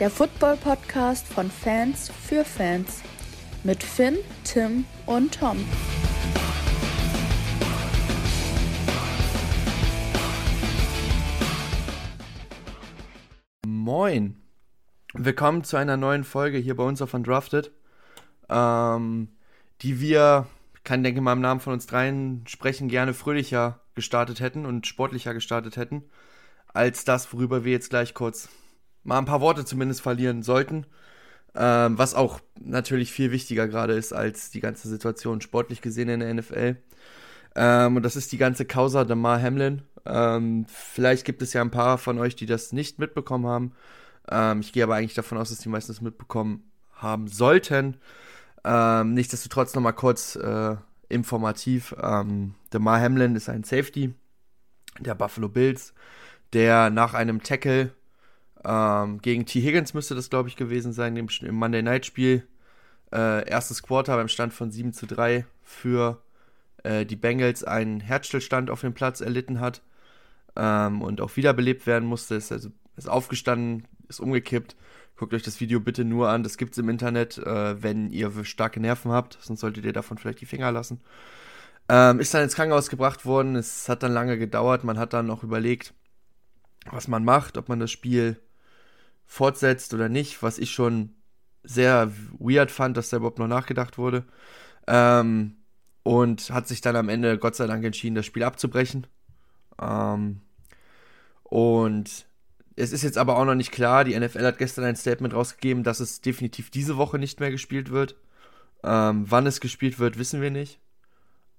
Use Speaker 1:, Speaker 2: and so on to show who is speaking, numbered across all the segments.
Speaker 1: Der Football-Podcast von Fans für Fans. Mit Finn, Tim und Tom.
Speaker 2: Moin. Willkommen zu einer neuen Folge hier bei uns auf Undrafted. Ähm, die wir, ich kann denke mal im Namen von uns dreien sprechen, gerne fröhlicher gestartet hätten und sportlicher gestartet hätten, als das, worüber wir jetzt gleich kurz mal ein paar Worte zumindest verlieren sollten. Ähm, was auch natürlich viel wichtiger gerade ist als die ganze Situation sportlich gesehen in der NFL. Ähm, und das ist die ganze Causa Damar Hamlin. Ähm, vielleicht gibt es ja ein paar von euch, die das nicht mitbekommen haben. Ähm, ich gehe aber eigentlich davon aus, dass die meisten das mitbekommen haben sollten. Ähm, nichtsdestotrotz nochmal kurz äh, informativ. Ähm, Damar Hamlin ist ein Safety der Buffalo Bills, der nach einem Tackle ähm, gegen T. Higgins müsste das, glaube ich, gewesen sein, im, im Monday Night Spiel. Äh, erstes Quarter beim Stand von 7 zu 3 für äh, die Bengals einen Herzstillstand auf dem Platz erlitten hat ähm, und auch wiederbelebt werden musste. Ist also ist aufgestanden, ist umgekippt. Guckt euch das Video bitte nur an, das gibt es im Internet, äh, wenn ihr starke Nerven habt, sonst solltet ihr davon vielleicht die Finger lassen. Ähm, ist dann ins Krankenhaus gebracht worden, es hat dann lange gedauert, man hat dann noch überlegt, was man macht, ob man das Spiel fortsetzt oder nicht, was ich schon sehr weird fand, dass da überhaupt noch nachgedacht wurde. Ähm, und hat sich dann am Ende Gott sei Dank entschieden, das Spiel abzubrechen. Ähm, und es ist jetzt aber auch noch nicht klar. Die NFL hat gestern ein Statement rausgegeben, dass es definitiv diese Woche nicht mehr gespielt wird. Ähm, wann es gespielt wird, wissen wir nicht.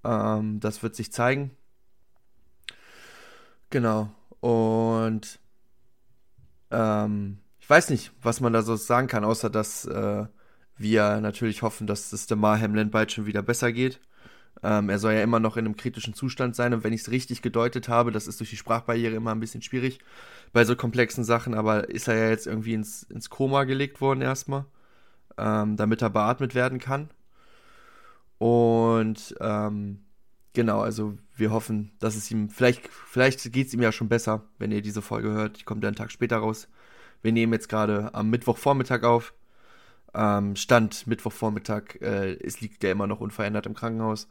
Speaker 2: Ähm, das wird sich zeigen. Genau. Und ähm, ich weiß nicht, was man da so sagen kann, außer dass äh, wir natürlich hoffen, dass es dem Hamlin bald schon wieder besser geht. Ähm, er soll ja immer noch in einem kritischen Zustand sein und wenn ich es richtig gedeutet habe, das ist durch die Sprachbarriere immer ein bisschen schwierig bei so komplexen Sachen, aber ist er ja jetzt irgendwie ins, ins Koma gelegt worden erstmal, ähm, damit er beatmet werden kann. Und ähm, genau, also wir hoffen, dass es ihm, vielleicht, vielleicht geht es ihm ja schon besser, wenn ihr diese Folge hört. Die kommt ja einen Tag später raus. Wir nehmen jetzt gerade am Mittwochvormittag auf. Ähm, Stand Mittwochvormittag, äh, es liegt ja immer noch unverändert im Krankenhaus.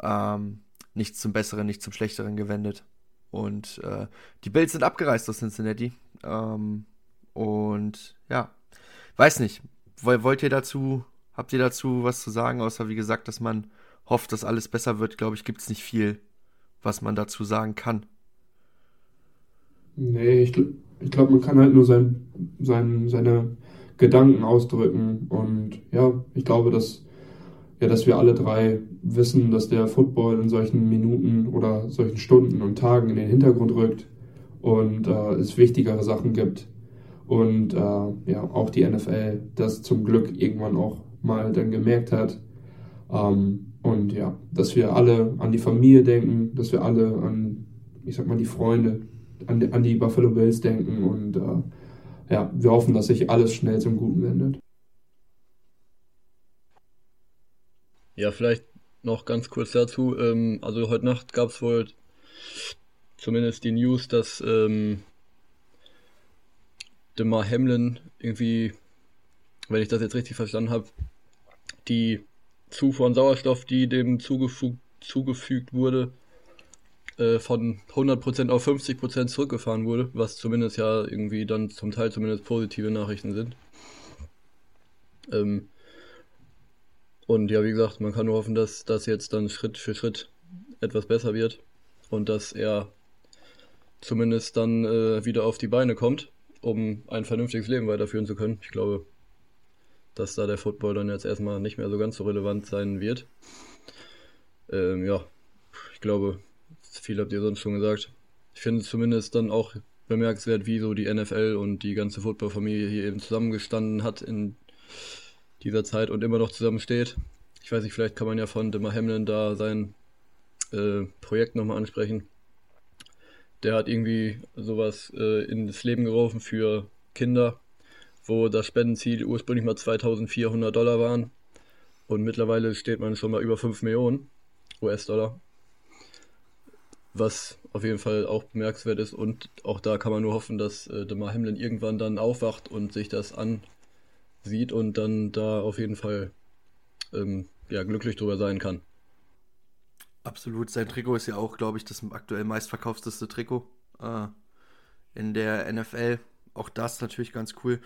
Speaker 2: Ähm, nichts zum Besseren, nichts zum Schlechteren gewendet. Und äh, die Bills sind abgereist aus Cincinnati. Ähm, und ja, weiß nicht. Wollt ihr dazu, habt ihr dazu was zu sagen, außer wie gesagt, dass man hofft, dass alles besser wird, glaube ich, gibt es nicht viel, was man dazu sagen kann.
Speaker 3: Nee, ich, ich glaube, man kann halt nur sein, sein, seine Gedanken ausdrücken. Und ja, ich glaube, dass ja, dass wir alle drei wissen, dass der Football in solchen Minuten oder solchen Stunden und Tagen in den Hintergrund rückt und äh, es wichtigere Sachen gibt. Und äh, ja, auch die NFL das zum Glück irgendwann auch mal dann gemerkt hat. Ähm, und ja, dass wir alle an die Familie denken, dass wir alle an, ich sag mal, die Freunde, an die, an die Buffalo Bills denken und äh, ja, wir hoffen, dass sich alles schnell zum Guten wendet.
Speaker 4: Ja, vielleicht noch ganz kurz dazu. Ähm, also heute Nacht gab es wohl zumindest die News, dass ähm, Demar Hamlin irgendwie, wenn ich das jetzt richtig verstanden habe, die Zufuhr an Sauerstoff, die dem zugefügt, zugefügt wurde, äh, von 100% auf 50% zurückgefahren wurde, was zumindest ja irgendwie dann zum Teil zumindest positive Nachrichten sind. Ähm, und ja, wie gesagt, man kann nur hoffen, dass das jetzt dann Schritt für Schritt etwas besser wird und dass er zumindest dann äh, wieder auf die Beine kommt, um ein vernünftiges Leben weiterführen zu können. Ich glaube, dass da der Football dann jetzt erstmal nicht mehr so ganz so relevant sein wird. Ähm, ja, ich glaube, viel habt ihr sonst schon gesagt. Ich finde zumindest dann auch bemerkenswert, wie so die NFL und die ganze Footballfamilie hier eben zusammengestanden hat in dieser Zeit und immer noch zusammensteht. Ich weiß nicht, vielleicht kann man ja von Demar Hamlin da sein äh, Projekt nochmal ansprechen. Der hat irgendwie sowas äh, ins Leben gerufen für Kinder, wo das Spendenziel ursprünglich mal 2400 Dollar waren. Und mittlerweile steht man schon mal über 5 Millionen US-Dollar. Was auf jeden Fall auch bemerkenswert ist. Und auch da kann man nur hoffen, dass äh, Demar Hamlin irgendwann dann aufwacht und sich das ansieht und dann da auf jeden Fall ähm, ja, glücklich drüber sein kann.
Speaker 2: Absolut. Sein Trikot ist ja auch, glaube ich, das aktuell meistverkaufsteste Trikot äh, in der NFL. Auch das natürlich ganz cool.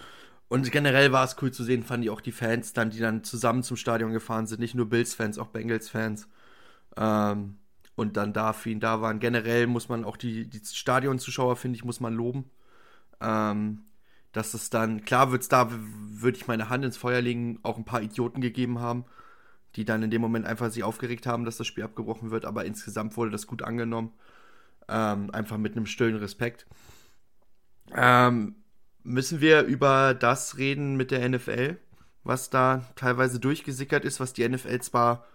Speaker 2: Und generell war es cool zu sehen, fand ich auch die Fans dann, die dann zusammen zum Stadion gefahren sind. Nicht nur Bills-Fans, auch Bengals-Fans. Ähm, und dann da für ihn da waren. Generell muss man auch die, die Stadionzuschauer, finde ich, muss man loben. Ähm, dass es dann, klar wird es da, würde ich meine Hand ins Feuer legen, auch ein paar Idioten gegeben haben die dann in dem Moment einfach sich aufgeregt haben, dass das Spiel abgebrochen wird, aber insgesamt wurde das gut angenommen. Ähm, einfach mit einem stillen Respekt. Ähm, müssen wir über das reden mit der NFL, was da teilweise durchgesickert ist, was die NFL zwar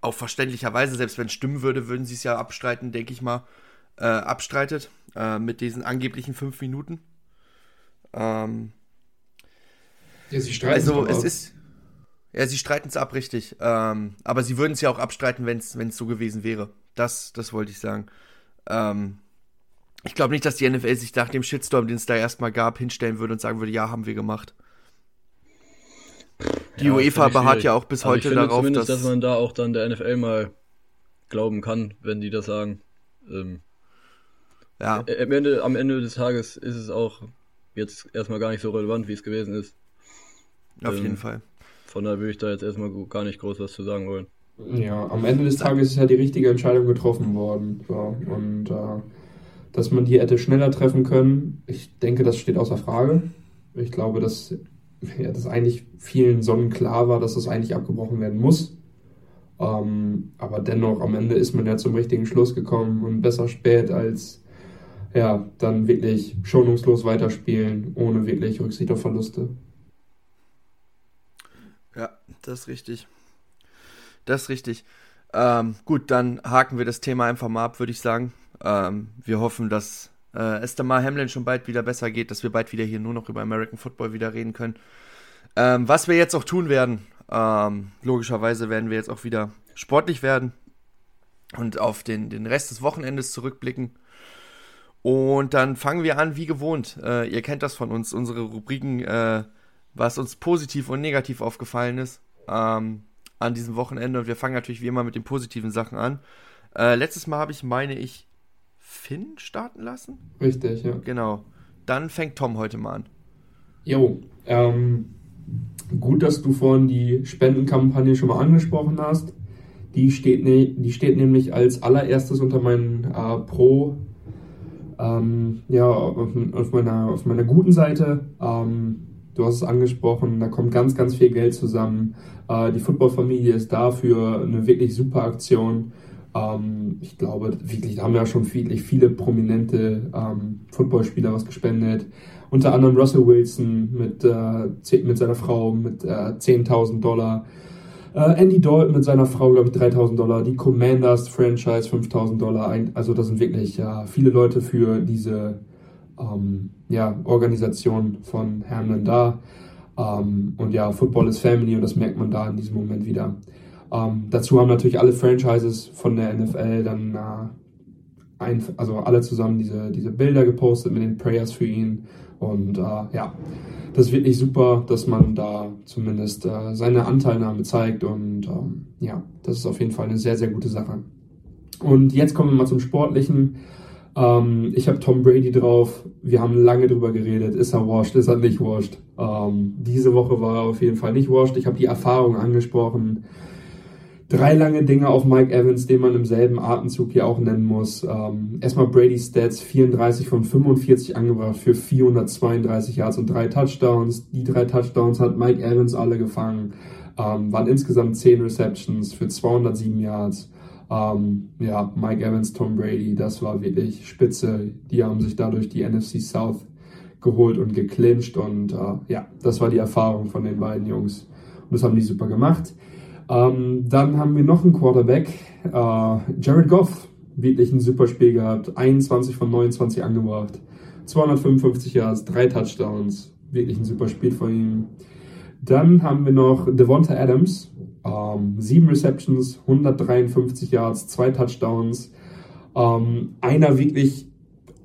Speaker 2: auf verständlicher Weise, selbst wenn es stimmen würde, würden sie es ja abstreiten, denke ich mal, äh, abstreitet, äh, mit diesen angeblichen fünf Minuten. Ähm, ja, sie streiten also es ist ja, sie streiten es ab, richtig. Ähm, aber sie würden es ja auch abstreiten, wenn es so gewesen wäre. Das, das wollte ich sagen. Ähm, ich glaube nicht, dass die NFL sich nach dem Shitstorm, den es da erstmal gab, hinstellen würde und sagen würde, ja, haben wir gemacht. Die ja, UEFA beharrt ja auch bis Aber heute ich darauf,
Speaker 4: zumindest, dass, dass man da auch dann der NFL mal glauben kann, wenn die das sagen. Ähm, ja. Am Ende, am Ende des Tages ist es auch jetzt erstmal gar nicht so relevant, wie es gewesen ist.
Speaker 2: Auf ähm, jeden Fall.
Speaker 4: Von daher würde ich da jetzt erstmal gar nicht groß was zu sagen wollen.
Speaker 3: Ja, am Ende des Tages ist ja die richtige Entscheidung getroffen worden. So. Und äh, dass man die hätte schneller treffen können, ich denke, das steht außer Frage. Ich glaube, dass ja, das eigentlich vielen sonnenklar war, dass das eigentlich abgebrochen werden muss. Ähm, aber dennoch, am Ende ist man ja zum richtigen Schluss gekommen und besser spät als ja, dann wirklich schonungslos weiterspielen, ohne wirklich Rücksicht auf Verluste.
Speaker 2: Ja, das ist richtig. Das ist richtig. Ähm, gut, dann haken wir das Thema einfach mal ab, würde ich sagen. Ähm, wir hoffen, dass äh, es mal Hamlin schon bald wieder besser geht, dass wir bald wieder hier nur noch über American Football wieder reden können. Ähm, was wir jetzt auch tun werden, ähm, logischerweise werden wir jetzt auch wieder sportlich werden und auf den, den Rest des Wochenendes zurückblicken. Und dann fangen wir an, wie gewohnt. Äh, ihr kennt das von uns, unsere Rubriken äh, was uns positiv und negativ aufgefallen ist ähm, an diesem Wochenende. Und wir fangen natürlich wie immer mit den positiven Sachen an. Äh, letztes Mal habe ich, meine ich, Finn starten lassen.
Speaker 3: Richtig, ja.
Speaker 2: Genau. Dann fängt Tom heute mal an.
Speaker 3: Jo, ähm, gut, dass du vorhin die Spendenkampagne schon mal angesprochen hast. Die steht, ne, die steht nämlich als allererstes unter meinen äh, Pro, ähm, ja, auf, auf, meiner, auf meiner guten Seite. Ähm, Du hast es angesprochen, da kommt ganz, ganz viel Geld zusammen. Äh, die Footballfamilie ist da für eine wirklich super Aktion. Ähm, ich glaube, wirklich, da haben ja schon viele, viele prominente ähm, Footballspieler was gespendet. Unter anderem Russell Wilson mit, äh, mit seiner Frau mit äh, 10.000 Dollar. Uh, Andy Dalton mit seiner Frau, glaube ich, 3000 Dollar. Die Commanders Franchise 5000 Dollar. Also, das sind wirklich uh, viele Leute für diese ähm, ja, Organisation von Hamlin da. Ähm, und ja, Football is Family und das merkt man da in diesem Moment wieder. Ähm, dazu haben natürlich alle Franchises von der NFL dann äh, ein, also alle zusammen diese, diese Bilder gepostet mit den Prayers für ihn. Und äh, ja, das ist wirklich super, dass man da zumindest äh, seine Anteilnahme zeigt. Und ähm, ja, das ist auf jeden Fall eine sehr, sehr gute Sache. Und jetzt kommen wir mal zum Sportlichen. Ähm, ich habe Tom Brady drauf. Wir haben lange drüber geredet. Ist er washed? Ist er nicht washed? Ähm, diese Woche war er auf jeden Fall nicht washed. Ich habe die Erfahrung angesprochen. Drei lange Dinge auf Mike Evans, den man im selben Atemzug hier auch nennen muss. Ähm, erstmal Brady Stats, 34 von 45 angebracht für 432 Yards und drei Touchdowns. Die drei Touchdowns hat Mike Evans alle gefangen. Ähm, waren insgesamt 10 Receptions für 207 Yards. Ähm, ja, Mike Evans, Tom Brady, das war wirklich spitze. Die haben sich dadurch die NFC South geholt und geclincht und äh, ja, das war die Erfahrung von den beiden Jungs. Und das haben die super gemacht. Ähm, dann haben wir noch einen Quarterback, äh, Jared Goff, wirklich ein super Spiel gehabt, 21 von 29 angebracht, 255 Yards, drei Touchdowns, wirklich ein super Spiel von ihm. Dann haben wir noch Devonta Adams, ähm, sieben Receptions, 153 Yards, zwei Touchdowns, ähm, einer wirklich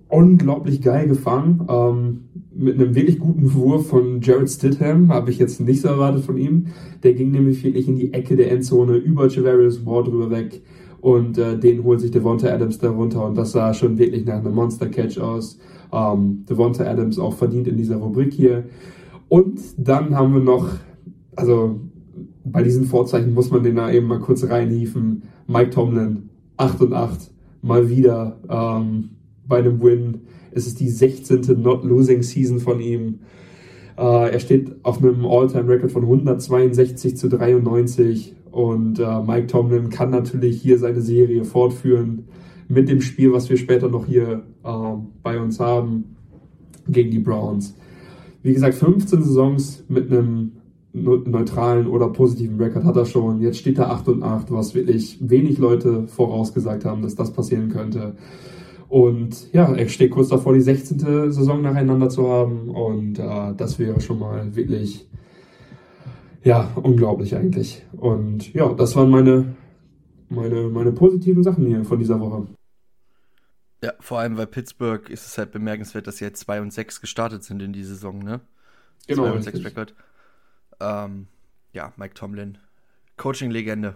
Speaker 3: unglaublich geil gefangen. Ähm, mit einem wirklich guten Wurf von Jared Stidham, habe ich jetzt nicht so erwartet von ihm. Der ging nämlich wirklich in die Ecke der Endzone über Javarius Ward drüber weg und äh, den holt sich Devonta Adams da runter und das sah schon wirklich nach einem Monster-Catch aus. Ähm, Devonta Adams auch verdient in dieser Rubrik hier. Und dann haben wir noch, also bei diesen Vorzeichen muss man den da eben mal kurz reinhieven. Mike Tomlin, 8 und 8, mal wieder. Ähm, bei einem Win. Es ist die 16. Not-Losing-Season von ihm. Äh, er steht auf einem All-Time-Record von 162 zu 93 und äh, Mike Tomlin kann natürlich hier seine Serie fortführen mit dem Spiel, was wir später noch hier äh, bei uns haben gegen die Browns. Wie gesagt, 15 Saisons mit einem neutralen oder positiven Record hat er schon. Jetzt steht er 8 und 8, was wirklich wenig Leute vorausgesagt haben, dass das passieren könnte. Und ja, er steht kurz davor, die 16. Saison nacheinander zu haben. Und äh, das wäre schon mal wirklich, ja, unglaublich eigentlich. Und ja, das waren meine, meine, meine positiven Sachen hier von dieser Woche.
Speaker 2: Ja, vor allem bei Pittsburgh ist es halt bemerkenswert, dass sie jetzt 2 und 6 gestartet sind in die Saison, ne?
Speaker 3: Genau.
Speaker 2: 2 und 6 Record. Ähm, ja, Mike Tomlin. Coaching-Legende.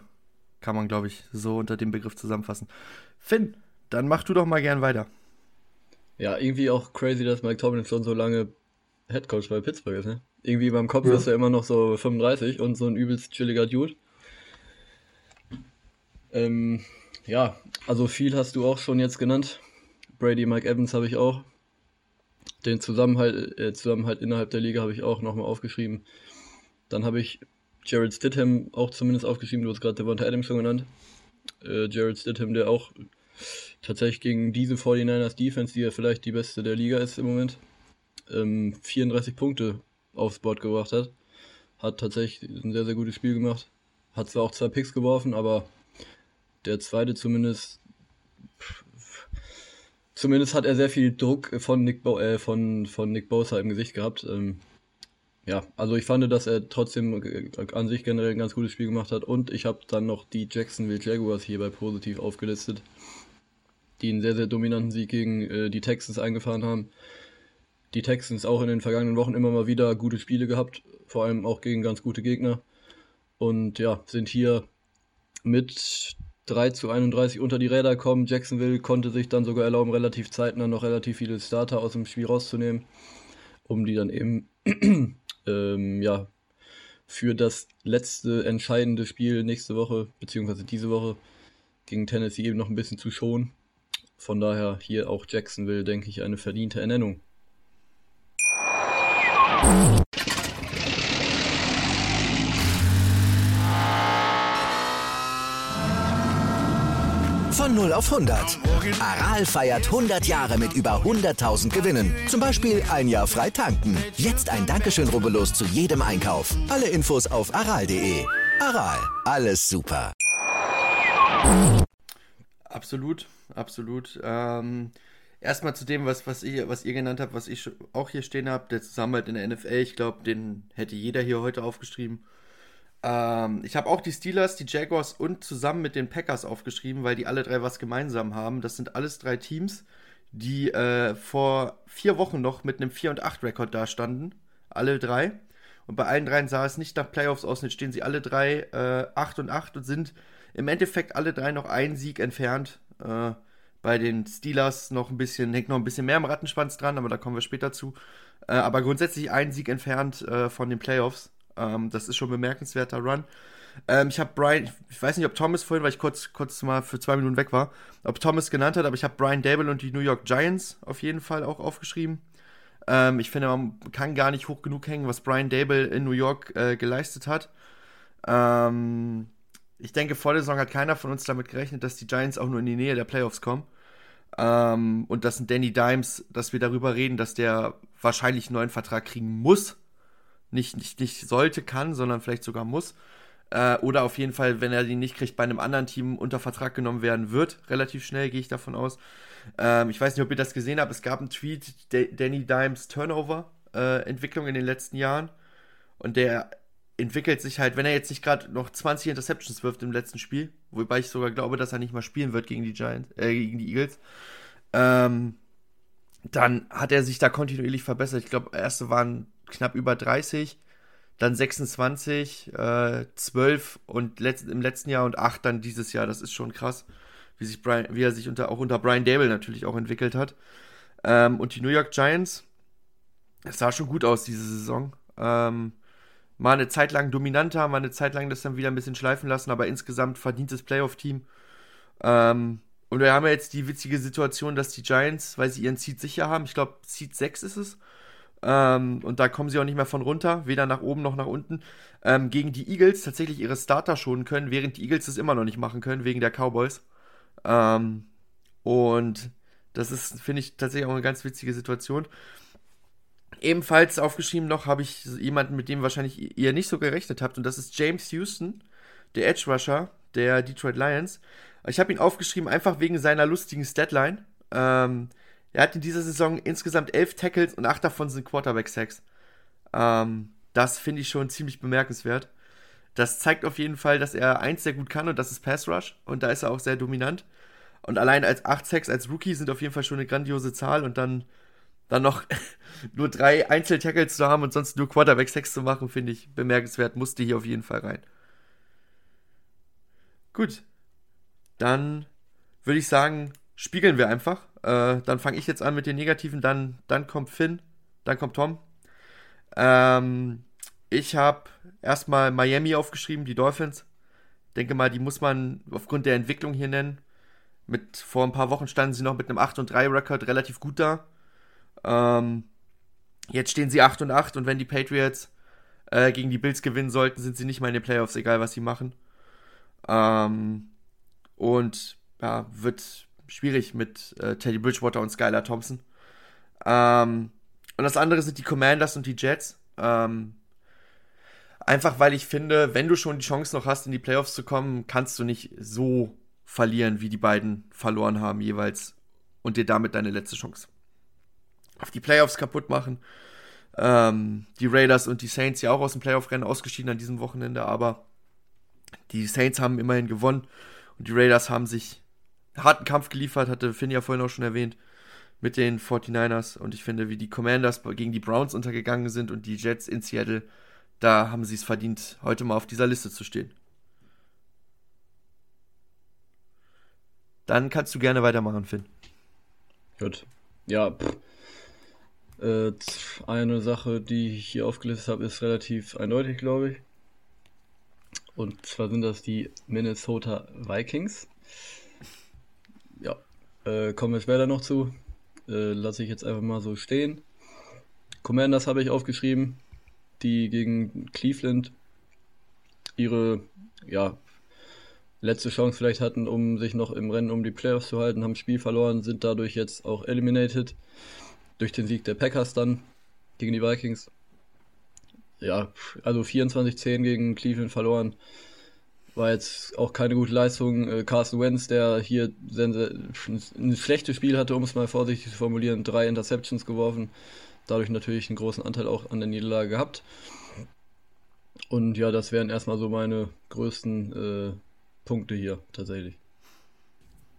Speaker 2: Kann man, glaube ich, so unter dem Begriff zusammenfassen. Finn, dann mach du doch mal gern weiter.
Speaker 4: Ja, irgendwie auch crazy, dass Mike Tomlin schon so lange Headcoach bei Pittsburgh ist, ne? Irgendwie beim Kopf ja. ist er immer noch so 35 und so ein übelst chilliger Dude. Ähm, ja, also viel hast du auch schon jetzt genannt. Brady, Mike Evans habe ich auch. Den Zusammenhalt, äh, Zusammenhalt innerhalb der Liga habe ich auch nochmal aufgeschrieben. Dann habe ich Jared Stidham auch zumindest aufgeschrieben. Du hast gerade Devonta Adams schon genannt. Äh, Jared Stidham, der auch tatsächlich gegen diese 49ers Defense, die ja vielleicht die beste der Liga ist im Moment, ähm, 34 Punkte aufs Board gebracht hat. Hat tatsächlich ein sehr, sehr gutes Spiel gemacht. Hat zwar auch zwei Picks geworfen, aber der zweite zumindest. Zumindest hat er sehr viel Druck von Nick, Bo äh, von, von Nick Bosa im Gesicht gehabt. Ähm, ja, also ich fand, dass er trotzdem äh, an sich generell ein ganz gutes Spiel gemacht hat. Und ich habe dann noch die Jacksonville Jaguars hierbei positiv aufgelistet die einen sehr, sehr dominanten Sieg gegen äh, die Texans eingefahren haben. Die Texans auch in den vergangenen Wochen immer mal wieder gute Spiele gehabt, vor allem auch gegen ganz gute Gegner. Und ja, sind hier mit 3 zu 31 unter die Räder kommen. Jacksonville konnte sich dann sogar erlauben, relativ zeitnah noch relativ viele Starter aus dem Spiel rauszunehmen, um die dann eben ähm, ja, für das letzte entscheidende Spiel nächste Woche, beziehungsweise diese Woche gegen Tennessee eben noch ein bisschen zu schonen. Von daher hier auch Jacksonville, denke ich, eine verdiente Ernennung.
Speaker 5: Von 0 auf 100. Aral feiert 100 Jahre mit über 100.000 Gewinnen. Zum Beispiel ein Jahr frei tanken. Jetzt ein Dankeschön, rubbellos zu jedem Einkauf. Alle Infos auf aral.de. Aral, alles super.
Speaker 2: Absolut absolut. Ähm, erstmal zu dem, was, was, ihr, was ihr genannt habt, was ich auch hier stehen habe, der Zusammenhalt in der NFL. Ich glaube, den hätte jeder hier heute aufgeschrieben. Ähm, ich habe auch die Steelers, die Jaguars und zusammen mit den Packers aufgeschrieben, weil die alle drei was gemeinsam haben. Das sind alles drei Teams, die äh, vor vier Wochen noch mit einem 4 und 8 Rekord dastanden. Alle drei. Und bei allen dreien sah es nicht nach Playoffs aus. Jetzt stehen sie alle drei äh, 8 und 8 und sind im Endeffekt alle drei noch einen Sieg entfernt äh, bei den Steelers noch ein bisschen, hängt noch ein bisschen mehr am Rattenschwanz dran, aber da kommen wir später zu. Äh, aber grundsätzlich ein Sieg entfernt äh, von den Playoffs. Ähm, das ist schon ein bemerkenswerter Run. Ähm, ich habe Brian, ich weiß nicht, ob Thomas vorhin, weil ich kurz, kurz mal für zwei Minuten weg war, ob Thomas genannt hat, aber ich habe Brian Dable und die New York Giants auf jeden Fall auch aufgeschrieben. Ähm, ich finde, man kann gar nicht hoch genug hängen, was Brian Dable in New York äh, geleistet hat. Ähm, ich denke, vor der Saison hat keiner von uns damit gerechnet, dass die Giants auch nur in die Nähe der Playoffs kommen. Ähm, und dass ein Danny Dimes, dass wir darüber reden, dass der wahrscheinlich einen neuen Vertrag kriegen muss. Nicht, nicht, nicht sollte, kann, sondern vielleicht sogar muss. Äh, oder auf jeden Fall, wenn er den nicht kriegt, bei einem anderen Team unter Vertrag genommen werden wird. Relativ schnell, gehe ich davon aus. Ähm, ich weiß nicht, ob ihr das gesehen habt. Es gab einen Tweet, Danny Dimes Turnover-Entwicklung äh, in den letzten Jahren. Und der entwickelt sich halt, wenn er jetzt nicht gerade noch 20 Interceptions wirft im letzten Spiel, wobei ich sogar glaube, dass er nicht mal spielen wird gegen die Giants, äh, gegen die Eagles, ähm, dann hat er sich da kontinuierlich verbessert. Ich glaube, erste waren knapp über 30, dann 26, äh, 12 und letzt, im letzten Jahr und 8 dann dieses Jahr. Das ist schon krass, wie, sich Brian, wie er sich unter, auch unter Brian Dable natürlich auch entwickelt hat. Ähm, und die New York Giants, es sah schon gut aus diese Saison. Ähm, mal eine Zeit lang dominanter, mal eine Zeit lang das dann wieder ein bisschen schleifen lassen, aber insgesamt verdientes Playoff-Team. Ähm, und wir haben ja jetzt die witzige Situation, dass die Giants, weil sie ihren Seed sicher haben, ich glaube Seed 6 ist es, ähm, und da kommen sie auch nicht mehr von runter, weder nach oben noch nach unten, ähm, gegen die Eagles tatsächlich ihre Starter schonen können, während die Eagles es immer noch nicht machen können, wegen der Cowboys. Ähm, und das ist, finde ich, tatsächlich auch eine ganz witzige Situation. Ebenfalls aufgeschrieben noch habe ich jemanden, mit dem wahrscheinlich ihr nicht so gerechnet habt, und das ist James Houston, der Edge Rusher der Detroit Lions. Ich habe ihn aufgeschrieben einfach wegen seiner lustigen Statline. Ähm, er hat in dieser Saison insgesamt elf Tackles und acht davon sind Quarterback-Sacks. Ähm, das finde ich schon ziemlich bemerkenswert. Das zeigt auf jeden Fall, dass er eins sehr gut kann und das ist Pass Rush. Und da ist er auch sehr dominant. Und allein als 8 Sacks als Rookie sind auf jeden Fall schon eine grandiose Zahl. Und dann dann noch nur drei Einzeltackles zu haben und sonst nur Quarterback-Sex zu machen, finde ich bemerkenswert. Musste hier auf jeden Fall rein. Gut. Dann würde ich sagen, spiegeln wir einfach. Äh, dann fange ich jetzt an mit den Negativen, dann, dann kommt Finn, dann kommt Tom. Ähm, ich habe erstmal Miami aufgeschrieben, die Dolphins. Denke mal, die muss man aufgrund der Entwicklung hier nennen. Mit, vor ein paar Wochen standen sie noch mit einem 8 und 3 Rekord relativ gut da. Ähm, jetzt stehen sie 8 und 8 und wenn die Patriots äh, gegen die Bills gewinnen sollten, sind sie nicht mal in den Playoffs, egal was sie machen. Ähm, und ja, wird schwierig mit äh, Teddy Bridgewater und Skylar Thompson. Ähm, und das andere sind die Commanders und die Jets. Ähm, einfach weil ich finde, wenn du schon die Chance noch hast, in die Playoffs zu kommen, kannst du nicht so verlieren, wie die beiden verloren haben jeweils und dir damit deine letzte Chance auf die Playoffs kaputt machen. Ähm, die Raiders und die Saints ja auch aus dem Playoff-Rennen ausgeschieden an diesem Wochenende, aber die Saints haben immerhin gewonnen und die Raiders haben sich harten Kampf geliefert, hatte Finn ja vorhin auch schon erwähnt, mit den 49ers und ich finde, wie die Commanders gegen die Browns untergegangen sind und die Jets in Seattle, da haben sie es verdient, heute mal auf dieser Liste zu stehen. Dann kannst du gerne weitermachen, Finn.
Speaker 4: Gut. Ja, pff. Äh, eine Sache, die ich hier aufgelistet habe, ist relativ eindeutig, glaube ich. Und zwar sind das die Minnesota Vikings. Ja, äh, kommen wir später noch zu. Äh, Lasse ich jetzt einfach mal so stehen. Commanders habe ich aufgeschrieben, die gegen Cleveland ihre ja, letzte Chance vielleicht hatten, um sich noch im Rennen um die Playoffs zu halten, haben Spiel verloren, sind dadurch jetzt auch eliminated durch den Sieg der Packers dann gegen die Vikings. Ja, also 24-10 gegen Cleveland verloren. War jetzt auch keine gute Leistung. Äh, Carson Wentz, der hier ein schlechtes Spiel hatte, um es mal vorsichtig zu formulieren, drei Interceptions geworfen. Dadurch natürlich einen großen Anteil auch an der Niederlage gehabt. Und ja, das wären erstmal so meine größten äh, Punkte hier tatsächlich.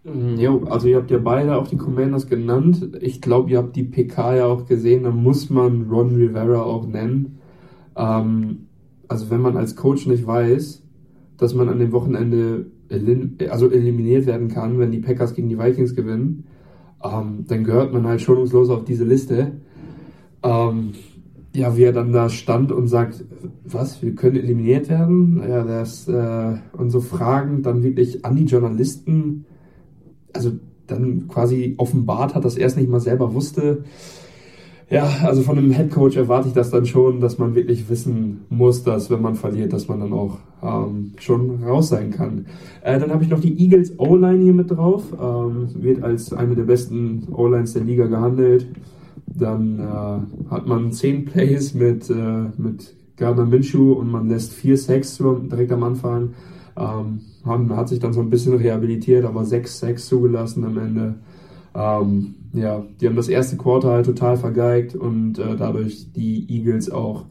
Speaker 3: Mhm, jo, also ihr habt ja beide auch die Commanders genannt. Ich glaube, ihr habt die PK ja auch gesehen, da muss man Ron Rivera auch nennen. Ähm, also wenn man als Coach nicht weiß, dass man an dem Wochenende elim also eliminiert werden kann, wenn die Packers gegen die Vikings gewinnen, ähm, dann gehört man halt schonungslos auf diese Liste. Ähm, ja, wie er dann da stand und sagt, was, wir können eliminiert werden? Ja, das, äh, und so Fragen dann wirklich an die Journalisten also dann quasi offenbart hat, dass er es nicht mal selber wusste. ja, also von einem Head Coach erwarte ich das dann schon, dass man wirklich wissen muss, dass wenn man verliert, dass man dann auch ähm, schon raus sein kann. Äh, dann habe ich noch die Eagles O-Line hier mit drauf. Ähm, wird als eine der besten O-Lines der Liga gehandelt. Dann äh, hat man 10 Plays mit, äh, mit Gardner Minshew und man lässt vier Sacks direkt am Anfang. Ähm, haben, hat sich dann so ein bisschen rehabilitiert, aber sechs Sacks zugelassen am Ende. Ähm, ja, die haben das erste Quartal halt total vergeigt und äh, dadurch die Eagles auch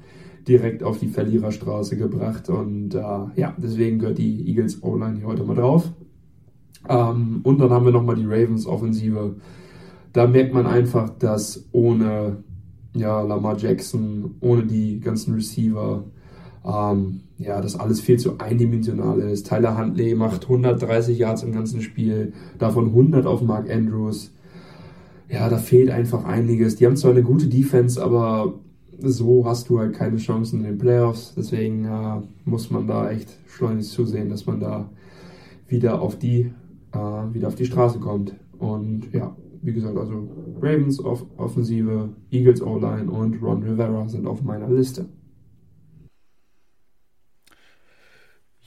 Speaker 3: direkt auf die Verliererstraße gebracht. Und äh, ja, deswegen gehört die Eagles O-Line hier heute mal drauf. Ähm, und dann haben wir nochmal die Ravens Offensive. Da merkt man einfach, dass ohne ja, Lamar Jackson, ohne die ganzen Receiver, ähm, ja, das alles viel zu eindimensional ist. Tyler Huntley macht 130 Yards im ganzen Spiel, davon 100 auf Mark Andrews ja, da fehlt einfach einiges. Die haben zwar eine gute Defense, aber so hast du halt keine Chancen in den Playoffs. Deswegen äh, muss man da echt schleunigst zusehen, dass man da wieder auf die, äh, wieder auf die Straße kommt. Und ja, wie gesagt, also Ravens auf Offensive, Eagles O-Line und Ron Rivera sind auf meiner Liste.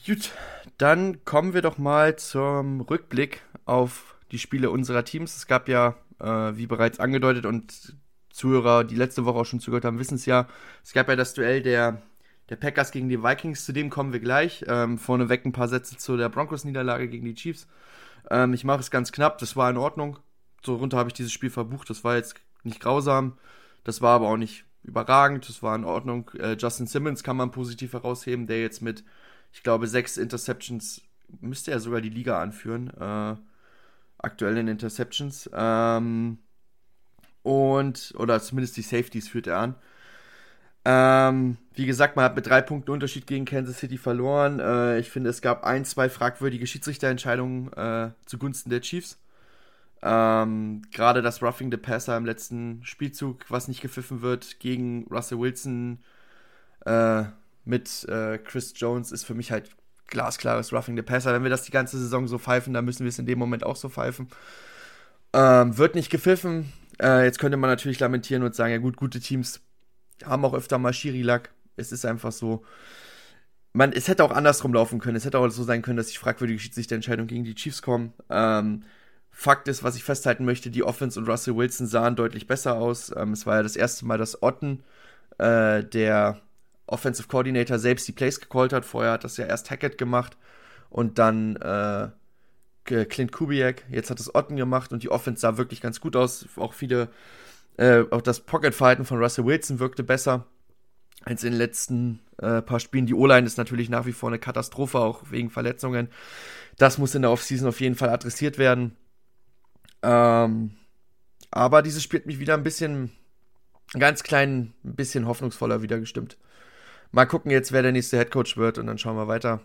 Speaker 2: Gut, dann kommen wir doch mal zum Rückblick auf die Spiele unserer Teams. Es gab ja äh, wie bereits angedeutet und Zuhörer, die letzte Woche auch schon zugehört haben, wissen es ja. Es gab ja das Duell der, der Packers gegen die Vikings, zu dem kommen wir gleich. Ähm, vorneweg ein paar Sätze zu der Broncos-Niederlage gegen die Chiefs. Ähm, ich mache es ganz knapp, das war in Ordnung. So runter habe ich dieses Spiel verbucht, das war jetzt nicht grausam, das war aber auch nicht überragend, das war in Ordnung. Äh, Justin Simmons kann man positiv herausheben, der jetzt mit, ich glaube, sechs Interceptions müsste er sogar die Liga anführen. Äh, aktuell in Interceptions. Ähm, und, oder zumindest die Safeties führt er an. Ähm, wie gesagt, man hat mit drei Punkten Unterschied gegen Kansas City verloren. Äh, ich finde, es gab ein, zwei fragwürdige Schiedsrichterentscheidungen äh, zugunsten der Chiefs. Ähm, Gerade das Roughing the Passer im letzten Spielzug, was nicht gepfiffen wird, gegen Russell Wilson äh, mit äh, Chris Jones, ist für mich halt glasklares Roughing the Passer. Wenn wir das die ganze Saison so pfeifen, dann müssen wir es in dem Moment auch so pfeifen. Ähm, wird nicht gepfiffen. Äh, jetzt könnte man natürlich lamentieren und sagen, ja gut, gute Teams haben auch öfter mal Schiri-Lack. Es ist einfach so. Man, es hätte auch andersrum laufen können. Es hätte auch so sein können, dass die fragwürdige Schiedsrichterentscheidung gegen die Chiefs kommen. Ähm, Fakt ist, was ich festhalten möchte, die Offense und Russell Wilson sahen deutlich besser aus. Ähm, es war ja das erste Mal, dass Otten, äh, der Offensive Coordinator selbst die Plays gecallt hat. Vorher hat das ja erst Hackett gemacht und dann äh, Clint Kubiak. Jetzt hat es Otten gemacht und die Offense sah wirklich ganz gut aus. Auch viele, äh, auch das Pocket-Verhalten von Russell Wilson wirkte besser als in den letzten äh, paar Spielen. Die O-Line ist natürlich nach wie vor eine Katastrophe, auch wegen Verletzungen. Das muss in der Offseason auf jeden Fall adressiert werden. Ähm, aber dieses Spiel hat mich wieder ein bisschen, ganz klein, ein bisschen hoffnungsvoller wieder gestimmt. Mal gucken jetzt, wer der nächste Headcoach wird und dann schauen wir weiter.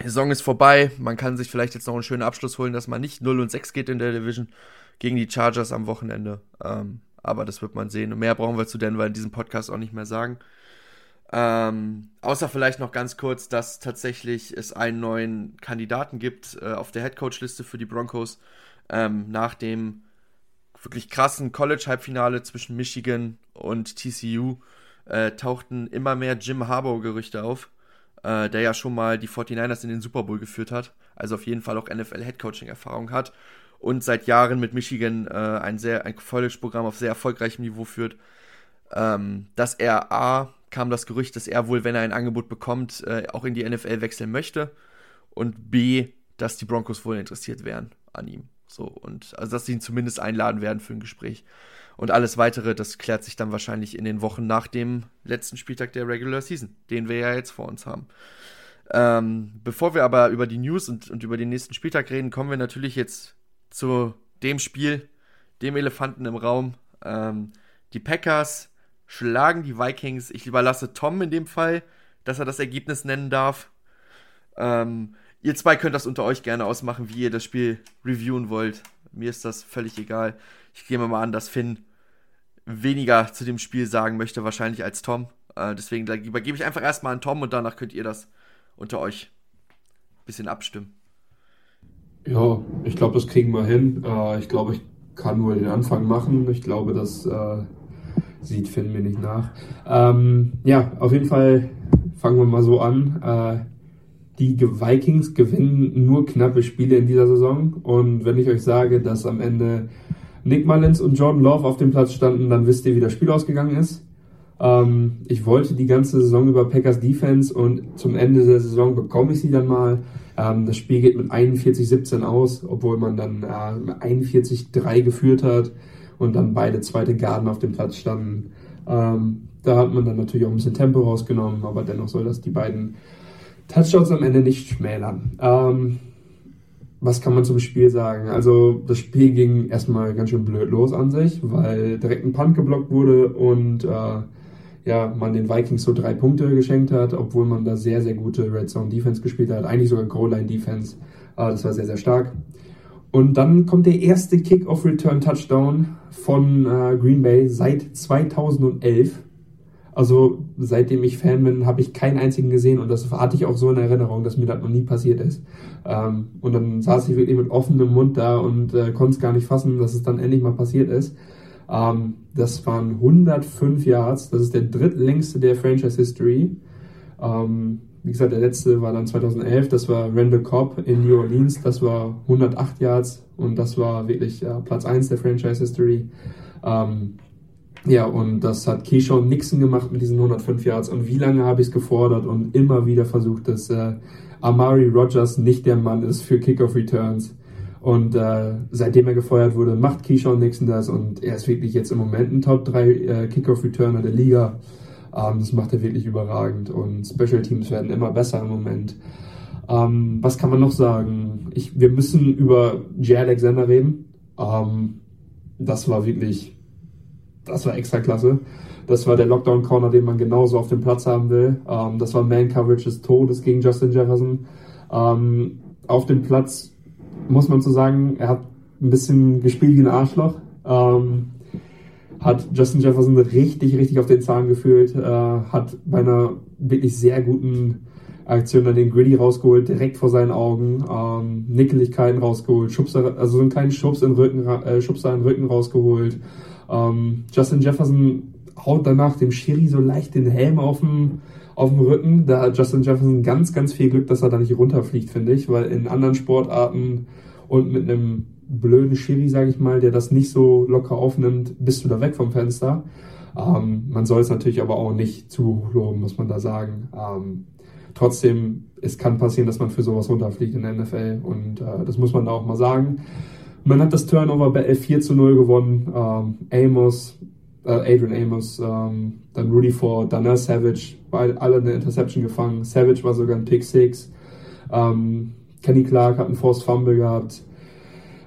Speaker 2: Die Saison ist vorbei. Man kann sich vielleicht jetzt noch einen schönen Abschluss holen, dass man nicht 0 und 6 geht in der Division gegen die Chargers am Wochenende. Ähm, aber das wird man sehen. Und mehr brauchen wir zu Denver in diesem Podcast auch nicht mehr sagen. Ähm, außer vielleicht noch ganz kurz, dass tatsächlich es einen neuen Kandidaten gibt äh, auf der Headcoach-Liste für die Broncos ähm, nach dem wirklich krassen College-Halbfinale zwischen Michigan und TCU äh, tauchten immer mehr Jim Harbaugh-Gerüchte auf, äh, der ja schon mal die 49ers in den Super Bowl geführt hat, also auf jeden Fall auch NFL-Headcoaching-Erfahrung hat und seit Jahren mit Michigan äh, ein sehr ein College-Programm auf sehr erfolgreichem Niveau führt. Ähm, dass er A, kam das Gerücht, dass er wohl, wenn er ein Angebot bekommt, äh, auch in die NFL wechseln möchte und B, dass die Broncos wohl interessiert wären an ihm. So, und also dass sie ihn zumindest einladen werden für ein Gespräch. Und alles weitere, das klärt sich dann wahrscheinlich in den Wochen nach dem letzten Spieltag der Regular Season, den wir ja jetzt vor uns haben. Ähm, bevor wir aber über die News und, und über den nächsten Spieltag reden, kommen wir natürlich jetzt zu dem Spiel, dem Elefanten im Raum. Ähm, die Packers schlagen die Vikings. Ich überlasse Tom in dem Fall, dass er das Ergebnis nennen darf. Ähm, ihr zwei könnt das unter euch gerne ausmachen, wie ihr das Spiel reviewen wollt. Mir ist das völlig egal. Ich gehe mal an, dass Finn weniger zu dem Spiel sagen möchte, wahrscheinlich als Tom. Äh, deswegen übergebe ich einfach erstmal an Tom und danach könnt ihr das unter euch ein bisschen abstimmen.
Speaker 3: Ja, ich glaube, das kriegen wir hin. Äh, ich glaube, ich kann nur den Anfang machen. Ich glaube, dass äh, Sieht Finn mir nicht nach. Ähm, ja, auf jeden Fall fangen wir mal so an. Äh, die Vikings gewinnen nur knappe Spiele in dieser Saison. Und wenn ich euch sage, dass am Ende Nick Mullins und Jordan Love auf dem Platz standen, dann wisst ihr, wie das Spiel ausgegangen ist. Ähm, ich wollte die ganze Saison über Packers Defense und zum Ende der Saison bekomme ich sie dann mal. Ähm, das Spiel geht mit 41-17 aus, obwohl man dann äh, 41-3 geführt hat und dann beide zweite Garden auf dem Platz standen. Ähm, da hat man dann natürlich auch ein bisschen Tempo rausgenommen, aber dennoch soll das die beiden Touchdowns am Ende nicht schmälern. Ähm, was kann man zum Spiel sagen? Also das Spiel ging erstmal ganz schön blöd los an sich, weil direkt ein Punt geblockt wurde und äh, ja, man den Vikings so drei Punkte geschenkt hat, obwohl man da sehr, sehr gute Red Zone Defense gespielt hat, eigentlich sogar Goal Line Defense. Äh, das war sehr, sehr stark. Und dann kommt der erste Kick-Off-Return-Touchdown von äh, Green Bay seit 2011. Also seitdem ich Fan bin, habe ich keinen einzigen gesehen und das hatte ich auch so in Erinnerung, dass mir das noch nie passiert ist. Ähm, und dann saß ich wirklich mit offenem Mund da und äh, konnte es gar nicht fassen, dass es dann endlich mal passiert ist. Ähm, das waren 105 Yards, das ist der drittlängste der Franchise History. Ähm, wie gesagt, der letzte war dann 2011, das war Randall Cobb in New Orleans, das war 108 Yards und das war wirklich äh, Platz 1 der Franchise History. Ähm, ja, und das hat Keyshawn Nixon gemacht mit diesen 105 Yards. Und wie lange habe ich es gefordert und immer wieder versucht, dass äh, Amari Rogers nicht der Mann ist für Kickoff Returns. Und äh, seitdem er gefeuert wurde, macht Keyshawn Nixon das und er ist wirklich jetzt im Moment ein Top 3 äh, Kickoff Returner der Liga. Ähm, das macht er wirklich überragend und Special Teams werden immer besser im Moment. Ähm, was kann man noch sagen? Ich, wir müssen über Jay Alexander reden. Ähm, das war wirklich das war extra klasse. Das war der Lockdown-Corner, den man genauso auf dem Platz haben will. Ähm, das war Man-Coverage des Todes gegen Justin Jefferson. Ähm, auf dem Platz muss man so sagen, er hat ein bisschen gespielt wie ein Arschloch. Ähm, hat Justin Jefferson richtig, richtig auf den Zahn gefühlt. Äh, hat bei einer wirklich sehr guten Aktion dann den Gritty rausgeholt, direkt vor seinen Augen. Ähm, Nickeligkeiten rausgeholt, Schubser, also so einen kleinen Schubs in Rücken, äh, Schubser in den Rücken rausgeholt. Ähm, Justin Jefferson haut danach dem Schiri so leicht den Helm auf dem, auf dem Rücken. Da hat Justin Jefferson ganz, ganz viel Glück, dass er da nicht runterfliegt, finde ich, weil in anderen Sportarten und mit einem blöden Schiri, sage ich mal, der das nicht so locker aufnimmt, bist du da weg vom Fenster. Ähm, man soll es natürlich aber auch nicht zu loben, muss man da sagen. Ähm, trotzdem, es kann passieren, dass man für sowas runterfliegt in der NFL und äh, das muss man da auch mal sagen. Man hat das Turnover bei 4 zu 0 gewonnen. Ähm, Amos, äh, Adrian Amos, ähm, dann Rudy Ford, dann Savage, beide, alle eine Interception gefangen. Savage war sogar ein Pick 6. Ähm, Kenny Clark hat einen Forced Fumble gehabt.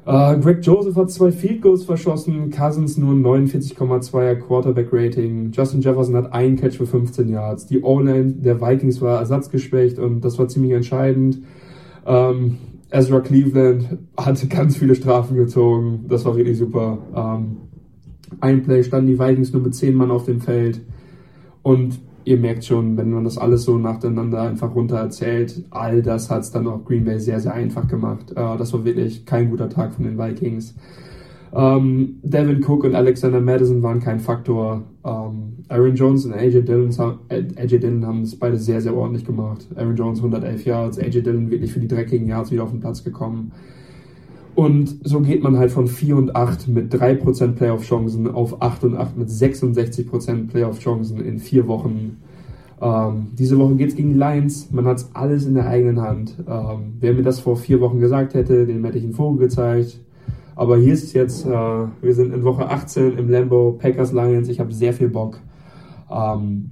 Speaker 3: Uh, Greg Joseph hat zwei Field Goals verschossen, Cousins nur 49,2er Quarterback Rating, Justin Jefferson hat einen Catch für 15 Yards, die O-Line der Vikings war ersatzgeschwächt und das war ziemlich entscheidend. Um, Ezra Cleveland hat ganz viele Strafen gezogen. Das war wirklich super. Ähm, ein Play standen die Vikings nur mit zehn Mann auf dem Feld. Und ihr merkt schon, wenn man das alles so nacheinander einfach runter erzählt, all das hat es dann auch Green Bay sehr, sehr einfach gemacht. Äh, das war wirklich kein guter Tag von den Vikings. Ähm, Devin Cook und Alexander Madison waren kein Faktor. Ähm, Aaron Jones und AJ Dillon, AJ Dillon haben es beide sehr, sehr ordentlich gemacht. Aaron Jones 111 Yards, AJ Dillon wirklich für die dreckigen Yards wieder auf den Platz gekommen. Und so geht man halt von 4 und 8 mit 3% Playoff-Chancen auf 8 und 8 mit 66% Playoff-Chancen in vier Wochen. Ähm, diese Woche geht es gegen die Lions. Man hat es alles in der eigenen Hand. Ähm, wer mir das vor vier Wochen gesagt hätte, dem hätte ich einen Vogel gezeigt. Aber hier ist jetzt, äh, wir sind in Woche 18 im Lambo, Packers Lions, ich habe sehr viel Bock. Ähm,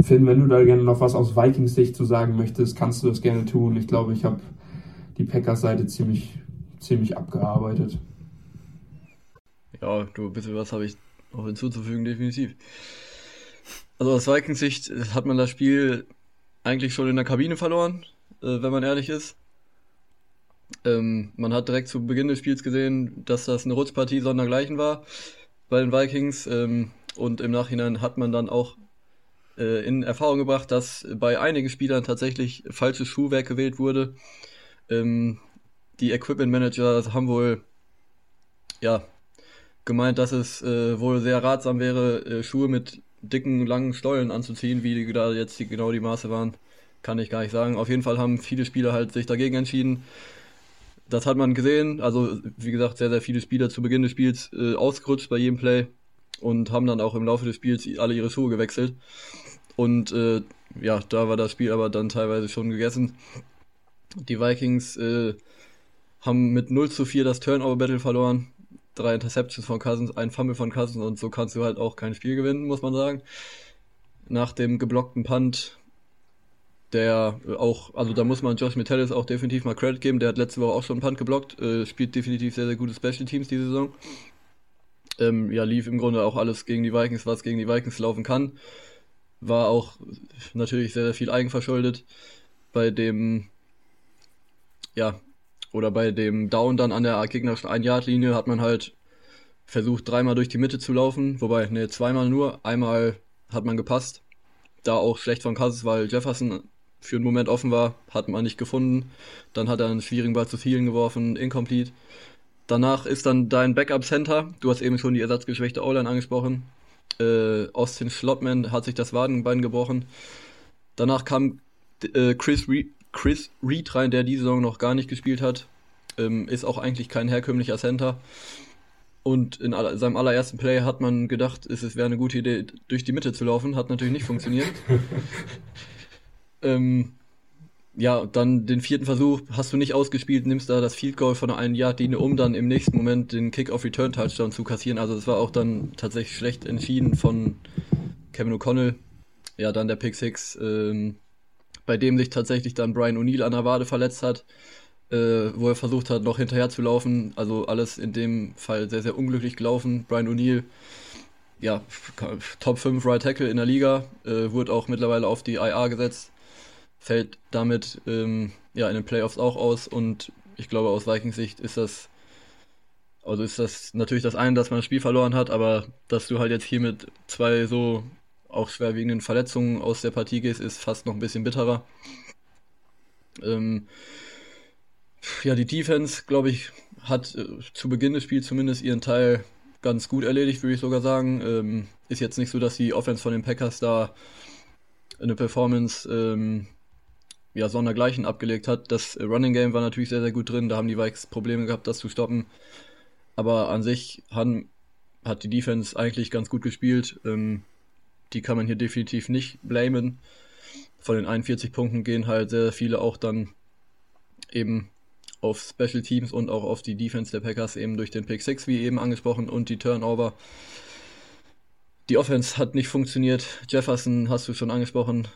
Speaker 3: Finn, wenn du da gerne noch was aus Vikings Sicht zu sagen möchtest, kannst du das gerne tun. Ich glaube, ich habe die Packers-Seite ziemlich, ziemlich abgearbeitet.
Speaker 4: Ja, du, bisschen was habe ich noch hinzuzufügen, definitiv. Also aus Vikings Sicht hat man das Spiel eigentlich schon in der Kabine verloren, äh, wenn man ehrlich ist. Ähm, man hat direkt zu Beginn des Spiels gesehen, dass das eine Rutschpartie sondergleichen war bei den Vikings. Ähm, und im Nachhinein hat man dann auch äh, in Erfahrung gebracht, dass bei einigen Spielern tatsächlich falsches Schuhwerk gewählt wurde. Ähm, die Equipment Manager haben wohl ja gemeint, dass es äh, wohl sehr ratsam wäre, äh, Schuhe mit dicken, langen Stollen anzuziehen, wie da jetzt die, genau die Maße waren, kann ich gar nicht sagen. Auf jeden Fall haben viele Spieler halt sich dagegen entschieden. Das hat man gesehen. Also, wie gesagt, sehr, sehr viele Spieler zu Beginn des Spiels äh, ausgerutscht bei jedem Play und haben dann auch im Laufe des Spiels alle ihre Schuhe gewechselt. Und äh, ja, da war das Spiel aber dann teilweise schon gegessen. Die Vikings äh, haben mit 0 zu 4 das Turnover-Battle verloren. Drei Interceptions von Cousins, ein Fumble von Cousins und so kannst du halt auch kein Spiel gewinnen, muss man sagen. Nach dem geblockten Punt, der auch, also da muss man Josh Metellus auch definitiv mal Credit geben, der hat letzte Woche auch schon einen Punt geblockt, äh, spielt definitiv sehr, sehr gute Special Teams diese Saison. Ähm, ja, lief im Grunde auch alles gegen die Vikings, was gegen die Vikings laufen kann. War auch natürlich sehr, sehr viel eigenverschuldet. Bei dem, ja, oder bei dem Down dann an der gegnerischen Ein-Yard-Linie hat man halt versucht, dreimal durch die Mitte zu laufen. Wobei, ne, zweimal nur. Einmal hat man gepasst. Da auch schlecht von Cousins, weil Jefferson für einen Moment offen war, hat man nicht gefunden. Dann hat er einen schwierigen Ball zu vielen geworfen, incomplete. Danach ist dann dein Backup-Center, du hast eben schon die ersatzgeschwächte O-Line angesprochen. Äh, Austin Schlottman hat sich das Wadenbein gebrochen. Danach kam äh, Chris, Re Chris Reed rein, der diese Saison noch gar nicht gespielt hat. Ähm, ist auch eigentlich kein herkömmlicher Center. Und in aller, seinem allerersten Play hat man gedacht, es wäre eine gute Idee, durch die Mitte zu laufen. Hat natürlich nicht funktioniert. ähm, ja, dann den vierten Versuch hast du nicht ausgespielt, nimmst da das Field Goal von einer Yard Linie, um dann im nächsten Moment den Kick-off-Return Touchdown zu kassieren. Also das war auch dann tatsächlich schlecht entschieden von Kevin O'Connell. Ja, dann der Pick 6, ähm, bei dem sich tatsächlich dann Brian O'Neill an der Wade verletzt hat, äh, wo er versucht hat, noch hinterher zu laufen. Also alles in dem Fall sehr, sehr unglücklich gelaufen. Brian O'Neill, ja, Top 5 Right Tackle in der Liga, äh, wurde auch mittlerweile auf die IA gesetzt fällt damit ähm, ja in den Playoffs auch aus und ich glaube aus Vikings Sicht ist das also ist das natürlich das eine, dass man das Spiel verloren hat, aber dass du halt jetzt hier mit zwei so auch schwerwiegenden Verletzungen aus der Partie gehst, ist fast noch ein bisschen bitterer. Ähm, ja, die Defense, glaube ich, hat äh, zu Beginn des Spiels zumindest ihren Teil ganz gut erledigt, würde ich sogar sagen. Ähm, ist jetzt nicht so, dass die Offense von den Packers da eine Performance ähm, ja, sondergleichen abgelegt hat. Das Running Game war natürlich sehr, sehr gut drin. Da haben die Vikes Probleme gehabt, das zu stoppen. Aber an sich haben, hat die Defense eigentlich ganz gut gespielt. Ähm, die kann man hier definitiv nicht blamen. Von den 41 Punkten gehen halt sehr, sehr viele auch dann eben auf Special Teams und auch auf die Defense der Packers eben durch den Pick 6, wie eben angesprochen, und die Turnover. Die Offense hat nicht funktioniert. Jefferson hast du schon angesprochen,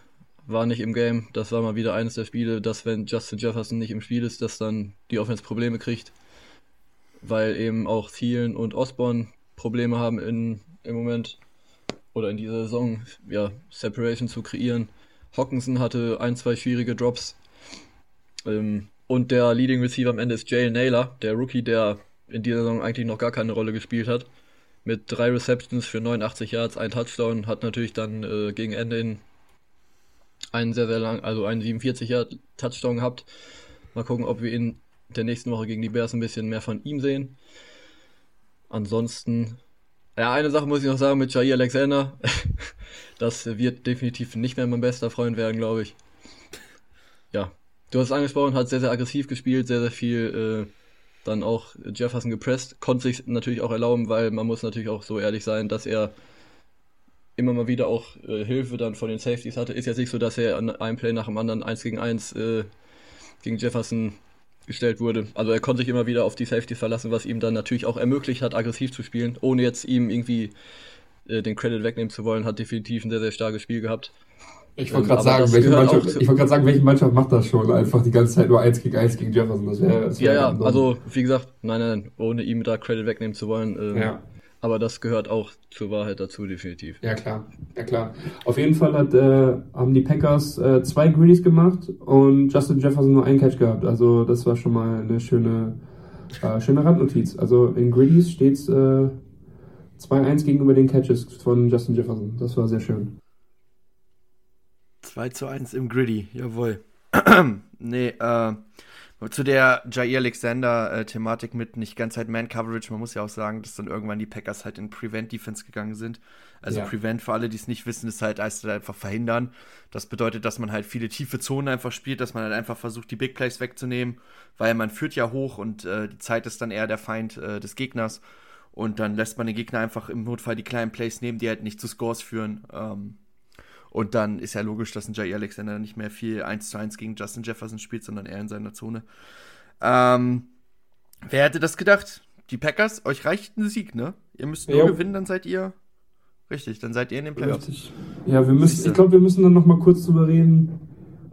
Speaker 4: war nicht im Game. Das war mal wieder eines der Spiele, dass wenn Justin Jefferson nicht im Spiel ist, dass dann die Offense Probleme kriegt. Weil eben auch Thielen und Osborne Probleme haben in, im Moment oder in dieser Saison, ja, Separation zu kreieren. Hawkinson hatte ein, zwei schwierige Drops. Ähm, und der Leading Receiver am Ende ist Jalen Naylor, der Rookie, der in dieser Saison eigentlich noch gar keine Rolle gespielt hat. Mit drei Receptions für 89 Yards, ein Touchdown, hat natürlich dann äh, gegen Ende in einen sehr, sehr lang, also einen 47er Touchdown gehabt. Mal gucken, ob wir in der nächsten Woche gegen die Bears ein bisschen mehr von ihm sehen. Ansonsten, ja, eine Sache muss ich noch sagen mit Jair Alexander. das wird definitiv nicht mehr mein bester Freund werden, glaube ich. Ja, du hast es angesprochen, hat sehr, sehr aggressiv gespielt, sehr, sehr viel äh, dann auch Jefferson gepresst. Konnte sich natürlich auch erlauben, weil man muss natürlich auch so ehrlich sein, dass er immer mal wieder auch äh, Hilfe dann von den Safeties hatte. Ist jetzt nicht so, dass er an einem Play nach dem anderen 1 gegen 1 äh, gegen Jefferson gestellt wurde. Also er konnte sich immer wieder auf die Safeties verlassen, was ihm dann natürlich auch ermöglicht hat, aggressiv zu spielen, ohne jetzt ihm irgendwie äh, den Credit wegnehmen zu wollen, hat definitiv ein sehr, sehr starkes Spiel gehabt.
Speaker 3: Ich wollte ähm, gerade sagen, welche Mannschaft, ich wollte sagen, welche Mannschaft macht das schon? Einfach die ganze Zeit nur 1 gegen 1 gegen Jefferson. Das wäre, das
Speaker 4: wär ja, ja, also wie gesagt, nein, nein, ohne ihm da Credit wegnehmen zu wollen.
Speaker 3: Äh, ja.
Speaker 4: Aber das gehört auch zur Wahrheit dazu, definitiv.
Speaker 3: Ja, klar. Ja, klar. Auf jeden Fall hat, äh, haben die Packers äh, zwei Greenies gemacht und Justin Jefferson nur einen Catch gehabt. Also, das war schon mal eine schöne, äh, schöne Randnotiz. Also, in Greenies steht es äh, 2-1 gegenüber den Catches von Justin Jefferson. Das war sehr schön.
Speaker 2: 2 zu 1 im Griddy, jawohl. nee, äh, Zu der Jair Alexander-Thematik mit nicht ganz halt Man-Coverage, man muss ja auch sagen, dass dann irgendwann die Packers halt in Prevent-Defense gegangen sind. Also ja. Prevent, für alle, die es nicht wissen, ist halt, heißt halt einfach verhindern. Das bedeutet, dass man halt viele tiefe Zonen einfach spielt, dass man halt einfach versucht, die Big Plays wegzunehmen, weil man führt ja hoch und äh, die Zeit ist dann eher der Feind äh, des Gegners. Und dann lässt man den Gegner einfach im Notfall die kleinen Plays nehmen, die halt nicht zu Scores führen. Ähm, und dann ist ja logisch, dass ein Jair Alexander nicht mehr viel 1 zu 1 gegen Justin Jefferson spielt, sondern eher in seiner Zone. Ähm, wer hätte das gedacht? Die Packers, euch reicht ein Sieg, ne? Ihr müsst nur jo. gewinnen, dann seid ihr. Richtig, dann seid ihr in den Playoffs. Richtig.
Speaker 3: Ja, wir müssen, ich glaube, wir müssen dann noch mal kurz drüber reden.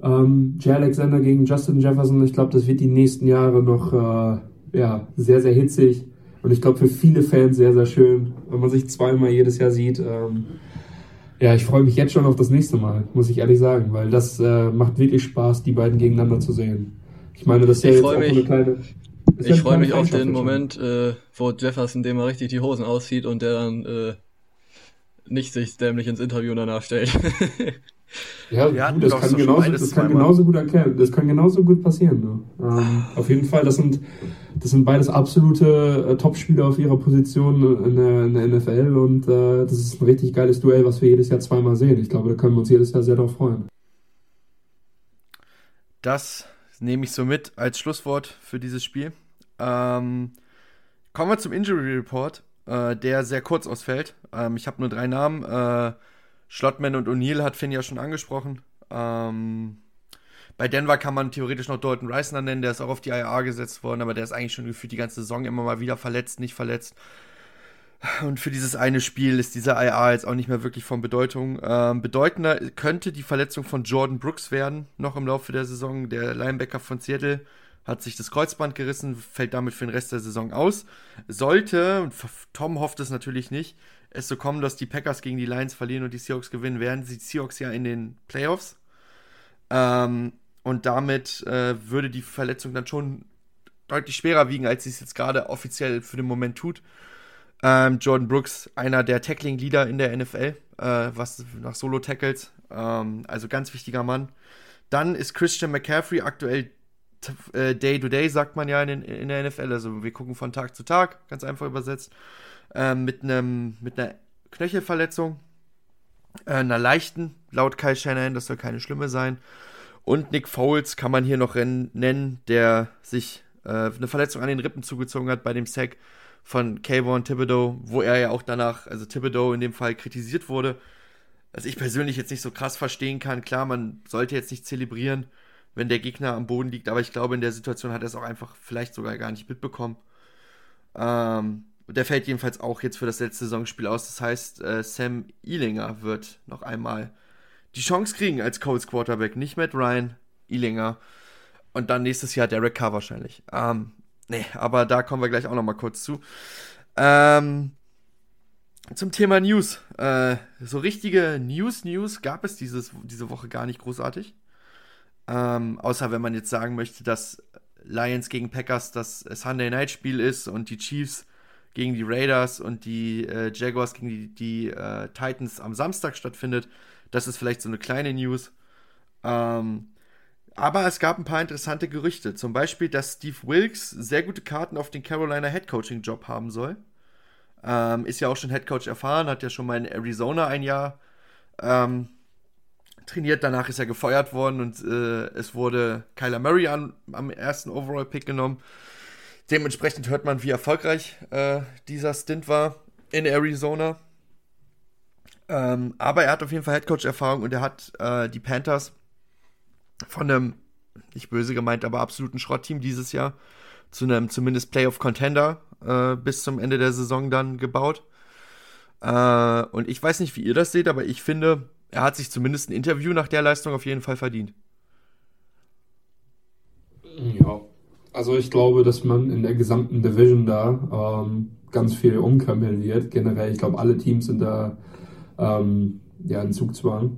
Speaker 3: Ähm, Jay Alexander gegen Justin Jefferson, ich glaube, das wird die nächsten Jahre noch äh, ja, sehr, sehr hitzig. Und ich glaube, für viele Fans sehr, sehr schön, wenn man sich zweimal jedes Jahr sieht. Ähm, ja, ich freue mich jetzt schon auf das nächste Mal, muss ich ehrlich sagen, weil das äh, macht wirklich Spaß, die beiden gegeneinander zu sehen. Ich meine, das ist ja
Speaker 4: jetzt auch mich, eine kleine. Ich freue mich auf den Moment, äh, wo Jefferson dem mal richtig die Hosen auszieht und der dann äh, nicht sich dämlich ins Interview danach stellt.
Speaker 3: ja, gut, das, kann genauso, das kann genauso gut erklären. Das kann genauso gut passieren. Ne? Ähm, auf jeden Fall, das sind, das sind beides absolute äh, Top-Spieler auf ihrer Position in der, in der NFL und äh, das ist ein richtig geiles Duell, was wir jedes Jahr zweimal sehen. Ich glaube, da können wir uns jedes Jahr sehr darauf freuen.
Speaker 2: Das nehme ich so mit als Schlusswort für dieses Spiel. Ähm, kommen wir zum Injury Report, äh, der sehr kurz ausfällt. Ähm, ich habe nur drei Namen. Äh, Schlottman und O'Neill hat Finn ja schon angesprochen. Ähm, bei Denver kann man theoretisch noch Dalton Reisner nennen, der ist auch auf die IR gesetzt worden, aber der ist eigentlich schon gefühlt die ganze Saison immer mal wieder verletzt, nicht verletzt. Und für dieses eine Spiel ist dieser IR jetzt auch nicht mehr wirklich von Bedeutung. Ähm, bedeutender könnte die Verletzung von Jordan Brooks werden, noch im Laufe der Saison. Der Linebacker von Seattle hat sich das Kreuzband gerissen, fällt damit für den Rest der Saison aus. Sollte, und Tom hofft es natürlich nicht, es so kommen, dass die Packers gegen die Lions verlieren und die Seahawks gewinnen, wären die Seahawks ja in den Playoffs. Ähm, und damit äh, würde die Verletzung dann schon deutlich schwerer wiegen, als sie es jetzt gerade offiziell für den Moment tut. Ähm, Jordan Brooks, einer der Tackling-Leader in der NFL, äh, was nach Solo-Tackles, ähm, also ganz wichtiger Mann. Dann ist Christian McCaffrey aktuell Day-to-Day, äh, -Day, sagt man ja in, in, der NFL, also wir gucken von Tag zu Tag, ganz einfach übersetzt, ähm, mit, einem, mit einer Knöchelverletzung, äh, einer leichten, laut Kai Shanahan, das soll keine schlimme sein. Und Nick Foles kann man hier noch nennen, der sich äh, eine Verletzung an den Rippen zugezogen hat bei dem Sack von Kayvon Thibodeau, wo er ja auch danach, also Thibodeau in dem Fall kritisiert wurde. Was ich persönlich jetzt nicht so krass verstehen kann. Klar, man sollte jetzt nicht zelebrieren, wenn der Gegner am Boden liegt, aber ich glaube, in der Situation hat er es auch einfach vielleicht sogar gar nicht mitbekommen. Ähm, der fällt jedenfalls auch jetzt für das letzte Saisonspiel aus. Das heißt, äh, Sam Ealinger wird noch einmal die Chance kriegen als Colts Quarterback. Nicht Matt Ryan, Ealinger. Und dann nächstes Jahr Derek Carr wahrscheinlich. Ähm, Nee, aber da kommen wir gleich auch noch mal kurz zu. Ähm, zum Thema News. Äh, so richtige News-News gab es dieses, diese Woche gar nicht großartig. Ähm, außer wenn man jetzt sagen möchte, dass Lions gegen Packers das Sunday Night Spiel ist und die Chiefs gegen die Raiders und die äh, Jaguars gegen die, die äh, Titans am Samstag stattfindet. Das ist vielleicht so eine kleine News. Ähm, aber es gab ein paar interessante Gerüchte. Zum Beispiel, dass Steve Wilkes sehr gute Karten auf den Carolina Headcoaching Job haben soll. Ähm, ist ja auch schon Headcoach erfahren, hat ja schon mal in Arizona ein Jahr ähm, trainiert. Danach ist er gefeuert worden und äh, es wurde Kyler Murray an, am ersten Overall-Pick genommen. Dementsprechend hört man, wie erfolgreich äh, dieser Stint war in Arizona. Ähm, aber er hat auf jeden Fall Headcoach-Erfahrung und er hat äh, die Panthers von einem, nicht böse gemeint, aber absoluten Schrottteam dieses Jahr zu einem zumindest Playoff-Contender äh, bis zum Ende der Saison dann gebaut. Äh, und ich weiß nicht, wie ihr das seht, aber ich finde, er hat sich zumindest ein Interview nach der Leistung auf jeden Fall verdient.
Speaker 3: Ja, also ich glaube, dass man in der gesamten Division da ähm, ganz viel umkrempeln Generell, ich glaube, alle Teams sind da ähm, ja, in Zugzwang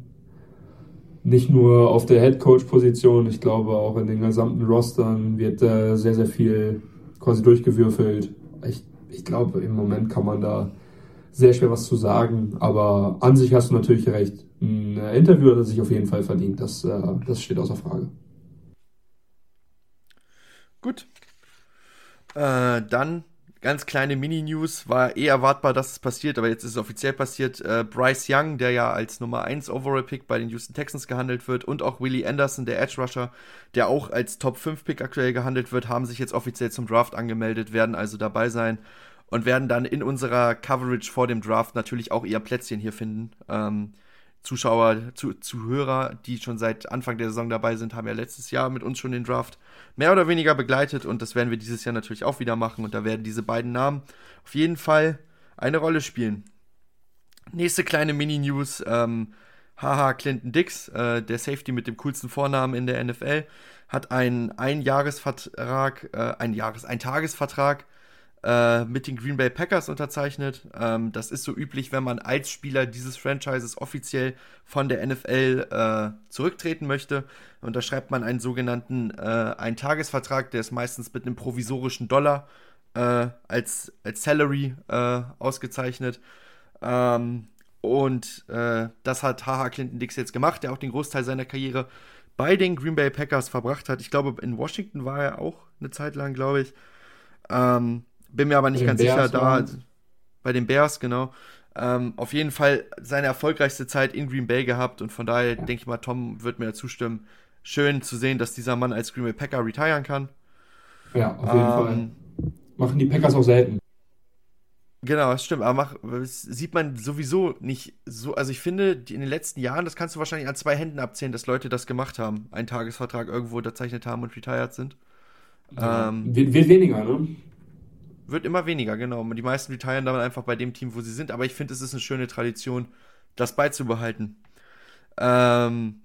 Speaker 3: nicht nur auf der Head-Coach-Position, ich glaube auch in den gesamten Rostern wird äh, sehr, sehr viel quasi durchgewürfelt. Ich, ich glaube, im Moment kann man da sehr schwer was zu sagen, aber an sich hast du natürlich recht. Ein Interview hat er sich auf jeden Fall verdient, das, äh, das steht außer Frage.
Speaker 2: Gut. Äh, dann ganz kleine Mini-News. War eh erwartbar, dass es passiert, aber jetzt ist es offiziell passiert. Äh, Bryce Young, der ja als Nummer 1 Overall-Pick bei den Houston Texans gehandelt wird, und auch Willie Anderson, der Edge-Rusher, der auch als Top-5-Pick aktuell gehandelt wird, haben sich jetzt offiziell zum Draft angemeldet, werden also dabei sein und werden dann in unserer Coverage vor dem Draft natürlich auch ihr Plätzchen hier finden. Ähm, Zuschauer, zu, Zuhörer, die schon seit Anfang der Saison dabei sind, haben ja letztes Jahr mit uns schon den Draft mehr oder weniger begleitet und das werden wir dieses Jahr natürlich auch wieder machen und da werden diese beiden Namen auf jeden Fall eine Rolle spielen. Nächste kleine Mini-News, ähm, haha, Clinton Dix, äh, der Safety mit dem coolsten Vornamen in der NFL, hat einen Einjahresvertrag, äh, ein Jahres-, ein Tagesvertrag äh, mit den Green Bay Packers unterzeichnet. Ähm, das ist so üblich, wenn man als Spieler dieses Franchises offiziell von der NFL äh, zurücktreten möchte. Und da schreibt man einen sogenannten äh, Eintagesvertrag, der ist meistens mit einem provisorischen Dollar äh, als, als Salary äh, ausgezeichnet. Ähm, und das hat Haha Clinton Dix jetzt gemacht, der auch den Großteil seiner Karriere bei den Green Bay Packers verbracht hat. Ich glaube, in Washington war er auch eine Zeit lang, glaube ich. Ähm, bin mir aber nicht ganz Bears sicher, da bei den Bears, genau. Ähm, auf jeden Fall seine erfolgreichste Zeit in Green Bay gehabt und von daher denke ich mal, Tom wird mir zustimmen. Schön zu sehen, dass dieser Mann als Green Bay Packer retiren kann.
Speaker 3: Ja, auf jeden ähm, Fall. Machen die Packers auch selten.
Speaker 2: Genau, das stimmt. Aber mach, das sieht man sowieso nicht so. Also ich finde, die, in den letzten Jahren, das kannst du wahrscheinlich an zwei Händen abzählen, dass Leute das gemacht haben, einen Tagesvertrag irgendwo unterzeichnet haben und retired sind.
Speaker 3: Ja, ähm, wird, wird weniger, ne?
Speaker 2: Wird immer weniger, genau. Die meisten retiren dann einfach bei dem Team, wo sie sind. Aber ich finde, es ist eine schöne Tradition, das beizubehalten. Ähm,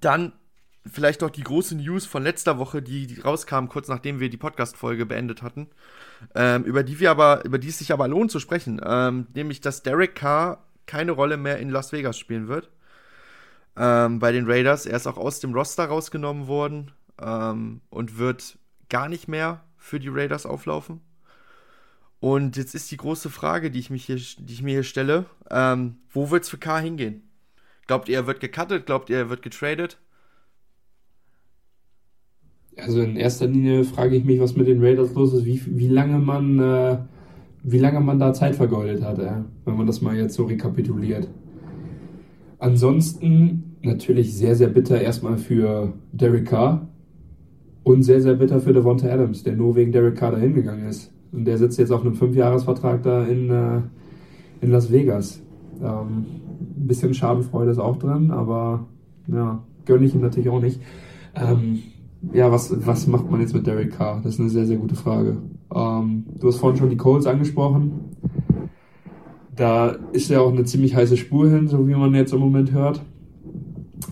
Speaker 2: dann vielleicht noch die große News von letzter Woche, die, die rauskam, kurz nachdem wir die Podcast-Folge beendet hatten, ähm, über die wir aber, über die es sich aber lohnt zu sprechen, ähm, nämlich, dass Derek Carr keine Rolle mehr in Las Vegas spielen wird. Ähm, bei den Raiders. Er ist auch aus dem Roster rausgenommen worden ähm, und wird gar nicht mehr für die Raiders auflaufen. Und jetzt ist die große Frage, die ich, mich hier, die ich mir hier stelle: ähm, Wo wird es für K hingehen? Glaubt ihr, er wird gecuttet? Glaubt ihr, er wird getradet?
Speaker 3: Also in erster Linie frage ich mich, was mit den Raiders los ist, wie, wie lange man, äh, wie lange man da Zeit vergeudet hat, äh, wenn man das mal jetzt so rekapituliert. Ansonsten natürlich sehr, sehr bitter erstmal für Derek Carr, und sehr, sehr bitter für Devonta Adams, der nur wegen Derek Carr hingegangen ist. Und der sitzt jetzt auf einem Fünfjahresvertrag da in, äh, in Las Vegas. Ähm, ein bisschen Schadenfreude ist auch drin, aber ja, gönne ich ihm natürlich auch nicht. Ähm, ja, was, was macht man jetzt mit Derek Carr? Das ist eine sehr, sehr gute Frage. Ähm, du hast vorhin schon die Colts angesprochen. Da ist ja auch eine ziemlich heiße Spur hin, so wie man jetzt im Moment hört.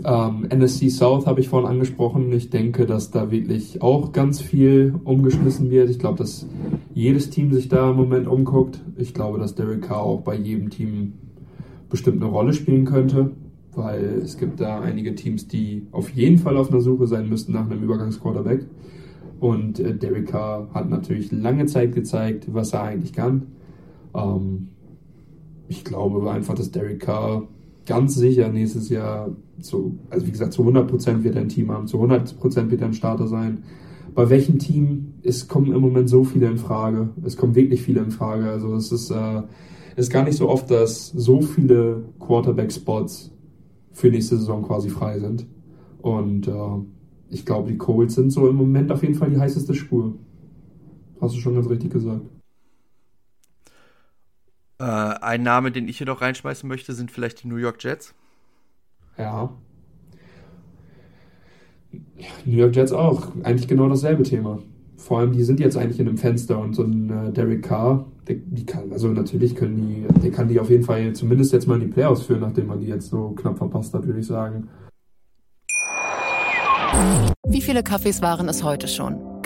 Speaker 3: Ähm, NSC South habe ich vorhin angesprochen. Ich denke, dass da wirklich auch ganz viel umgeschmissen wird. Ich glaube, dass jedes Team sich da im Moment umguckt. Ich glaube, dass Derek Carr auch bei jedem Team bestimmt eine Rolle spielen könnte, weil es gibt da einige Teams, die auf jeden Fall auf einer Suche sein müssten nach einem Übergangsquarterback. Und äh, Derek Carr hat natürlich lange Zeit gezeigt, was er eigentlich kann. Ähm, ich glaube einfach, dass Derek Carr ganz sicher nächstes Jahr, zu, also wie gesagt, zu 100% wird er ein Team haben, zu 100% wird er ein Starter sein. Bei welchem Team? Es kommen im Moment so viele in Frage. Es kommen wirklich viele in Frage. Also es ist, äh, ist gar nicht so oft, dass so viele Quarterback-Spots für nächste Saison quasi frei sind. Und äh, ich glaube, die Colts sind so im Moment auf jeden Fall die heißeste Spur. Hast du schon ganz richtig gesagt.
Speaker 2: Äh, ein Name, den ich hier noch reinschmeißen möchte, sind vielleicht die New York Jets.
Speaker 3: Ja. New York Jets auch. Eigentlich genau dasselbe Thema. Vor allem, die sind jetzt eigentlich in einem Fenster und so ein äh, Derek Carr, der, die kann, also natürlich können die, der kann die auf jeden Fall zumindest jetzt mal in die Playoffs führen, nachdem man die jetzt so knapp verpasst hat, würde ich sagen.
Speaker 6: Wie viele Kaffees waren es heute schon?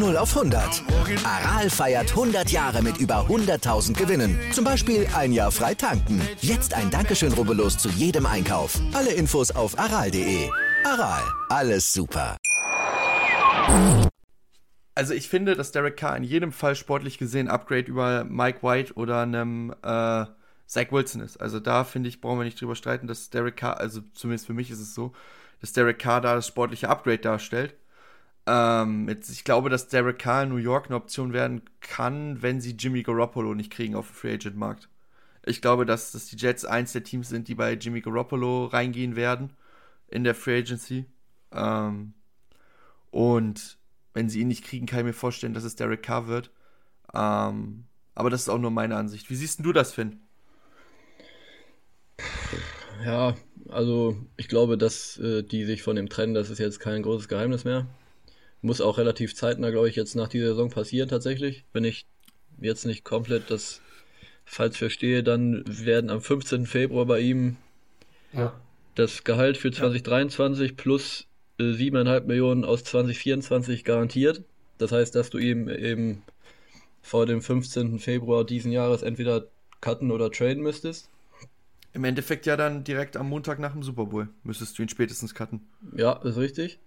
Speaker 5: 0 auf 100. Aral feiert 100 Jahre mit über 100.000 Gewinnen. Zum Beispiel ein Jahr frei tanken. Jetzt ein Dankeschön, rubbellos zu jedem Einkauf. Alle Infos auf aral.de. Aral, alles super.
Speaker 2: Also ich finde, dass Derek Carr in jedem Fall sportlich gesehen Upgrade über Mike White oder einem äh, Zach Wilson ist. Also da finde ich, brauchen wir nicht drüber streiten, dass Derek Carr, also zumindest für mich ist es so, dass Derek Carr da das sportliche Upgrade darstellt. Ähm, jetzt, ich glaube, dass Derek Carr in New York eine Option werden kann, wenn sie Jimmy Garoppolo nicht kriegen auf dem Free Agent Markt. Ich glaube, dass, dass die Jets eins der Teams sind, die bei Jimmy Garoppolo reingehen werden in der Free Agency. Ähm, und wenn sie ihn nicht kriegen, kann ich mir vorstellen, dass es Derek Carr wird. Ähm, aber das ist auch nur meine Ansicht. Wie siehst du das, Finn?
Speaker 4: Ja, also ich glaube, dass äh, die sich von dem trennen, das ist jetzt kein großes Geheimnis mehr. Muss auch relativ zeitnah, glaube ich, jetzt nach dieser Saison passieren tatsächlich. Wenn ich jetzt nicht komplett das falsch verstehe, dann werden am 15. Februar bei ihm ja. das Gehalt für 2023 plus äh, 7,5 Millionen aus 2024 garantiert. Das heißt, dass du ihm eben vor dem 15. Februar diesen Jahres entweder cutten oder traden müsstest.
Speaker 2: Im Endeffekt ja dann direkt am Montag nach dem Super Bowl müsstest du ihn spätestens cutten.
Speaker 4: Ja, ist richtig.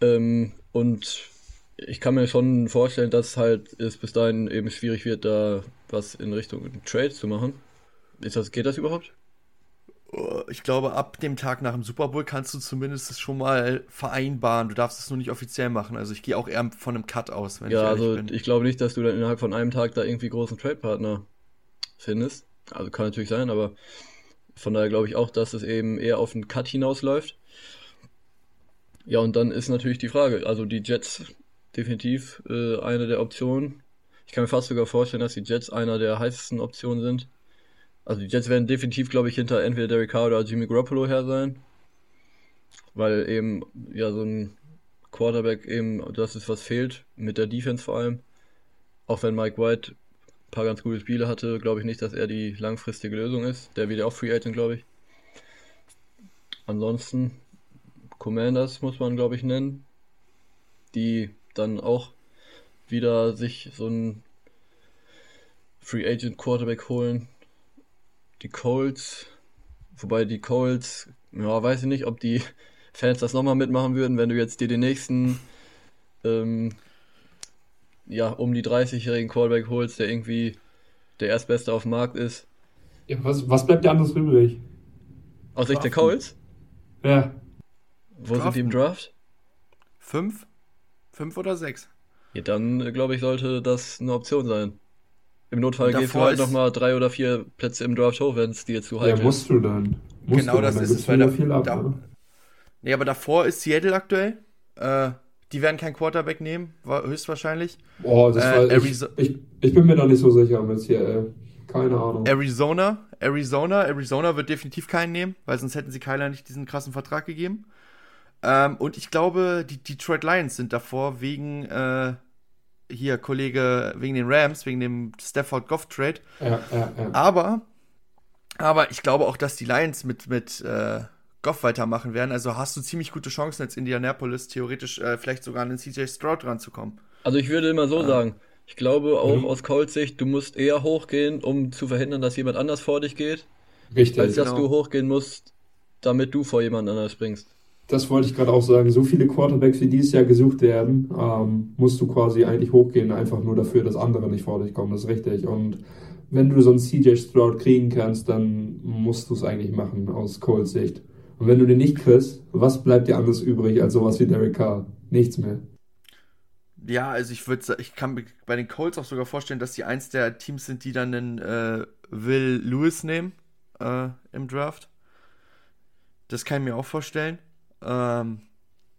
Speaker 4: Ähm, und ich kann mir schon vorstellen, dass halt es bis dahin eben schwierig wird, da was in Richtung Trade zu machen. Ist das, geht das überhaupt?
Speaker 2: Oh, ich glaube, ab dem Tag nach dem Super Bowl kannst du zumindest schon mal vereinbaren. Du darfst es nur nicht offiziell machen. Also ich gehe auch eher von einem Cut aus.
Speaker 4: ja, ich also bin. ich glaube nicht, dass du dann innerhalb von einem Tag da irgendwie großen Trade-Partner findest. Also kann natürlich sein, aber von daher glaube ich auch, dass es eben eher auf einen Cut hinausläuft. Ja, und dann ist natürlich die Frage, also die Jets definitiv äh, eine der Optionen. Ich kann mir fast sogar vorstellen, dass die Jets einer der heißesten Optionen sind. Also die Jets werden definitiv, glaube ich, hinter entweder Derek Carr oder Jimmy Garoppolo her sein. Weil eben, ja, so ein Quarterback eben, das ist was fehlt, mit der Defense vor allem. Auch wenn Mike White ein paar ganz gute Spiele hatte, glaube ich nicht, dass er die langfristige Lösung ist. Der wird ja auch Free Agent, glaube ich. Ansonsten, Commanders muss man, glaube ich, nennen. Die dann auch wieder sich so ein Free Agent Quarterback holen. Die Colts, wobei die Colts, ja, weiß ich nicht, ob die Fans das nochmal mitmachen würden, wenn du jetzt dir den nächsten, ähm, ja, um die 30-jährigen Quarterback holst, der irgendwie der Erstbeste auf dem Markt ist.
Speaker 3: Ja, was, was bleibt dir anders übrig?
Speaker 4: Aus Sicht der Colts?
Speaker 3: Ja.
Speaker 4: Wo Draften. sind die im Draft?
Speaker 2: Fünf? Fünf oder sechs?
Speaker 4: Ja, dann äh, glaube ich, sollte das eine Option sein. Im Notfall gehst du halt nochmal drei oder vier Plätze im Draft hoch, wenn es dir zu heikel
Speaker 3: ist. Ja, musst du dann. Musst
Speaker 2: genau
Speaker 3: du
Speaker 2: das ist es, weil da, viel ab, da, Nee, aber davor ist Seattle aktuell. Äh, die werden keinen Quarterback nehmen, höchstwahrscheinlich.
Speaker 3: Oh, das äh, war, ich, ich, ich, bin mir da nicht so sicher mit Seattle. Keine Ahnung.
Speaker 2: Arizona, Arizona, Arizona wird definitiv keinen nehmen, weil sonst hätten sie Kyler nicht diesen krassen Vertrag gegeben. Ähm, und ich glaube, die Detroit Lions sind davor wegen äh, hier Kollege wegen den Rams, wegen dem Stafford Goff Trade.
Speaker 3: Ja, ja, ja.
Speaker 2: Aber aber ich glaube auch, dass die Lions mit mit äh, Goff weitermachen werden. Also hast du ziemlich gute Chancen als Indianapolis theoretisch äh, vielleicht sogar an den CJ Stroud ranzukommen.
Speaker 4: Also ich würde immer so ah. sagen, ich glaube auch mhm. aus Colts Sicht, du musst eher hochgehen, um zu verhindern, dass jemand anders vor dich geht.
Speaker 3: Richtig.
Speaker 4: Als dass genau. du hochgehen musst, damit du vor jemand anders springst.
Speaker 3: Das wollte ich gerade auch sagen. So viele Quarterbacks, wie dieses Jahr gesucht werden, ähm, musst du quasi eigentlich hochgehen, einfach nur dafür, dass andere nicht vor dich kommen. Das ist richtig. Und wenn du so einen CJ Stroud kriegen kannst, dann musst du es eigentlich machen, aus Coles Sicht. Und wenn du den nicht kriegst, was bleibt dir anders übrig als sowas wie Derek Carr? Nichts mehr.
Speaker 2: Ja, also ich würde, ich kann bei den Colts auch sogar vorstellen, dass die eins der Teams sind, die dann einen äh, Will Lewis nehmen äh, im Draft. Das kann ich mir auch vorstellen ähm,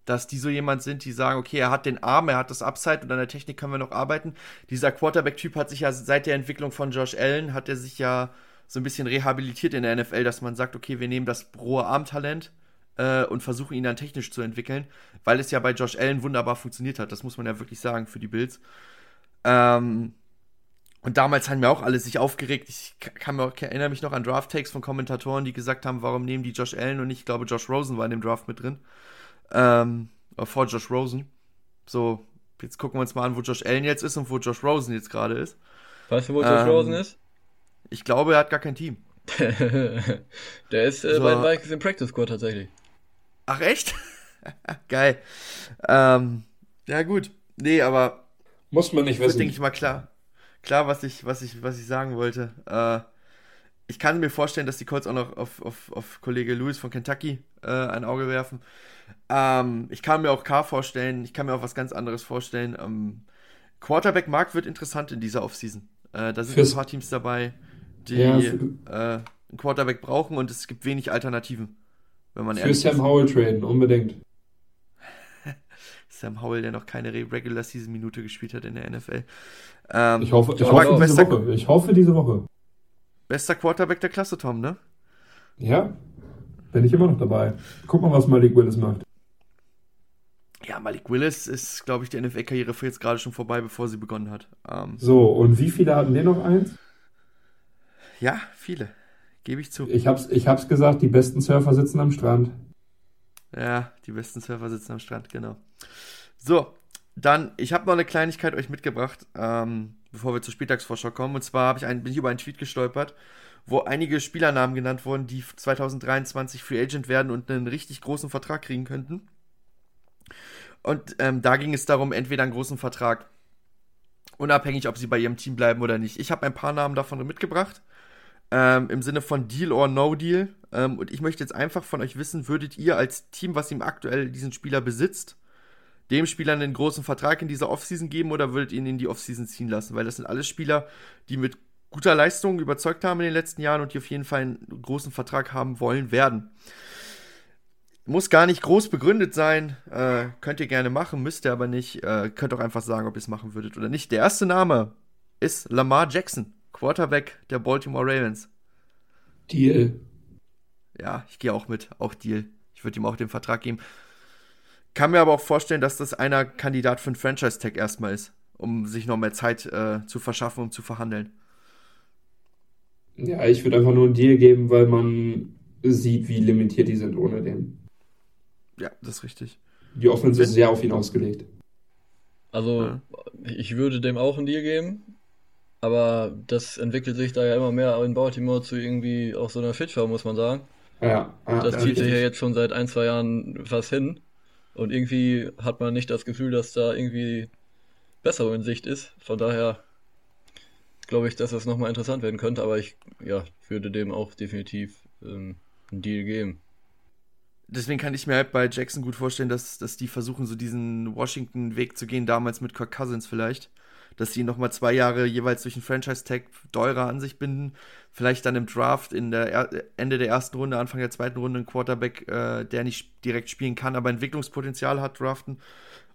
Speaker 2: dass die so jemand sind, die sagen, okay, er hat den Arm, er hat das Upside und an der Technik können wir noch arbeiten. Dieser Quarterback-Typ hat sich ja seit der Entwicklung von Josh Allen, hat er sich ja so ein bisschen rehabilitiert in der NFL, dass man sagt, okay, wir nehmen das rohe Armtalent äh, und versuchen ihn dann technisch zu entwickeln, weil es ja bei Josh Allen wunderbar funktioniert hat. Das muss man ja wirklich sagen für die Bills. Ähm, und damals haben wir auch alle sich aufgeregt. Ich kann mir, erinnere mich noch an Draft-Takes von Kommentatoren, die gesagt haben, warum nehmen die Josh Allen und nicht, ich glaube, Josh Rosen war in dem Draft mit drin. Ähm, vor Josh Rosen. So, Jetzt gucken wir uns mal an, wo Josh Allen jetzt ist und wo Josh Rosen jetzt gerade ist.
Speaker 4: Weißt du, wo Josh
Speaker 2: Ähm,
Speaker 4: Rosen ist?
Speaker 2: Ich glaube, er hat gar kein Team.
Speaker 4: Der ist äh,
Speaker 2: So.
Speaker 4: bei den Vikings im Practice Squad tatsächlich.
Speaker 2: Ach, echt? Geil. Ähm, ja, gut. Nee, aber
Speaker 3: Muss man nicht wissen.
Speaker 2: denke ich mal, klar. Klar, was ich, was ich, was ich sagen wollte. Äh, ich kann mir vorstellen, dass die Colts auch noch auf, auf, auf Kollege Lewis von Kentucky äh, ein Auge werfen. Ähm, ich kann mir auch K vorstellen. Ich kann mir auch was ganz anderes vorstellen. Ähm, Quarterback-Markt wird interessant in dieser Offseason. Äh, da sind
Speaker 3: Fürs-
Speaker 2: ein paar Teams dabei, die
Speaker 3: Ja,
Speaker 2: äh, einen Quarterback brauchen und es gibt wenig Alternativen. Wenn man
Speaker 3: Für
Speaker 2: ehrlich
Speaker 3: Sam. Howell traden, unbedingt.
Speaker 2: Sam Howell, der noch keine Re- Regular Season Minute gespielt hat in der NFL. Ähm,
Speaker 3: Ich hoffe, ich hoffe diese
Speaker 2: bester,
Speaker 3: Woche. Ich hoffe diese Woche.
Speaker 2: bester Quarterback der Klasse, Tom, ne?
Speaker 3: Ja, bin ich immer noch dabei. Guck mal, was Malik Willis macht.
Speaker 2: Ja, Malik Willis ist, glaube ich, die NFL-Karriere für jetzt gerade schon vorbei, bevor sie begonnen hat. Ähm,
Speaker 3: So, und wie viele hatten wir noch eins?
Speaker 2: ja, viele. Gebe ich zu.
Speaker 3: Ich hab's, ich hab's gesagt, die besten Surfer sitzen am Strand.
Speaker 2: Ja, die besten Surfer sitzen am Strand, genau. So, dann, ich habe noch eine Kleinigkeit euch mitgebracht, ähm, bevor wir zur Spieltagsvorschau kommen. Und zwar ich einen, bin ich über einen Tweet gestolpert, wo einige Spielernamen genannt wurden, die 2023 Free Agent werden und einen richtig großen Vertrag kriegen könnten. Und ähm, da ging es darum, entweder einen großen Vertrag, unabhängig, ob sie bei ihrem Team bleiben oder nicht. Ich habe ein paar Namen davon mitgebracht. Ähm, Im Sinne von Deal or No Deal. Ähm, und ich möchte jetzt einfach von euch wissen, würdet ihr als Team, was ihm aktuell diesen Spieler besitzt, dem Spieler einen großen Vertrag in dieser Offseason geben oder würdet ihr ihn in die Offseason ziehen lassen? Weil das sind alles Spieler, die mit guter Leistung überzeugt haben in den letzten Jahren und die auf jeden Fall einen großen Vertrag haben wollen werden. Muss gar nicht groß begründet sein, äh, könnt ihr gerne machen, müsst ihr aber nicht. Äh, könnt auch einfach sagen, ob ihr es machen würdet oder nicht. Der erste Name ist Lamar Jackson, Quarterback der Baltimore Ravens.
Speaker 3: Deal.
Speaker 2: Ja, ich gehe auch mit, auch Deal. Ich würde ihm auch den Vertrag geben. Kann mir aber auch vorstellen, dass das einer Kandidat für einen Franchise-Tag erstmal ist, um sich noch mehr Zeit äh, zu verschaffen, um zu verhandeln.
Speaker 3: Ja, ich würde einfach nur einen Deal geben, weil man sieht, wie limitiert die sind ohne den.
Speaker 2: Ja, das ist richtig.
Speaker 3: Die Offense ist sehr auf ihn ausgelegt.
Speaker 4: Also,
Speaker 2: Ja.
Speaker 4: ich würde dem auch einen Deal geben, aber das entwickelt sich da ja immer mehr in Baltimore zu irgendwie auch so einer Fitschau, muss man sagen.
Speaker 3: Ja, ja,
Speaker 4: Das zieht sich ja jetzt schon seit ein, zwei Jahren was hin. Und irgendwie hat man nicht das Gefühl, dass da irgendwie Besserung in Sicht ist. Von daher glaube ich, dass das nochmal interessant werden könnte, aber ich ja, würde dem auch definitiv ähm, einen Deal geben.
Speaker 2: Deswegen kann ich mir halt bei Jackson gut vorstellen, dass, dass die versuchen, so diesen Washington-Weg zu gehen, damals mit Kirk Cousins vielleicht. Dass sie nochmal zwei Jahre jeweils durch einen Franchise-Tag teurer an sich binden. Vielleicht dann im Draft in der er Ende der ersten Runde, Anfang der zweiten Runde einen Quarterback, äh, der nicht direkt spielen kann, aber Entwicklungspotenzial hat, draften.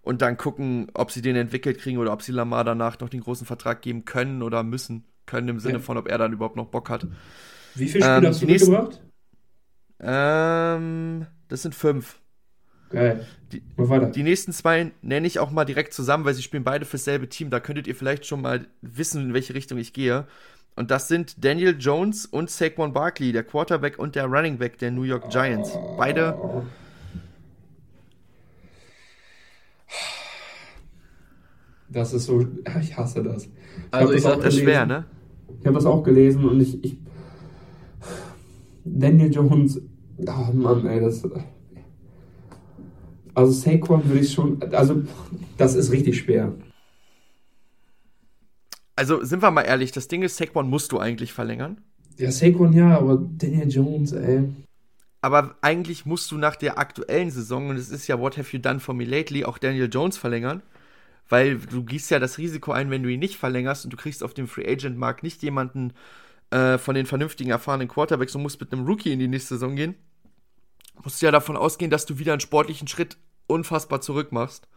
Speaker 2: Und dann gucken, ob sie den entwickelt kriegen oder ob sie Lamar danach noch den großen Vertrag geben können oder müssen. Können im Sinne
Speaker 3: Ja.
Speaker 2: von, ob er dann überhaupt noch Bock hat.
Speaker 3: Wie viele Spiele
Speaker 2: Ähm,
Speaker 3: hast du
Speaker 2: nächsten-
Speaker 3: mitgebracht?
Speaker 2: Ähm, das sind fünf.
Speaker 3: Geil.
Speaker 2: Die-
Speaker 3: Mach weiter.
Speaker 2: Die nächsten zwei nenne ich auch mal direkt zusammen, weil sie spielen beide fürs selbe Team. Da könntet ihr vielleicht schon mal wissen, in welche Richtung ich gehe. Und das sind Daniel Jones und Saquon Barkley, der Quarterback und der Running Back der New York Giants. Beide,
Speaker 3: Das ist so. Ich hasse das.
Speaker 4: Also
Speaker 3: hab
Speaker 4: ich
Speaker 3: das
Speaker 4: sag,
Speaker 3: auch
Speaker 2: das ist schwer, ne?
Speaker 3: Ich habe das auch gelesen und ich, ich. Daniel Jones. Oh Mann, ey, das. Also Saquon würde ich schon. Also, das ist richtig schwer.
Speaker 2: Also sind wir mal ehrlich, das Ding ist, Saquon musst du eigentlich verlängern.
Speaker 3: Ja, Saquon ja, aber Daniel Jones, ey.
Speaker 2: Aber eigentlich musst du nach der aktuellen Saison, und es ist ja What Have You Done For Me Lately, auch Daniel Jones verlängern. Weil du gießt ja das Risiko ein, wenn du ihn nicht verlängerst und du kriegst auf dem Free Agent Markt nicht jemanden äh, von den vernünftigen, erfahrenen Quarterbacks und musst mit einem Rookie in die nächste Saison gehen. Musst du ja davon ausgehen, dass du wieder einen sportlichen Schritt unfassbar zurück machst.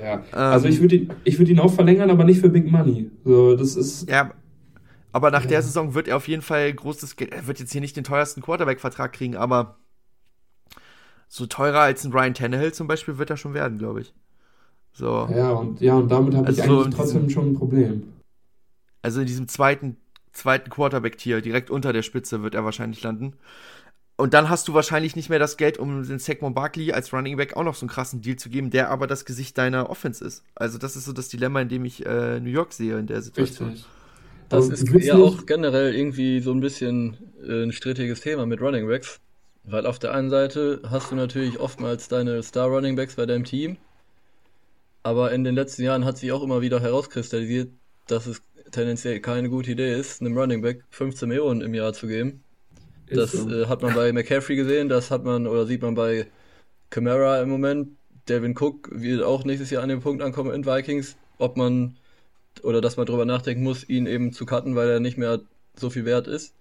Speaker 3: Ja. also ich
Speaker 2: Ähm.
Speaker 3: würde ihn, ich würd ihn auch verlängern, aber nicht für Big Money. So, das ist.
Speaker 2: Ja, aber nach
Speaker 3: Ja.
Speaker 2: der Saison wird er auf jeden Fall großes Geld. Er wird jetzt hier nicht den teuersten Quarterback-Vertrag kriegen, aber so teurer als ein Ryan Tannehill zum Beispiel wird er schon werden, glaube ich. So.
Speaker 3: Ja, und, ja, und damit habe
Speaker 2: Also
Speaker 3: ich
Speaker 2: so
Speaker 3: eigentlich
Speaker 2: in
Speaker 3: trotzdem
Speaker 2: diesem-
Speaker 3: schon ein Problem.
Speaker 2: Also in diesem zweiten, zweiten Quarterback-Tier, direkt unter der Spitze, wird er wahrscheinlich landen. Und dann hast du wahrscheinlich nicht mehr das Geld, um den Saquon Barkley als Running Back auch noch so einen krassen Deal zu geben, der aber das Gesicht deiner Offense ist. Also das ist so das Dilemma, in dem ich äh, New York sehe in der Situation.
Speaker 3: Richtig.
Speaker 4: Das ist ja auch generell irgendwie so ein bisschen äh, ein strittiges Thema mit Running Backs. Weil auf der einen Seite hast du natürlich oftmals deine Star Running Backs bei deinem Team. Aber in den letzten Jahren hat sich auch immer wieder herauskristallisiert, dass es tendenziell keine gute Idee ist, einem Running Back 15 Millionen im Jahr zu geben. Das
Speaker 3: so.
Speaker 4: äh, hat man bei McCaffrey gesehen, das hat man oder sieht man bei Camara im Moment. Devin Cook wird auch nächstes Jahr an den Punkt ankommen in Vikings, ob man oder dass man drüber nachdenken muss, ihn eben zu cutten, weil er nicht mehr so viel wert ist.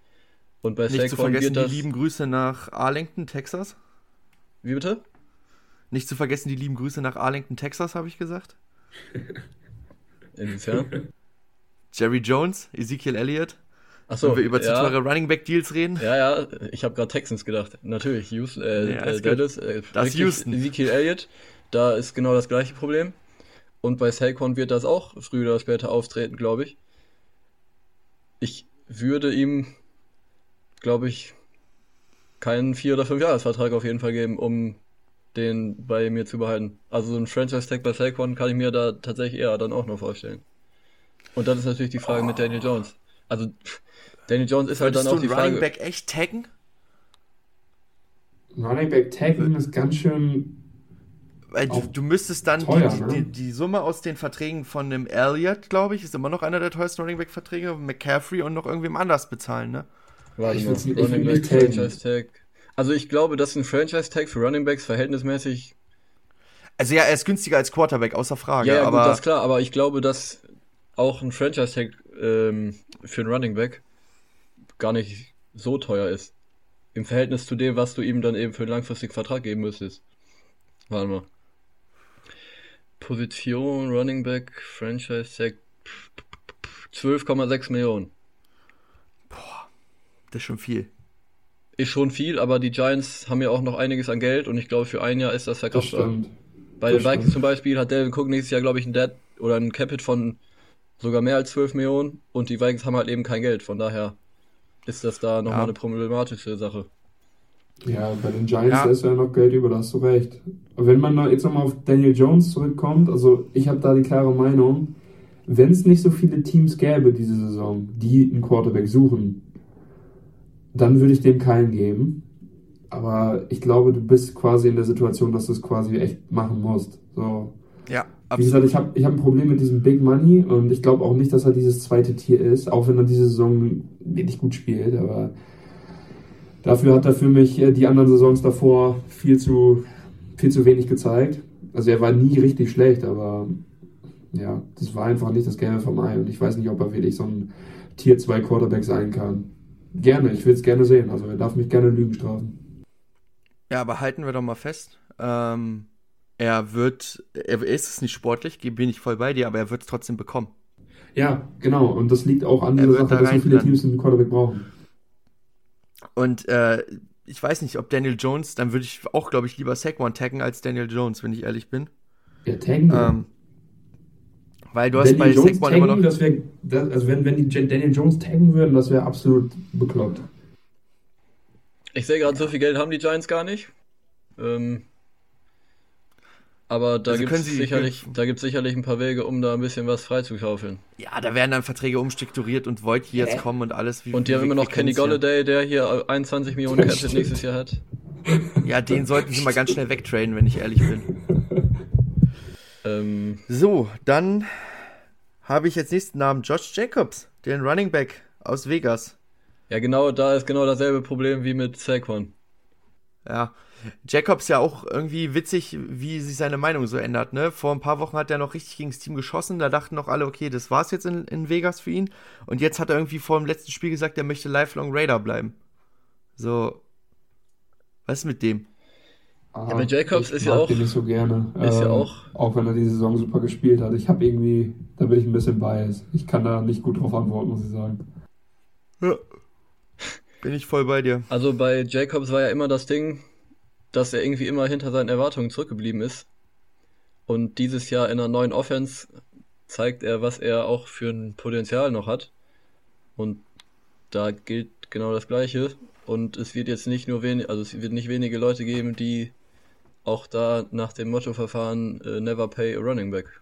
Speaker 4: Und bei
Speaker 2: Nicht zu
Speaker 4: Saquon
Speaker 2: vergessen
Speaker 4: wird
Speaker 2: die
Speaker 4: das.
Speaker 2: lieben Grüße nach Arlington, Texas.
Speaker 4: Wie bitte?
Speaker 2: Nicht zu vergessen die lieben Grüße nach Arlington, Texas, habe ich gesagt.
Speaker 4: Inwiefern?
Speaker 2: Jerry Jones, Ezekiel Elliott.
Speaker 4: Achso,
Speaker 2: wenn wir über zu
Speaker 4: ja,
Speaker 2: teure Running Back Deals reden.
Speaker 4: ja, ja, ich habe gerade Texans gedacht. Natürlich, Houston, äh,
Speaker 2: Ja,
Speaker 4: äh. Dallas, äh,
Speaker 2: Das Houston.
Speaker 4: Ezekiel Elliott, da ist genau das gleiche Problem. Und bei Saquon wird das auch früher oder später auftreten, glaube ich. Ich würde ihm, glaube ich, keinen vier oder fünf Jahresvertrag auf jeden Fall geben, um den bei mir zu behalten. Also so ein Franchise-Tag bei Saquon kann ich mir da tatsächlich eher dann auch noch vorstellen. Und dann ist natürlich die Frage mit Daniel Jones. Also Daniel Jones ist halt
Speaker 2: Würdest
Speaker 4: dann
Speaker 2: du
Speaker 4: auch die
Speaker 2: einen Running
Speaker 4: Frage.
Speaker 2: Back echt taggen?
Speaker 3: Running Back Taggen ist ganz schön.
Speaker 2: Weil du, du müsstest dann
Speaker 3: teuer,
Speaker 2: die,
Speaker 3: ne?
Speaker 2: die, die Summe aus den Verträgen von dem Elliott, glaube ich, ist immer noch einer der teuersten Running Back Verträge, McCaffrey und noch irgendwem anders bezahlen, ne?
Speaker 4: Warte
Speaker 3: Ich
Speaker 4: mal,
Speaker 3: ich
Speaker 4: Running Back. Franchise Tag. Also ich glaube, dass ein Franchise Tag für Running Backs verhältnismäßig.
Speaker 2: Also ja, er ist günstiger als Quarterback, außer Frage,
Speaker 4: Ja, ja
Speaker 2: aber
Speaker 4: gut, das ist klar, aber ich glaube, dass auch ein Franchise Tag ähm, für einen Running Back gar nicht so teuer ist. Im Verhältnis zu dem, was du ihm dann eben für einen langfristigen Vertrag geben müsstest. Warte mal. Position, Running Back, Franchise Tag 12,6 Millionen.
Speaker 2: das ist schon viel.
Speaker 4: Ist schon viel, aber die Giants haben ja auch noch einiges an Geld und ich glaube, für ein Jahr ist das
Speaker 3: Das
Speaker 4: verkraftbar.
Speaker 3: stimmt.
Speaker 4: Bei den
Speaker 3: das
Speaker 4: Vikings zum Beispiel hat Delvin Cook nächstes Jahr, glaube ich, ein Dead oder ein Capit von sogar mehr als 12 Millionen und die Vikings haben halt eben kein Geld. Von daher ist das da nochmal
Speaker 2: Ja.
Speaker 4: eine problematische Sache.
Speaker 3: Ja, bei den Giants
Speaker 2: Ja.
Speaker 3: ist ja noch Geld über, da hast du recht. Aber wenn man noch- jetzt nochmal auf Daniel Jones zurückkommt, also ich habe da die klare Meinung, wenn es nicht so viele Teams gäbe diese Saison, die einen Quarterback suchen, dann würde ich dem keinen geben. Aber ich glaube, du bist quasi in der Situation, dass du es quasi echt machen musst. So.
Speaker 2: Ja,
Speaker 3: Wie gesagt, ich habe ich hab ein Problem mit diesem Big Money und ich glaube auch nicht, dass er dieses zweite Tier ist, auch wenn er diese Saison wirklich gut spielt. Aber dafür hat er für mich äh, die anderen Saisons davor viel zu, viel zu wenig gezeigt. Also er war nie richtig schlecht, aber ja, das war einfach nicht das Gelbe vom Ei und ich weiß nicht, ob er wirklich so ein Tier 2 Quarterback sein kann. Gerne, ich will es gerne sehen. Also er darf mich gerne Lügen strafen.
Speaker 2: Ja, aber halten wir doch mal fest. Ähm, er wird, er ist es nicht sportlich, bin ich voll bei dir, aber er wird es trotzdem bekommen.
Speaker 3: Ja, genau. Und das liegt auch an
Speaker 2: Er wird
Speaker 3: Sache,
Speaker 2: da
Speaker 3: dass so viele. Teams einen Quarterback brauchen.
Speaker 2: Und äh, ich weiß nicht, ob Daniel Jones, dann würde ich auch, glaube ich, lieber Saquon taggen als Daniel Jones, wenn ich ehrlich bin.
Speaker 3: Ja, taggen.
Speaker 2: Ähm, weil du hast
Speaker 3: Daniel
Speaker 2: bei
Speaker 3: Jones
Speaker 2: Saquon
Speaker 3: taggen,
Speaker 2: immer noch.
Speaker 3: das wäre, das, also wenn, wenn die Daniel Jones taggen würden, das wäre absolut bekloppt.
Speaker 4: Ich sehe gerade, so viel Geld haben die Giants gar nicht. Ähm, aber da
Speaker 2: Also
Speaker 4: gibt es sicherlich, da gibt's sicherlich ein paar Wege, um da ein bisschen was freizuschaufeln.
Speaker 2: Ja, da werden dann Verträge umstrukturiert und Void hier jetzt kommen und alles. Wie,
Speaker 4: Und die haben
Speaker 2: wir-
Speaker 4: immer noch Kenny. Golladay, der hier 21 Millionen Capit nächstes Jahr hat.
Speaker 2: Ja, den sollten sie mal ganz schnell wegtraden, wenn ich ehrlich bin.
Speaker 4: Ähm,
Speaker 2: So, dann habe ich jetzt nächsten Namen Josh Jacobs, den Running Back aus Vegas.
Speaker 4: ja, genau, da ist genau dasselbe Problem wie mit Saquon.
Speaker 2: Ja. Jacobs ja auch irgendwie witzig, wie sich seine Meinung so ändert, ne? Vor ein paar Wochen hat er noch richtig gegen das Team geschossen, da dachten noch alle, okay, das war's jetzt in, in Vegas für ihn. Und jetzt hat er irgendwie vor dem letzten Spiel gesagt, er möchte lifelong Raider bleiben. So. Was ist mit dem?
Speaker 3: Ah,
Speaker 4: aber Jacobs
Speaker 3: ich
Speaker 4: ist ja
Speaker 3: mag
Speaker 4: auch-
Speaker 3: Den nicht so gerne.
Speaker 4: ist ja
Speaker 3: Ähm,
Speaker 4: auch-
Speaker 3: Auch wenn er die Saison super gespielt hat. Ich habe irgendwie, da bin ich ein bisschen biased. Ich kann da nicht gut drauf antworten, muss ich sagen.
Speaker 2: Ja. Bin ich voll bei dir.
Speaker 4: Also bei Jacobs war ja immer das Ding, dass er irgendwie immer hinter seinen Erwartungen zurückgeblieben ist. Und dieses Jahr in einer neuen Offense zeigt er, was er auch für ein Potenzial noch hat. Und da gilt genau das Gleiche. Und es wird jetzt nicht nur wenig, also es wird nicht wenige Leute geben, die auch da nach dem Motto verfahren, uh, never pay a running back.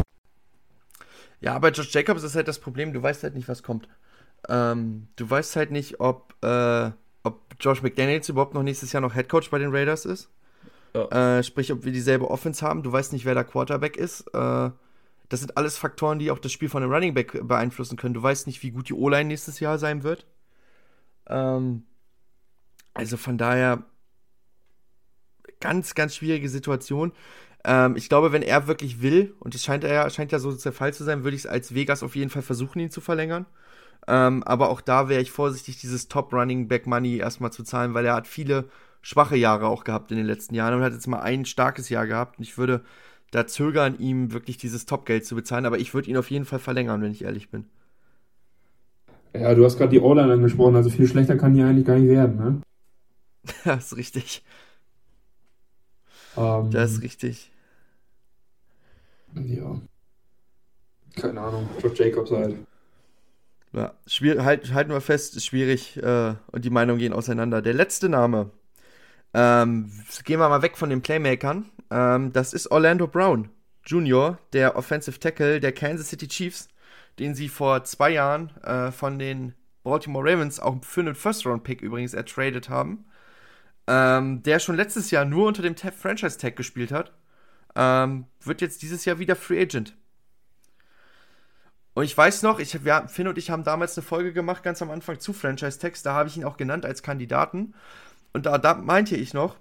Speaker 2: Ja, aber Josh Jacobs ist halt das Problem, du weißt halt nicht, was kommt. Ähm, du weißt halt nicht, ob, äh, ob Josh McDaniels überhaupt noch nächstes Jahr noch Headcoach bei den Raiders ist. Ja. Äh, sprich, ob wir dieselbe Offense haben. Du weißt nicht, wer der Quarterback ist. Äh, das sind alles Faktoren, die auch das Spiel von einem Running Back beeinflussen können. Du weißt nicht, wie gut die O-Line nächstes Jahr sein wird. Ähm, also von daher ganz, ganz schwierige Situation. Ähm, ich glaube, wenn er wirklich will, und es scheint ja, scheint ja so der Fall zu sein, würde ich es als Vegas auf jeden Fall versuchen, ihn zu verlängern. Ähm, aber auch da wäre ich vorsichtig, dieses Top Running Back Money erstmal zu zahlen, weil er hat viele schwache Jahre auch gehabt in den letzten Jahren und hat jetzt mal ein starkes Jahr gehabt. Und ich würde da zögern, ihm wirklich dieses Top-Geld zu bezahlen, aber ich würde ihn auf jeden Fall verlängern, wenn ich ehrlich bin.
Speaker 3: Ja, du hast gerade die O-Line angesprochen, also viel schlechter kann die eigentlich gar nicht werden, ne?
Speaker 2: das ist richtig.
Speaker 3: Ähm,
Speaker 2: das ist richtig.
Speaker 3: Ja. Keine Ahnung. Josh Jacobs halt.
Speaker 2: Ja, schwierig, halt, halten wir fest, ist schwierig äh, und die Meinungen gehen auseinander. Der letzte Name, ähm, gehen wir mal weg von den Playmakern, ähm, das ist Orlando Brown Jr., der Offensive Tackle der Kansas City Chiefs, den sie vor zwei Jahren äh, von den Baltimore Ravens auch für einen First-Round-Pick übrigens ertradet haben ähm, der schon letztes Jahr nur unter dem Franchise-Tag gespielt hat, ähm, wird jetzt dieses Jahr wieder Free Agent. Und ich weiß noch, ich, wir, Finn und ich haben damals eine Folge gemacht, ganz am Anfang zu Franchise-Tags, da habe ich ihn auch genannt als Kandidaten. Und da, da meinte ich noch,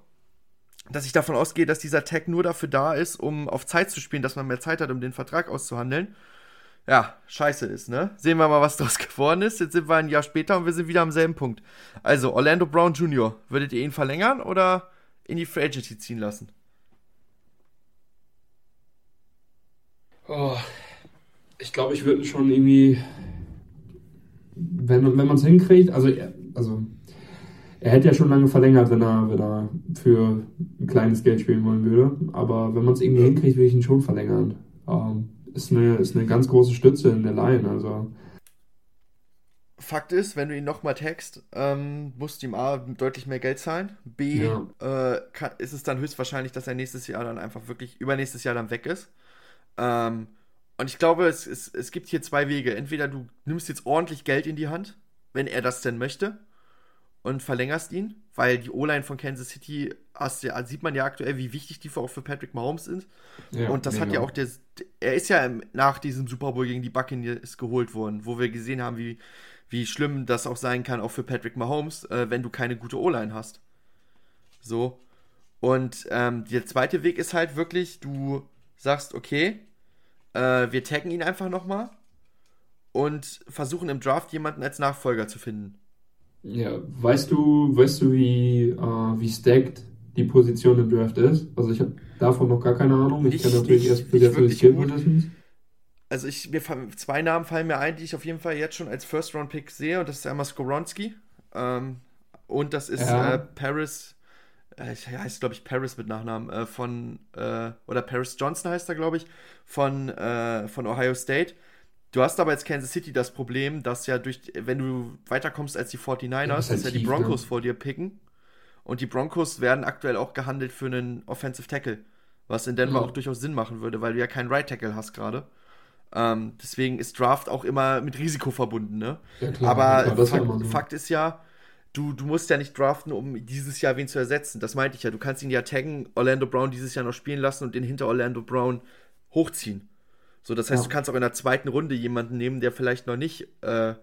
Speaker 2: dass ich davon ausgehe, dass dieser Tag nur dafür da ist, um auf Zeit zu spielen, dass man mehr Zeit hat, um den Vertrag auszuhandeln ja, scheiße ist, ne? Sehen wir mal, was daraus geworden ist. Jetzt sind wir ein Jahr später und wir sind wieder am selben Punkt. Also, Orlando Brown Jr., würdet ihr ihn verlängern oder in die Free Agency ziehen lassen?
Speaker 3: Oh, ich glaube, ich würde schon irgendwie, wenn, wenn man es hinkriegt, also, also er hätte ja schon lange verlängert, wenn er, wenn er für ein kleines Geld spielen wollen würde. Aber wenn man es irgendwie hinkriegt, würde ich ihn schon verlängern. Ähm, ist eine, ist eine ganz große Stütze in der Line. Also.
Speaker 2: Fakt ist, wenn du ihn nochmal tagst, ähm, musst du ihm A deutlich mehr Geld zahlen. B ja. äh, kann, ist es dann höchstwahrscheinlich, dass er nächstes Jahr dann einfach wirklich übernächstes Jahr dann weg ist. Ähm, und ich glaube, es, es, es gibt hier zwei Wege. Entweder du nimmst jetzt ordentlich Geld in die Hand, wenn er das denn möchte, und verlängerst ihn, weil die O-Line von Kansas City hast, ja, sieht man ja aktuell, wie wichtig die auch für Patrick Mahomes sind. Ja, und das mega. hat ja auch der, er ist ja nach diesem Super Bowl gegen die Buccaneers geholt worden, wo wir gesehen haben, wie, wie schlimm das auch sein kann, auch für Patrick Mahomes, äh, wenn du keine gute O-Line hast. So. Und ähm, der zweite Weg ist halt wirklich, du sagst, okay, äh, wir taggen ihn einfach nochmal und versuchen im Draft jemanden als Nachfolger zu finden.
Speaker 3: Ja, weißt du, weißt du, wie, äh, wie stacked die Position im Draft ist? Also ich habe davon noch gar keine Ahnung. Ich kenne natürlich nicht, erst jetzt die Skill.
Speaker 2: Also ich, mir zwei Namen fallen mir ein, die ich auf jeden Fall jetzt schon als First Round Pick sehe und das ist einmal Skoronski ähm, und das ist ja. äh, Paris, äh, heißt glaube ich Paris mit Nachnamen äh, von äh, oder Paris Johnson heißt er glaube ich von äh, von Ohio State. Du hast aber als Kansas City das Problem, dass ja durch, wenn du weiterkommst als die 49ers, ja, dass ja die Broncos ne? vor dir picken. Und die Broncos werden aktuell auch gehandelt für einen Offensive Tackle. Was in Denver mhm. auch durchaus Sinn machen würde, weil du ja keinen Right Tackle hast gerade. Ähm, deswegen ist Draft auch immer mit Risiko verbunden, ne? Ja, klar, aber Fakt. Fakt, ist ja, du, du musst ja nicht draften, um dieses Jahr wen zu ersetzen. Das meinte ich ja. Du kannst ihn ja taggen, Orlando Brown dieses Jahr noch spielen lassen und den hinter Orlando Brown hochziehen. So, das heißt, ja. du kannst auch in der zweiten Runde jemanden nehmen, der vielleicht noch nicht, äh,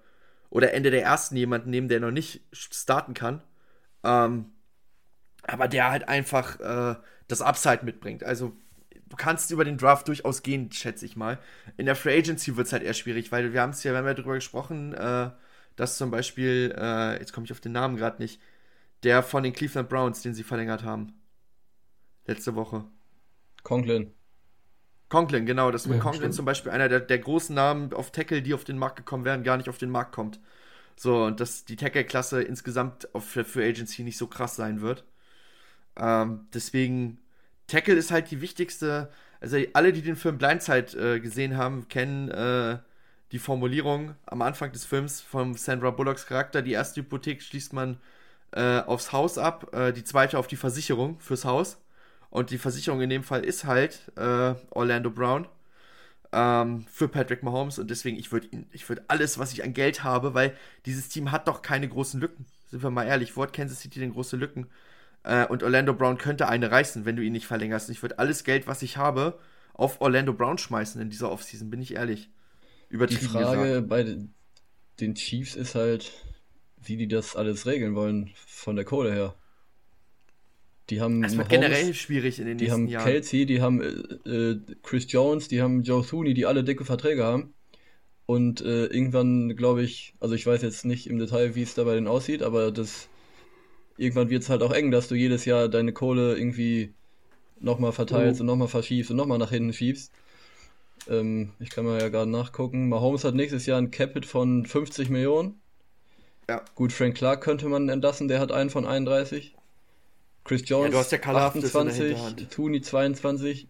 Speaker 2: oder Ende der ersten jemanden nehmen, der noch nicht starten kann. Ähm, aber der halt einfach äh, das Upside mitbringt. Also, du kannst über den Draft durchaus gehen, schätze ich mal. In der Free Agency wird es halt eher schwierig, weil wir haben es ja, wir haben ja darüber gesprochen, äh, dass zum Beispiel, äh, jetzt komme ich auf den Namen gerade nicht, Der von den Cleveland Browns, den sie verlängert haben. Letzte Woche.
Speaker 4: Conklin.
Speaker 2: Conklin, genau. Dass mit
Speaker 3: Ja,
Speaker 2: Conklin
Speaker 3: stimmt.
Speaker 2: zum Beispiel einer der, der großen Namen auf Tackle, die auf den Markt gekommen wären, gar nicht auf den Markt kommt. So, und dass die Tackle-Klasse insgesamt auf, für, für Agency nicht so krass sein wird. Ähm, deswegen, Tackle ist halt die wichtigste. Also, alle, die den Film Blindside äh, gesehen haben, kennen äh, die Formulierung am Anfang des Films von Sandra Bullocks Charakter. Die erste Hypothek schließt man äh, aufs Haus ab, äh, die zweite auf die Versicherung fürs Haus. Und die Versicherung in dem Fall ist halt äh, Orlando Brown ähm, für Patrick Mahomes. Und deswegen, ich würde ich würd alles, was ich an Geld habe, weil dieses Team hat doch keine großen Lücken. Sind wir mal ehrlich, wo hat Kansas City denn große Lücken? Äh, und Orlando Brown könnte eine reißen, wenn du ihn nicht verlängerst. Und ich würde alles Geld, was ich habe, auf Orlando Brown schmeißen in dieser Offseason, bin ich ehrlich.
Speaker 4: Die
Speaker 2: Übertrieben
Speaker 4: Frage
Speaker 2: gesagt.
Speaker 4: bei den- Chiefs ist halt, wie die das alles regeln wollen von der Kohle her. Die haben
Speaker 2: Es wird
Speaker 4: Mahomes,
Speaker 2: generell schwierig in den
Speaker 4: die
Speaker 2: nächsten
Speaker 4: haben
Speaker 2: Jahren.
Speaker 4: Kelsey, die haben äh, äh, Chris Jones, die haben Joe Thuney, die alle dicke Verträge haben. Und äh, irgendwann, glaube ich, also ich weiß jetzt nicht im Detail, wie es da bei denen aussieht, aber das irgendwann wird es halt auch eng, dass du jedes Jahr deine Kohle irgendwie nochmal verteilst
Speaker 3: Oh.
Speaker 4: und nochmal verschiebst und nochmal nach hinten schiebst. Ähm, ich kann mal ja gerade nachgucken. Mahomes hat nächstes Jahr ein Capit von 50 Millionen.
Speaker 2: Ja.
Speaker 4: Gut, Frank Clark könnte man entlassen, der hat einen von 31. Chris Jones
Speaker 2: du hast ja Karl Haftis in der
Speaker 4: 28,
Speaker 2: Hinterhand.
Speaker 4: Tooney 22.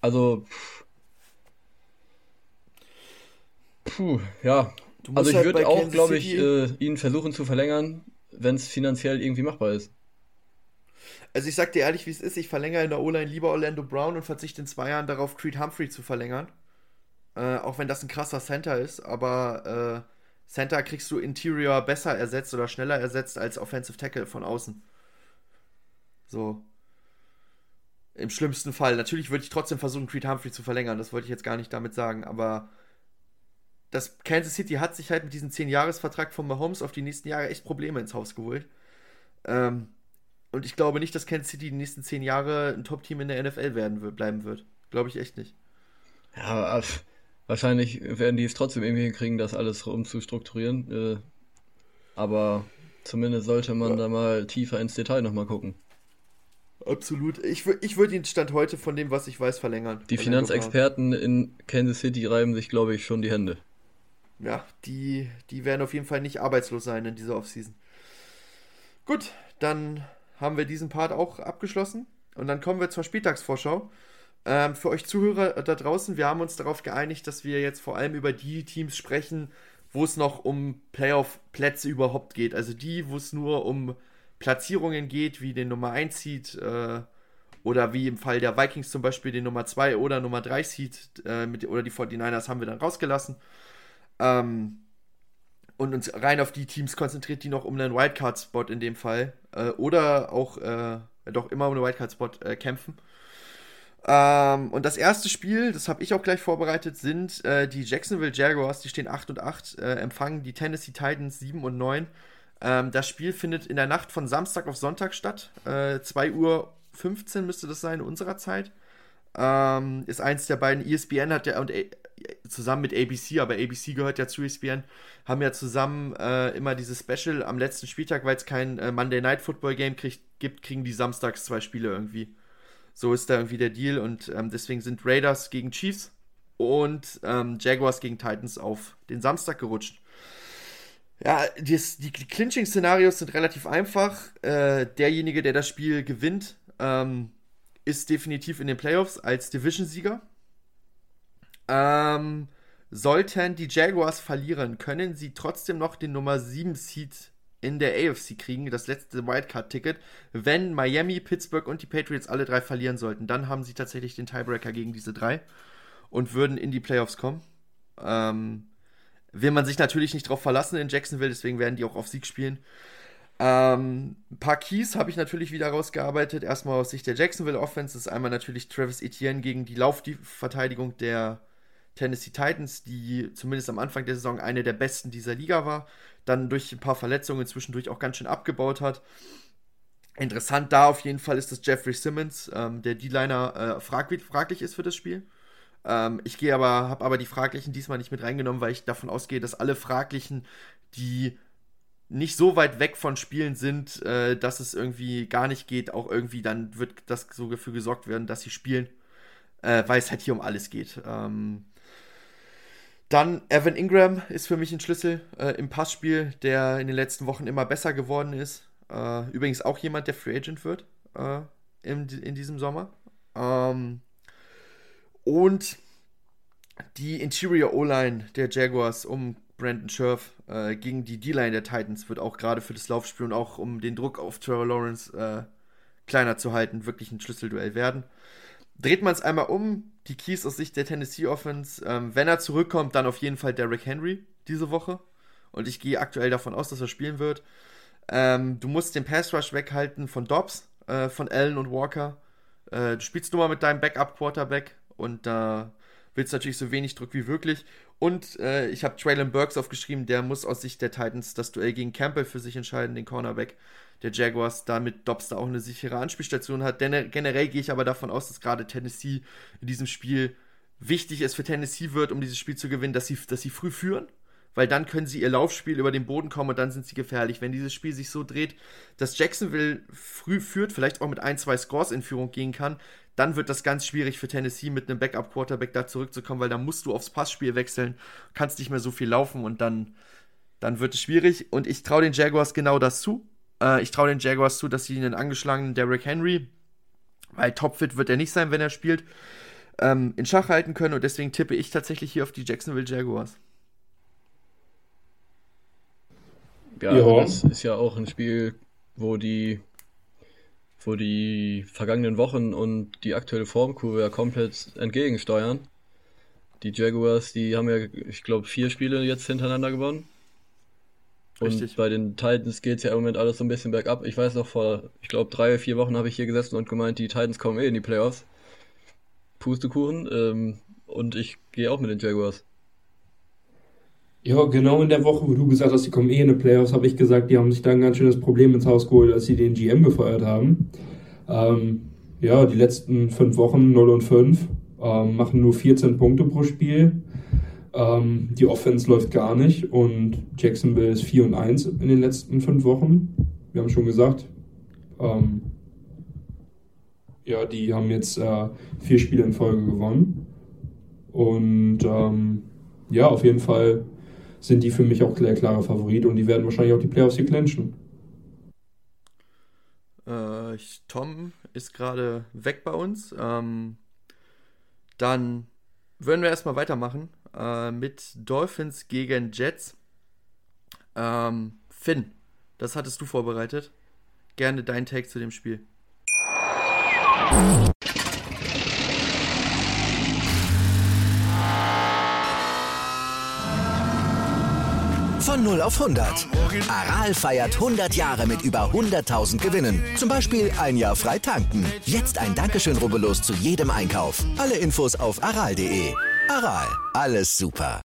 Speaker 4: Also, pff. puh, ja. Also ich
Speaker 2: halt
Speaker 4: würde auch, glaube ich, äh, ihn versuchen zu verlängern, wenn es finanziell irgendwie machbar ist.
Speaker 2: Also ich sag dir ehrlich, wie es ist, ich verlängere in der O-Line lieber Orlando Brown und verzichte in zwei Jahren darauf, Creed Humphrey zu verlängern. Äh, auch wenn das ein krasser Center ist, aber äh, Center kriegst du Interior besser ersetzt oder schneller ersetzt als Offensive Tackle von außen. So. Im schlimmsten Fall. Natürlich würde ich trotzdem versuchen, Creed Humphrey zu verlängern. Das wollte ich jetzt gar nicht damit sagen, aber das Kansas City hat sich halt mit diesem 10-Jahres-Vertrag von Mahomes auf die nächsten Jahre echt Probleme ins Haus geholt. Ähm, und ich glaube nicht, dass Kansas City die nächsten zehn Jahre ein Top-Team in der NFL werden wird, bleiben wird. Glaube ich echt nicht.
Speaker 4: Ja, wahrscheinlich werden die es trotzdem irgendwie hinkriegen, das alles umzustrukturieren. Äh, aber zumindest sollte man
Speaker 2: Ja.
Speaker 4: da mal tiefer ins Detail nochmal gucken.
Speaker 2: Absolut. Ich, ich würde ihn Stand heute von dem, was ich weiß, verlängern.
Speaker 4: Die Finanzexperten in Kansas City reiben sich, glaube ich, schon die Hände.
Speaker 2: Ja, die, die werden auf jeden Fall nicht arbeitslos sein in dieser Offseason. Gut, dann haben wir diesen Part auch abgeschlossen. Und dann kommen wir zur Spieltagsvorschau. Ähm, für euch Zuhörer da draußen, wir haben uns darauf geeinigt, dass wir jetzt vor allem über die Teams sprechen, wo es noch um Playoff-Plätze überhaupt geht. Also die, wo es nur um Platzierungen geht, wie den Nummer 1 Seed äh, oder wie im Fall der Vikings zum Beispiel den Nummer 2 oder Nummer 3 Seed äh, mit, oder die 49ers haben wir dann rausgelassen. Ähm, und uns rein auf die Teams konzentriert, die noch um einen Wildcard-Spot in dem Fall äh, oder auch äh, doch immer um einen Wildcard-Spot äh, kämpfen. Ähm, und das erste Spiel, das habe ich auch gleich vorbereitet, sind äh, die Jacksonville Jaguars, die stehen 8 und 8, äh, empfangen die Tennessee Titans 7 und 9. Ähm, das Spiel findet in der Nacht von Samstag auf Sonntag statt. Äh, 2 Uhr 15 müsste das sein in unserer Zeit. Ähm, ist eins der beiden. ESPN hat ja und zusammen mit ABC, aber ABC gehört ja zu ESPN, haben ja zusammen äh, immer dieses Special am letzten Spieltag, weil es kein äh, Monday Night Football Game kriegt, gibt, kriegen die samstags zwei Spiele irgendwie. So ist da irgendwie der Deal und ähm, deswegen sind Raiders gegen Chiefs und ähm, Jaguars gegen Titans auf den Samstag gerutscht. Ja, dies, die Clinching-Szenarios sind relativ einfach. Äh, derjenige, der das Spiel gewinnt, ähm, ist definitiv in den Playoffs als Division-Sieger. Ähm, sollten die Jaguars verlieren, können sie trotzdem noch den Nummer 7 Seed in der AFC kriegen, das letzte Wildcard-Ticket. Wenn Miami, Pittsburgh und die Patriots alle drei verlieren sollten, dann haben sie tatsächlich den Tiebreaker gegen diese drei und würden in die Playoffs kommen. Ähm, will man sich natürlich nicht drauf verlassen in Jacksonville, deswegen werden die auch auf Sieg spielen. Ähm, ein paar Keys habe ich natürlich wieder rausgearbeitet. Erstmal aus Sicht der Jacksonville Offense ist einmal natürlich Travis Etienne gegen die Laufverteidigung der Tennessee Titans, die zumindest am Anfang der Saison eine der besten dieser Liga war, dann durch ein paar Verletzungen zwischendurch auch ganz schön abgebaut hat. Interessant da auf jeden Fall ist, dass Jeffrey Simmons, ähm, der D-Liner, äh, fraglich, fraglich ist für das Spiel. Ähm, ich gehe aber, habe aber die Fraglichen diesmal nicht mit reingenommen, weil ich davon ausgehe, dass alle Fraglichen, die nicht so weit weg von Spielen sind, äh, dass es irgendwie gar nicht geht, auch irgendwie dann wird das so dafür gesorgt werden, dass sie spielen, äh, weil es halt hier um alles geht. Ähm, dann Evan Ingram ist für mich ein Schlüssel äh, im Passspiel, der in den letzten Wochen immer besser geworden ist. Äh, übrigens auch jemand, der Free Agent wird äh, in, in diesem Sommer. Ähm, und die Interior O-Line der Jaguars um Brandon Scherf äh, gegen die D-Line der Titans wird auch gerade für das Laufspiel und auch um den Druck auf Trevor Lawrence äh, kleiner zu halten, wirklich ein Schlüsselduell werden. Dreht man es einmal um, die Keys aus Sicht der Tennessee Offense, ähm, wenn er zurückkommt, dann auf jeden Fall Derrick Henry diese Woche. Und ich gehe aktuell davon aus, dass er spielen wird. Ähm, du musst den Pass Rush weghalten von Dobbs, äh, von Allen und Walker. Äh, du spielst nur mal mit deinem Backup-Quarterback und da äh, willst natürlich so wenig Druck wie möglich. Und äh, ich habe Traylon Burks aufgeschrieben, der muss aus Sicht der Titans das Duell gegen Campbell für sich entscheiden, den Cornerback der Jaguars, damit Dobbs da auch eine sichere Anspielstation hat. Denn generell gehe ich aber davon aus, dass gerade Tennessee in diesem Spiel wichtig ist für Tennessee wird, um dieses Spiel zu gewinnen, dass sie, dass sie früh führen weil dann können sie ihr Laufspiel über den Boden kommen und dann sind sie gefährlich. Wenn dieses Spiel sich so dreht, dass Jacksonville früh führt, vielleicht auch mit ein, zwei Scores in Führung gehen kann, dann wird das ganz schwierig für Tennessee mit einem Backup-Quarterback da zurückzukommen, weil da musst du aufs Passspiel wechseln, kannst nicht mehr so viel laufen und dann, dann wird es schwierig. Und ich traue den Jaguars genau das zu. Äh, ich traue den Jaguars zu, dass sie einen angeschlagenen Derrick Henry, weil topfit wird er nicht sein, wenn er spielt, ähm, in Schach halten können und deswegen tippe ich tatsächlich hier auf die Jacksonville Jaguars.
Speaker 4: Ja, ja, das ist ja auch ein Spiel, wo die, wo die vergangenen Wochen und die aktuelle Formkurve ja komplett entgegensteuern. Die Jaguars, die haben ja, ich glaube, vier Spiele jetzt hintereinander gewonnen. Und Richtig. bei den Titans geht es ja im Moment alles so ein bisschen bergab. Ich weiß noch, vor, ich glaube, drei, vier Wochen habe ich hier gesessen und gemeint, die Titans kommen eh in die Playoffs. Pustekuchen. Ähm, und ich gehe auch mit den Jaguars.
Speaker 3: Ja, genau in der Woche, wo du gesagt hast, die kommen eh in die Playoffs, habe ich gesagt, die haben sich da ein ganz schönes Problem ins Haus geholt, als sie den GM gefeuert haben. Ähm, ja, die letzten fünf Wochen 0 und 5, ähm, machen nur 14 Punkte pro Spiel. Ähm, die Offense läuft gar nicht und Jacksonville ist 4 und 1 in den letzten fünf Wochen. Wir haben schon gesagt, ähm, ja, die haben jetzt äh, vier Spiele in Folge gewonnen. Und ähm, ja, auf jeden Fall sind die für mich auch der klare Favorit und die werden wahrscheinlich auch die Playoffs hier clinchen.
Speaker 2: Äh, Tom ist gerade weg bei uns. Ähm, dann würden wir erstmal weitermachen äh, mit Dolphins gegen Jets. Ähm, Finn, das hattest du vorbereitet. Gerne dein Take zu dem Spiel.
Speaker 5: Von 0 auf 100. Aral feiert 100 Jahre mit über 100.000 Gewinnen. Zum Beispiel ein Jahr frei tanken. Jetzt ein Dankeschön, rubbellos zu jedem Einkauf. Alle Infos auf aral.de. Aral, alles super.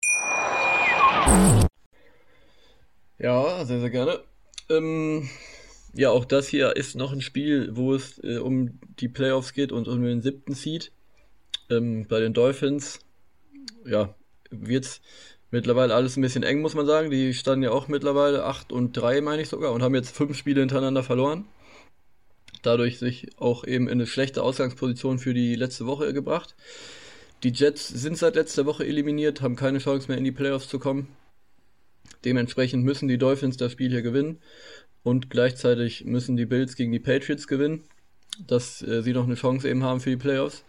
Speaker 4: Ja, sehr, sehr gerne. Ähm, ja, auch das hier ist noch ein Spiel, wo es äh, um die Playoffs geht und um den siebten Seed. Ähm, bei den Dolphins, ja, wird mittlerweile alles ein bisschen eng, muss man sagen. Die standen ja auch mittlerweile 8 und 3, meine ich sogar, und haben jetzt fünf Spiele hintereinander verloren. Dadurch sich auch eben in eine schlechte Ausgangsposition für die letzte Woche gebracht. Die Jets sind seit letzter Woche eliminiert, haben keine Chance mehr in die Playoffs zu kommen. Dementsprechend müssen die Dolphins das Spiel hier gewinnen und gleichzeitig müssen die Bills gegen die Patriots gewinnen, dass äh, sie noch eine Chance eben haben für die Playoffs.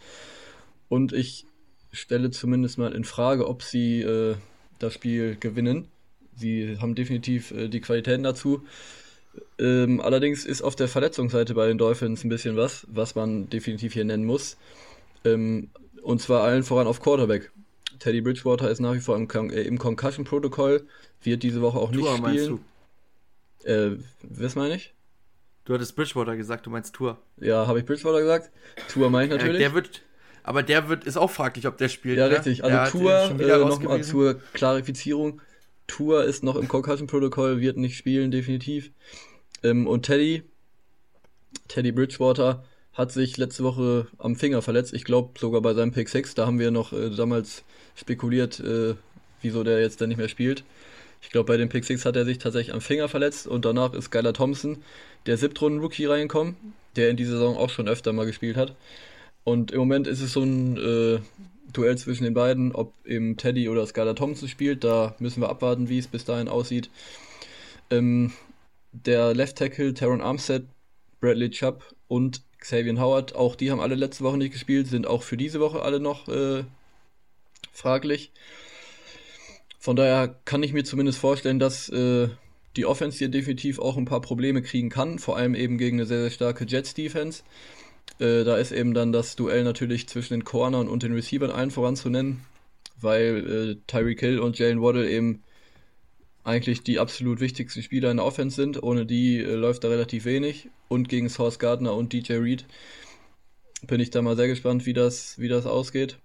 Speaker 4: Und ich stelle zumindest mal in Frage, ob sie äh, das Spiel gewinnen. Sie haben definitiv äh, die Qualitäten dazu. Ähm, allerdings ist auf der Verletzungsseite bei den Dolphins ein bisschen was, was man definitiv hier nennen muss. Ähm, und zwar allen voran auf Quarterback. Teddy Bridgewater ist nach wie vor im, Con äh, im Concussion-Protokoll, wird diese Woche auch nicht Tour, spielen. Meinst du? Äh, was meine ich?
Speaker 2: Du hattest Bridgewater gesagt, du meinst Tour.
Speaker 4: Ja, habe ich Bridgewater gesagt? Tour meine ich natürlich.
Speaker 2: Ja, der wird, aber der wird, ist auch fraglich, ob der spielt.
Speaker 4: Ja, ne? richtig. Also Tour, äh, nochmal zur Klarifizierung. Tour ist noch im Concussion-Protokoll, wird nicht spielen, definitiv. Ähm, und Teddy, Teddy Bridgewater, hat sich letzte Woche am Finger verletzt. Ich glaube sogar bei seinem Pick 6. Da haben wir noch äh, damals spekuliert, äh, wieso der jetzt dann nicht mehr spielt. Ich glaube, bei den Pick Six hat er sich tatsächlich am Finger verletzt und danach ist Skylar Thompson, der Siebtrunden-Rookie, reingekommen, der in dieser Saison auch schon öfter mal gespielt hat. Und im Moment ist es so ein äh, Duell zwischen den beiden, ob eben Teddy oder Skylar Thompson spielt. Da müssen wir abwarten, wie es bis dahin aussieht. Ähm, der Left Tackle Taron Armstead, Bradley Chubb und Xavier Howard, auch die haben alle letzte Woche nicht gespielt, sind auch für diese Woche alle noch äh, fraglich. Von daher kann ich mir zumindest vorstellen, dass äh, die Offense hier definitiv auch ein paar Probleme kriegen kann, vor allem eben gegen eine sehr, sehr starke Jets-Defense. Äh, da ist eben dann das Duell natürlich zwischen den Cornern und den Receivern allen voranzunennen, weil äh, Tyreek Hill und Jalen Waddle eben eigentlich die absolut wichtigsten Spieler in der Offense sind. Ohne die äh, läuft da relativ wenig. Und gegen Source Gardner und DJ Reed bin ich da mal sehr gespannt, wie das, wie das ausgeht.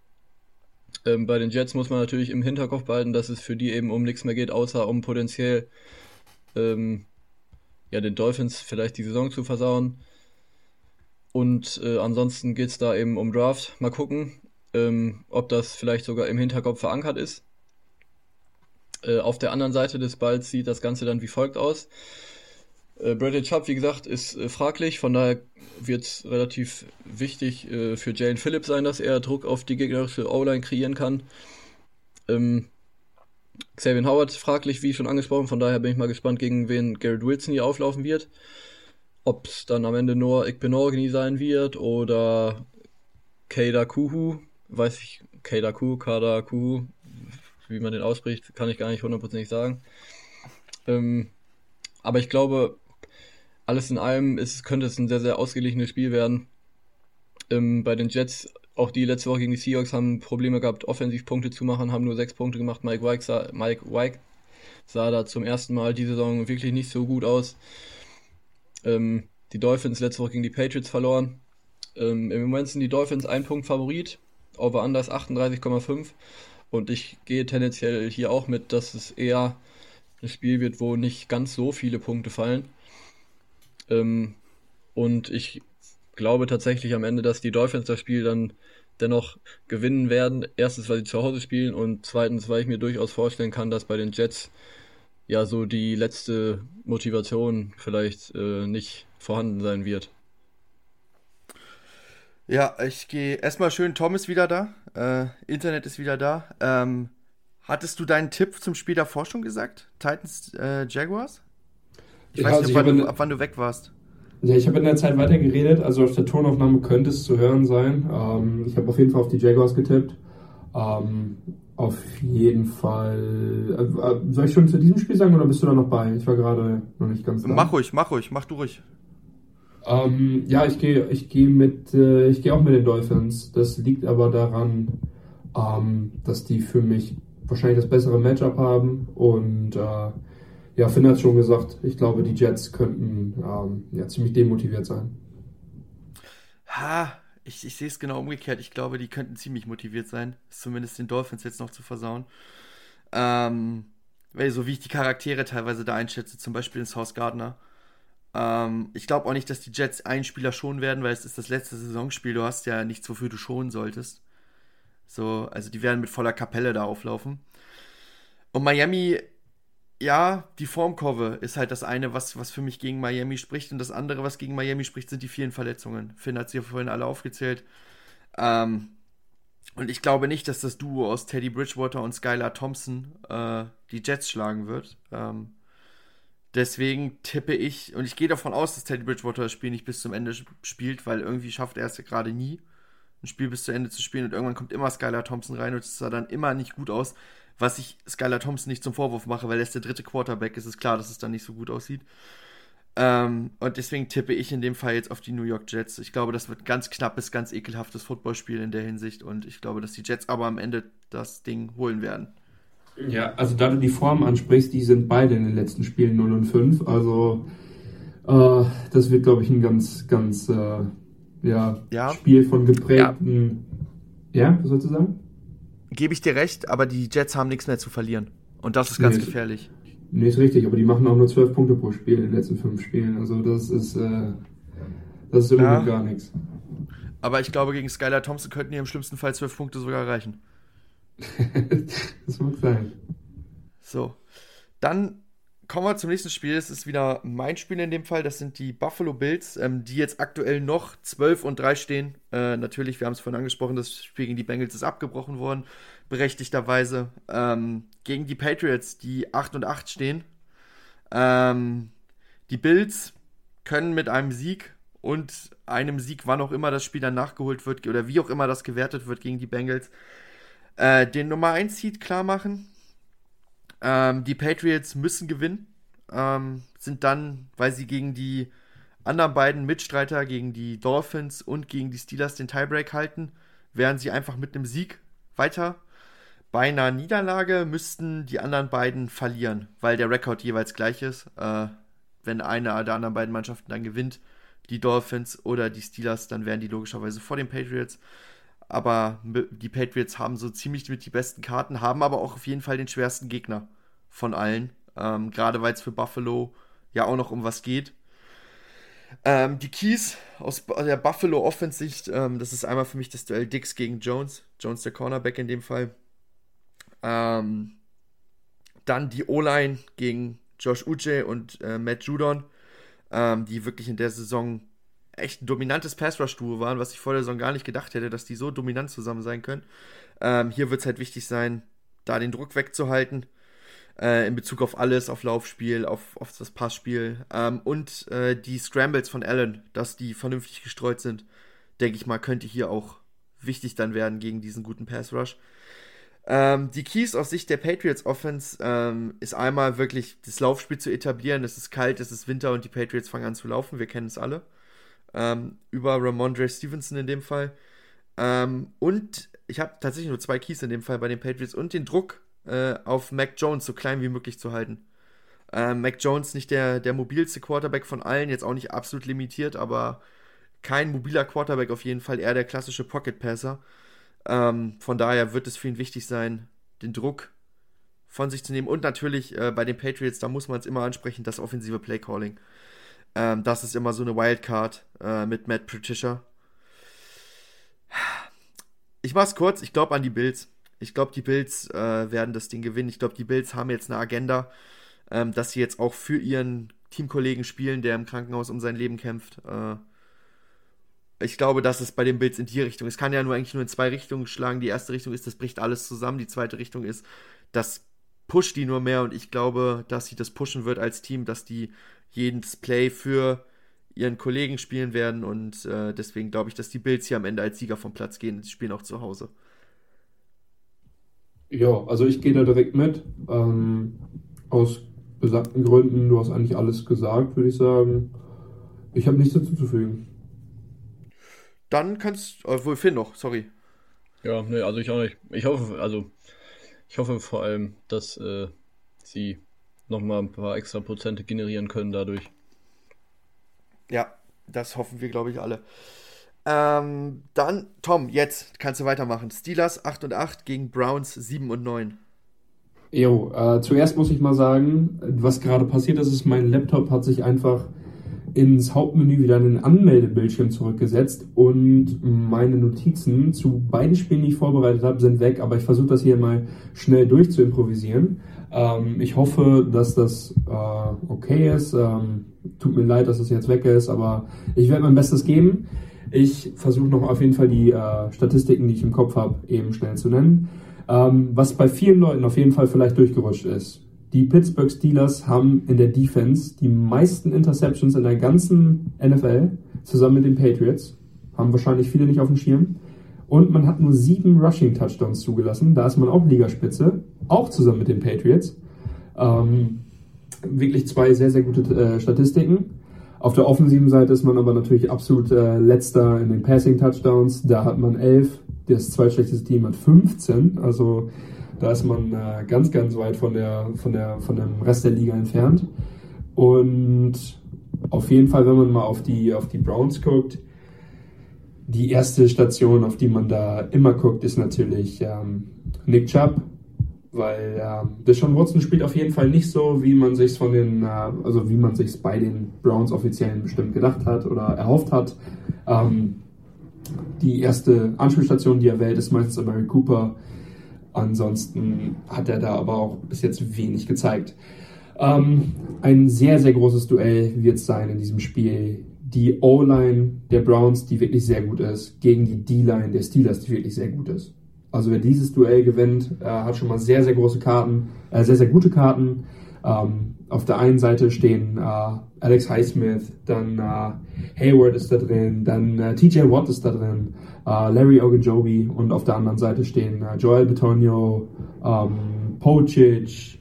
Speaker 4: Ähm, bei den Jets muss man natürlich im Hinterkopf behalten, dass es für die eben um nichts mehr geht, außer um potenziell ähm, ja, den Dolphins vielleicht die Saison zu versauen. Und äh, ansonsten geht es da eben um Draft. Mal gucken, ähm, ob das vielleicht sogar im Hinterkopf verankert ist. Äh, auf der anderen Seite des Balls sieht das Ganze dann wie folgt aus. Äh, Bradley Chubb, wie gesagt, ist äh, fraglich, von daher wird es relativ wichtig äh, für Jalen Phillips sein, dass er Druck auf die gegnerische O-Line kreieren kann. Ähm, Xavier Howard fraglich, wie schon angesprochen, von daher bin ich mal gespannt, gegen wen Garrett Wilson hier auflaufen wird. Ob es dann am Ende nur Igbenorgni sein wird oder Keida Kuhu, weiß ich, Keida Kuhu, Kada Kuhu, wie man den ausspricht, kann ich gar nicht hundertprozentig sagen. Ähm, aber ich glaube, alles in allem ist, könnte es ein sehr, sehr ausgeglichenes Spiel werden. Ähm, bei den Jets, auch die letzte Woche gegen die Seahawks haben Probleme gehabt, Offensivpunkte zu machen, haben nur sechs Punkte gemacht. Mike White sah, Mike White sah da zum ersten Mal diese Saison wirklich nicht so gut aus. Ähm, die Dolphins letzte Woche gegen die Patriots verloren. Ähm, Im Moment sind die Dolphins ein Punkt Favorit. Over Anders 38,5. Und ich gehe tendenziell hier auch mit, dass es eher ein Spiel wird, wo nicht ganz so viele Punkte fallen. Ähm, und ich glaube tatsächlich am Ende, dass die Dolphins das Spiel dann dennoch gewinnen werden. Erstens, weil sie zu Hause spielen und zweitens, weil ich mir durchaus vorstellen kann, dass bei den Jets ja so die letzte Motivation vielleicht äh, nicht vorhanden sein wird.
Speaker 2: Ja, ich gehe erstmal schön, Tom ist wieder da, äh, Internet ist wieder da. Ähm, hattest du deinen Tipp zum Spiel davor schon gesagt? Titans äh, Jaguars? Ich ja, weiß nicht, also ab wann, du, ab wann du weg warst.
Speaker 3: Ja, ich habe in der Zeit weitergeredet, also auf der Tonaufnahme könnte es zu hören sein. Ähm, ich habe auf jeden Fall auf die Jaguars getippt. Ähm, auf jeden Fall. Äh, äh, soll ich schon zu diesem Spiel sagen oder bist du da noch bei? Ich war gerade noch nicht ganz
Speaker 2: da. Mach ruhig, mach ruhig, mach du ruhig.
Speaker 3: Ähm, ja, ich gehe ich geh mit, äh, ich gehe auch mit den Dolphins. Das liegt aber daran, ähm, dass die für mich wahrscheinlich das bessere Matchup haben und äh, ja, Finn hat schon gesagt, ich glaube, die Jets könnten ähm, ja, ziemlich demotiviert sein.
Speaker 2: Ha, ich, ich sehe es genau umgekehrt. Ich glaube, die könnten ziemlich motiviert sein, zumindest den Dolphins jetzt noch zu versauen. Ähm, weil so wie ich die Charaktere teilweise da einschätze, zum Beispiel in South Gardner, ähm, ich glaube auch nicht, dass die Jets einen Spieler schonen werden, weil es ist das letzte Saisonspiel. Du hast ja nichts, wofür du schonen solltest. So, also die werden mit voller Kapelle da auflaufen. Und Miami, ja, die Formkurve ist halt das eine, was, was für mich gegen Miami spricht. Und das andere, was gegen Miami spricht, sind die vielen Verletzungen. Finn hat sie ja vorhin alle aufgezählt. Ähm, und ich glaube nicht, dass das Duo aus Teddy Bridgewater und Skylar Thompson äh, die Jets schlagen wird. Ähm, Deswegen tippe ich, und ich gehe davon aus, dass Teddy Bridgewater das Spiel nicht bis zum Ende spielt, weil irgendwie schafft er es ja gerade nie, ein Spiel bis zu Ende zu spielen und irgendwann kommt immer Skylar Thompson rein und es sah dann immer nicht gut aus. Was ich Skylar Thompson nicht zum Vorwurf mache, weil er ist der dritte Quarterback, ist es klar, dass es dann nicht so gut aussieht. Ähm, und deswegen tippe ich in dem Fall jetzt auf die New York Jets. Ich glaube, das wird ganz knappes, ganz ekelhaftes Footballspiel in der Hinsicht und ich glaube, dass die Jets aber am Ende das Ding holen werden.
Speaker 3: Ja, also da du die Form ansprichst, die sind beide in den letzten Spielen 0 und 5. Also äh, das wird, glaube ich, ein ganz, ganz äh, ja, ja, Spiel von geprägten. Ja. ja, was sollst du sagen?
Speaker 2: Gebe ich dir recht, aber die Jets haben nichts mehr zu verlieren. Und das ist ganz nee, gefährlich.
Speaker 3: Nee, ist richtig, aber die machen auch nur 12 Punkte pro Spiel in den letzten fünf Spielen. Also das ist, äh, das ist immer ja. gar nichts.
Speaker 2: Aber ich glaube, gegen Skylar Thompson könnten die im schlimmsten Fall 12 Punkte sogar erreichen.
Speaker 3: das mag sein.
Speaker 2: So. Dann kommen wir zum nächsten Spiel. Das ist wieder mein Spiel in dem Fall. Das sind die Buffalo Bills, ähm, die jetzt aktuell noch 12 und 3 stehen. Äh, natürlich, wir haben es vorhin angesprochen, das Spiel gegen die Bengals ist abgebrochen worden, berechtigterweise. Ähm, gegen die Patriots, die 8 und 8 stehen. Ähm, die Bills können mit einem Sieg und einem Sieg, wann auch immer das Spiel dann nachgeholt wird oder wie auch immer das gewertet wird gegen die Bengals, äh, den Nummer 1 Seed klar machen. Ähm, die Patriots müssen gewinnen, ähm, sind dann, weil sie gegen die anderen beiden Mitstreiter, gegen die Dolphins und gegen die Steelers den Tiebreak halten, wären sie einfach mit einem Sieg weiter. Bei einer Niederlage müssten die anderen beiden verlieren, weil der Rekord jeweils gleich ist. Äh, wenn eine der anderen beiden Mannschaften dann gewinnt, die Dolphins oder die Steelers, dann wären die logischerweise vor den Patriots. Aber die Patriots haben so ziemlich mit die besten Karten, haben aber auch auf jeden Fall den schwersten Gegner von allen. Ähm, Gerade weil es für Buffalo ja auch noch um was geht. Ähm, die Keys aus der Buffalo Offense-Sicht, ähm, das ist einmal für mich das Duell Dix gegen Jones. Jones der Cornerback in dem Fall. Ähm, dann die O-Line gegen Josh Uche und äh, Matt Judon, ähm, die wirklich in der Saison echt ein dominantes Pass-Rush-Duo waren, was ich vor der Saison gar nicht gedacht hätte, dass die so dominant zusammen sein können. Ähm, hier wird es halt wichtig sein, da den Druck wegzuhalten. Äh, in Bezug auf alles, auf Laufspiel, auf, auf das Passspiel. Ähm, und äh, die Scrambles von Allen, dass die vernünftig gestreut sind, denke ich mal, könnte hier auch wichtig dann werden gegen diesen guten Pass-Rush. Ähm, die Keys aus Sicht der Patriots Offense ähm, ist einmal wirklich das Laufspiel zu etablieren. Es ist kalt, es ist Winter und die Patriots fangen an zu laufen. Wir kennen es alle. Ähm, über Ramondre Stevenson in dem Fall. Ähm, und ich habe tatsächlich nur zwei Keys in dem Fall bei den Patriots und den Druck äh, auf Mac Jones so klein wie möglich zu halten. Ähm, Mac Jones nicht der, der mobilste Quarterback von allen, jetzt auch nicht absolut limitiert, aber kein mobiler Quarterback auf jeden Fall, eher der klassische Pocket Passer. Ähm, von daher wird es für ihn wichtig sein, den Druck von sich zu nehmen. Und natürlich äh, bei den Patriots, da muss man es immer ansprechen, das offensive Playcalling. Ähm, das ist immer so eine Wildcard äh, mit Matt Patricia. Ich mach's kurz, ich glaube an die Bills. Ich glaube, die Bills äh, werden das Ding gewinnen. Ich glaube, die Bills haben jetzt eine Agenda, ähm, dass sie jetzt auch für ihren Teamkollegen spielen, der im Krankenhaus um sein Leben kämpft. Äh, ich glaube, dass es bei den Bills in die Richtung. Es kann ja nur eigentlich nur in zwei Richtungen schlagen. Die erste Richtung ist, das bricht alles zusammen. Die zweite Richtung ist, das pusht die nur mehr und ich glaube, dass sie das pushen wird als Team, dass die jedes Play für ihren Kollegen spielen werden und äh, deswegen glaube ich, dass die Bills hier am Ende als Sieger vom Platz gehen. Sie spielen auch zu Hause.
Speaker 3: Ja, also ich gehe da direkt mit. Ähm, aus besagten Gründen, du hast eigentlich alles gesagt, würde ich sagen. Ich habe nichts hinzuzufügen.
Speaker 2: Dann kannst du, äh, wohl Finn noch, sorry.
Speaker 4: Ja, nee, also ich auch nicht. Ich hoffe, also ich hoffe vor allem, dass äh, sie nochmal ein paar extra Prozente generieren können dadurch.
Speaker 2: Ja, das hoffen wir, glaube ich, alle. Ähm, dann, Tom, jetzt kannst du weitermachen. Steelers 8 und 8 gegen Browns 7 und 9.
Speaker 3: Jo, äh, zuerst muss ich mal sagen, was gerade passiert ist, ist, mein Laptop hat sich einfach ins Hauptmenü wieder in den Anmeldebildschirm zurückgesetzt und meine Notizen zu beiden Spielen, die ich vorbereitet habe, sind weg, aber ich versuche das hier mal schnell durch zu improvisieren. Ähm, ich hoffe, dass das äh, okay ist. Ähm, tut mir leid, dass es jetzt weg ist, aber ich werde mein Bestes geben. Ich versuche noch auf jeden Fall die äh, Statistiken, die ich im Kopf habe, eben schnell zu nennen. Ähm, was bei vielen Leuten auf jeden Fall vielleicht durchgerutscht ist. Die Pittsburgh Steelers haben in der Defense die meisten Interceptions in der ganzen NFL, zusammen mit den Patriots. Haben wahrscheinlich viele nicht auf dem Schirm. Und man hat nur sieben Rushing Touchdowns zugelassen. Da ist man auch Ligaspitze, auch zusammen mit den Patriots. Ähm, wirklich zwei sehr, sehr gute äh, Statistiken. Auf der offensiven Seite ist man aber natürlich absolut äh, letzter in den Passing Touchdowns. Da hat man elf. Das zweitschlechteste Team hat 15. Also da ist man äh, ganz, ganz weit von, der, von, der, von dem Rest der Liga entfernt. Und auf jeden Fall, wenn man mal auf die, auf die Browns guckt, die erste Station, auf die man da immer guckt, ist natürlich ähm, Nick Chubb, weil ähm, Deshaun Watson spielt auf jeden Fall nicht so, wie man sich von den, äh, also wie man sich bei den Browns Offiziellen bestimmt gedacht hat oder erhofft hat. Ähm, die erste Anspielstation, die er wählt, ist meistens Mary Cooper. Ansonsten hat er da aber auch bis jetzt wenig gezeigt. Ähm, ein sehr, sehr großes Duell wird es sein in diesem Spiel. Die O-Line der Browns, die wirklich sehr gut ist, gegen die D-Line der Steelers, die wirklich sehr gut ist. Also wer dieses Duell gewinnt, äh, hat schon mal sehr, sehr große Karten, äh, sehr, sehr gute Karten. Ähm, auf der einen Seite stehen äh, Alex Highsmith, dann äh, Hayward ist da drin, dann äh, TJ Watt ist da drin, äh, Larry Ogunjobi und auf der anderen Seite stehen Joel Betonio, ähm, Pocic,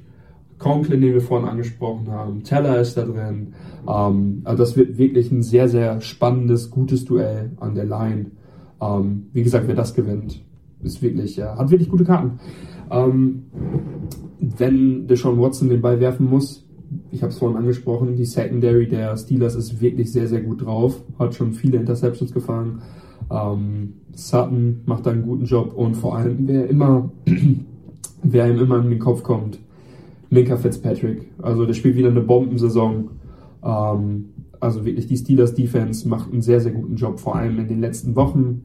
Speaker 3: Conklin, den wir vorhin angesprochen haben, Teller ist da drin. Ähm, also das wird wirklich ein sehr, sehr spannendes, gutes Duell an der Line. Ähm, wie gesagt, wer das gewinnt, ist wirklich, äh, hat wirklich gute Karten. Ähm, wenn Deshaun Watson den Ball werfen muss, ich habe es vorhin angesprochen, die Secondary der Steelers ist wirklich sehr, sehr gut drauf, hat schon viele Interceptions gefangen. Ähm, Sutton macht da einen guten Job und vor allem, wer immer, wer ihm immer in den Kopf kommt, Minka Fitzpatrick. Also der spielt wieder eine Bombensaison. Ähm, also wirklich die Steelers Defense macht einen sehr, sehr guten Job, vor allem in den letzten Wochen.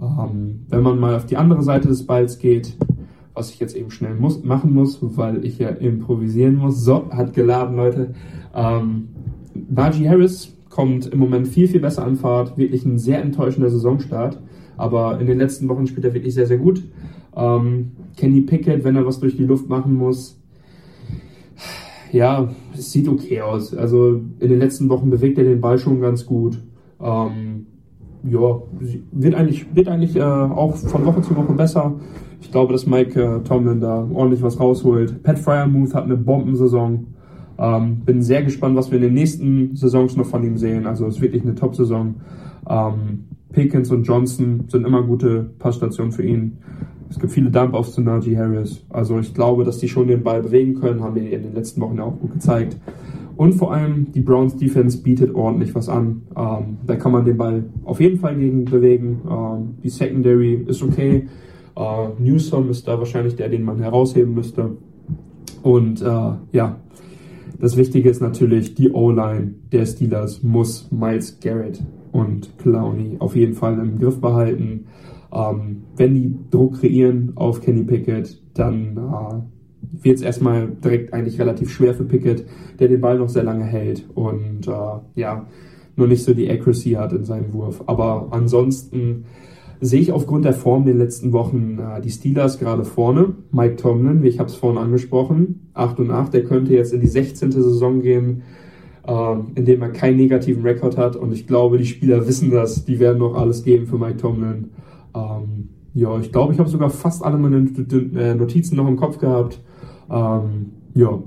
Speaker 3: Ähm, wenn man mal auf die andere Seite des Balls geht, was ich jetzt eben schnell muss, machen muss, weil ich ja improvisieren muss. So, hat geladen, Leute. Ähm, Najee Harris kommt im Moment viel, viel besser an Fahrt. Wirklich ein sehr enttäuschender Saisonstart. Aber in den letzten Wochen spielt er wirklich sehr, sehr gut. Ähm, Kenny Pickett, wenn er was durch die Luft machen muss, ja, es sieht okay aus. Also in den letzten Wochen bewegt er den Ball schon ganz gut. Ähm, ja, wird eigentlich, wird eigentlich äh, auch von Woche zu Woche besser. Ich glaube, dass Mike äh, Tomlin da ordentlich was rausholt. Pat Fryermuth hat eine Bombensaison. Ähm, bin sehr gespannt, was wir in den nächsten Saisons noch von ihm sehen. Also es ist wirklich eine Top-Saison. Ähm, Pickens und Johnson sind immer gute Passstationen für ihn. Es gibt viele Dump-Offs zu Najee Harris. Also ich glaube, dass die schon den Ball bewegen können, haben die in den letzten Wochen auch gut gezeigt. Und vor allem die Browns Defense bietet ordentlich was an. Ähm, da kann man den Ball auf jeden Fall gegen bewegen. Ähm, die Secondary ist okay. Äh, Newsom ist da wahrscheinlich der, den man herausheben müsste. Und äh, ja, das Wichtige ist natürlich, die O-Line der Steelers muss Miles Garrett und Clowney auf jeden Fall im Griff behalten. Ähm, wenn die Druck kreieren auf Kenny Pickett, dann äh, wird es erstmal direkt eigentlich relativ schwer für Pickett, der den Ball noch sehr lange hält und äh, ja, nur nicht so die Accuracy hat in seinem Wurf. Aber ansonsten sehe ich aufgrund der Form in den letzten Wochen äh, die Steelers gerade vorne. Mike Tomlin, wie ich habe es vorhin angesprochen, 8 und 8, der könnte jetzt in die 16. Saison gehen, äh, in dem er keinen negativen Rekord hat. Und ich glaube, die Spieler wissen das. Die werden noch alles geben für Mike Tomlin. Ähm, ja, ich glaube, ich habe sogar fast alle meine äh, Notizen noch im Kopf gehabt. Ähm, ja,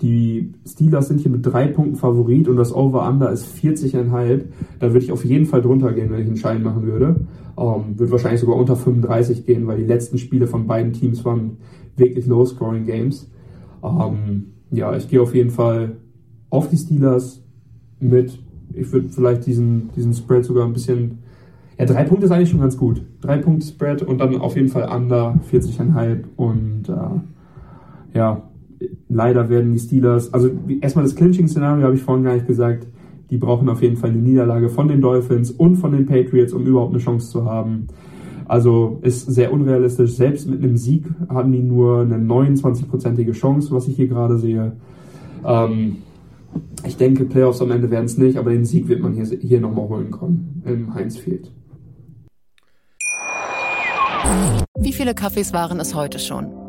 Speaker 3: die Steelers sind hier mit drei Punkten Favorit und das Over-Under ist 40,5. Da würde ich auf jeden Fall drunter gehen, wenn ich einen Schein machen würde. Ähm, wird wahrscheinlich sogar unter 35 gehen, weil die letzten Spiele von beiden Teams waren wirklich Low-Scoring-Games. Ähm, ja, ich gehe auf jeden Fall auf die Steelers mit, ich würde vielleicht diesen, diesen Spread sogar ein bisschen, ja, drei Punkte ist eigentlich schon ganz gut. Drei Punkte Spread und dann auf jeden Fall under 40,5 und äh, ja, leider werden die Steelers, also erstmal das Clinching-Szenario habe ich vorhin gar nicht gesagt, die brauchen auf jeden Fall eine Niederlage von den Dolphins und von den Patriots, um überhaupt eine Chance zu haben. Also ist sehr unrealistisch. Selbst mit einem Sieg haben die nur eine 29-prozentige Chance, was ich hier gerade sehe. Ähm, ich denke, Playoffs am Ende werden es nicht, aber den Sieg wird man hier, hier nochmal holen können im Heinz Field.
Speaker 6: Wie viele Kaffees waren es heute schon?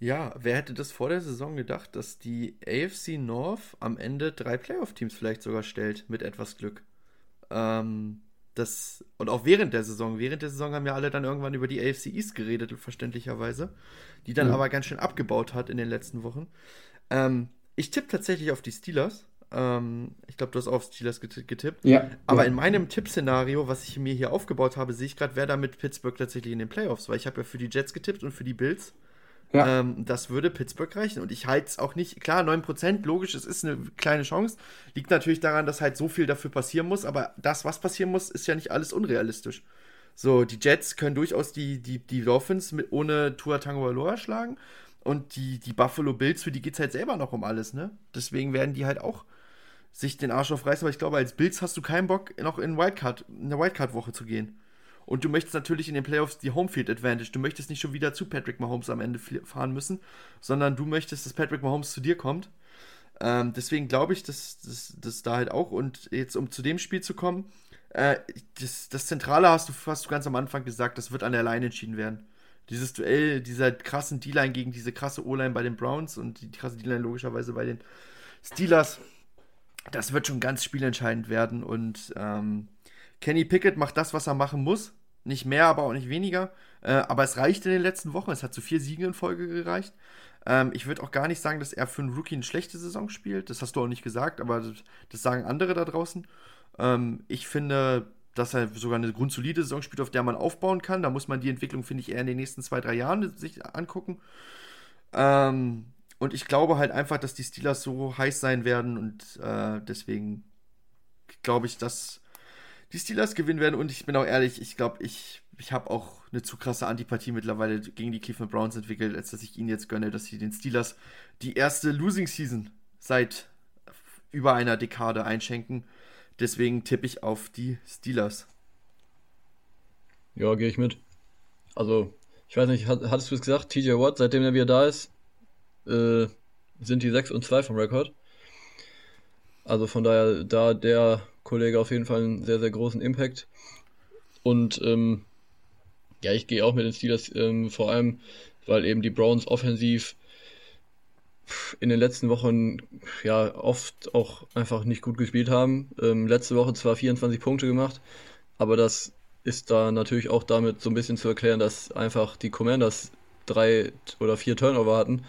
Speaker 2: Ja, wer hätte das vor der Saison gedacht, dass die AFC North am Ende drei Playoff-Teams vielleicht sogar stellt, mit etwas Glück. Ähm, das, und auch während der Saison. Während der Saison haben ja alle dann irgendwann über die AFC East geredet, verständlicherweise. Die dann mhm. aber ganz schön abgebaut hat in den letzten Wochen. Ähm, ich tippe tatsächlich auf die Steelers. Ähm, ich glaube, du hast auf Steelers getippt.
Speaker 3: Ja.
Speaker 2: Aber
Speaker 3: ja.
Speaker 2: in meinem Tippszenario, was ich mir hier aufgebaut habe, sehe ich gerade, wer da mit Pittsburgh tatsächlich in den Playoffs, weil ich habe ja für die Jets getippt und für die Bills. Ja. Ähm, das würde Pittsburgh reichen. Und ich halte es auch nicht, klar, 9%, logisch, es ist eine kleine Chance. Liegt natürlich daran, dass halt so viel dafür passieren muss, aber das, was passieren muss, ist ja nicht alles unrealistisch. So, die Jets können durchaus die, die, die Dolphins mit, ohne Tua Tagovailoa schlagen. Und die, die Buffalo Bills, für die geht es halt selber noch um alles, ne? Deswegen werden die halt auch sich den Arsch aufreißen, aber ich glaube, als Bills hast du keinen Bock, noch in Wildcard, in eine Wildcard-Woche zu gehen. Und du möchtest natürlich in den Playoffs die Homefield Advantage. Du möchtest nicht schon wieder zu Patrick Mahomes am Ende fahren müssen, sondern du möchtest, dass Patrick Mahomes zu dir kommt. Ähm, deswegen glaube ich, dass das da halt auch. Und jetzt, um zu dem Spiel zu kommen, äh, das, das Zentrale hast du, hast du ganz am Anfang gesagt, das wird an der Line entschieden werden. Dieses Duell, dieser krassen D-Line gegen diese krasse O-Line bei den Browns und die krasse D-Line logischerweise bei den Steelers, das wird schon ganz spielentscheidend werden. Und ähm, Kenny Pickett macht das, was er machen muss. Nicht mehr, aber auch nicht weniger. Äh, aber es reicht in den letzten Wochen. Es hat zu vier Siegen in Folge gereicht. Ähm, ich würde auch gar nicht sagen, dass er für einen Rookie eine schlechte Saison spielt. Das hast du auch nicht gesagt, aber das, das sagen andere da draußen. Ähm, ich finde, dass er sogar eine grundsolide Saison spielt, auf der man aufbauen kann. Da muss man die Entwicklung, finde ich, eher in den nächsten zwei, drei Jahren sich angucken. Ähm, und ich glaube halt einfach, dass die Steelers so heiß sein werden und äh, deswegen glaube ich, dass die Steelers gewinnen werden. Und ich bin auch ehrlich, ich glaube, ich, ich habe auch eine zu krasse Antipathie mittlerweile gegen die Cleveland Browns entwickelt, als dass ich ihnen jetzt gönne, dass sie den Steelers die erste Losing Season seit über einer Dekade einschenken. Deswegen tippe ich auf die Steelers.
Speaker 4: Ja, gehe ich mit. Also, ich weiß nicht, hattest du es gesagt, TJ Watt, seitdem er wieder da ist, äh, sind die 6 und 2 vom Rekord. Also von daher, da der Kollege auf jeden Fall einen sehr, sehr großen Impact. Und ähm, ja, ich gehe auch mit den Steelers, ähm, vor allem, weil eben die Browns offensiv in den letzten Wochen ja oft auch einfach nicht gut gespielt haben. Ähm, letzte Woche zwar 24 Punkte gemacht, aber das ist da natürlich auch damit so ein bisschen zu erklären, dass einfach die Commanders drei oder vier Turnover hatten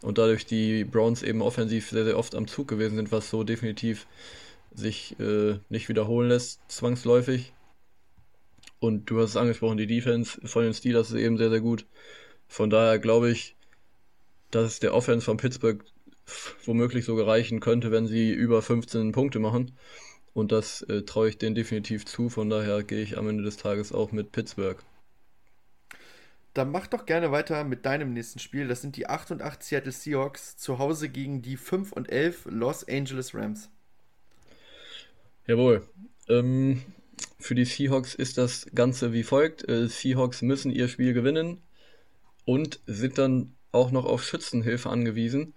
Speaker 4: und dadurch die Browns eben offensiv sehr, sehr oft am Zug gewesen sind, was so definitiv sich äh, nicht wiederholen lässt, zwangsläufig. Und du hast es angesprochen, die Defense von den Steelers ist eben sehr, sehr gut. Von daher glaube ich, dass es der Offense von Pittsburgh womöglich sogar reichen könnte, wenn sie über 15 Punkte machen. Und das äh, traue ich denen definitiv zu. Von daher gehe ich am Ende des Tages auch mit Pittsburgh.
Speaker 2: Dann mach doch gerne weiter mit deinem nächsten Spiel. Das sind die 8 und 8 Seattle Seahawks zu Hause gegen die 5 und 11 Los Angeles Rams.
Speaker 4: Jawohl. Ähm, für die Seahawks ist das Ganze wie folgt. Äh, Seahawks müssen ihr Spiel gewinnen und sind dann auch noch auf Schützenhilfe angewiesen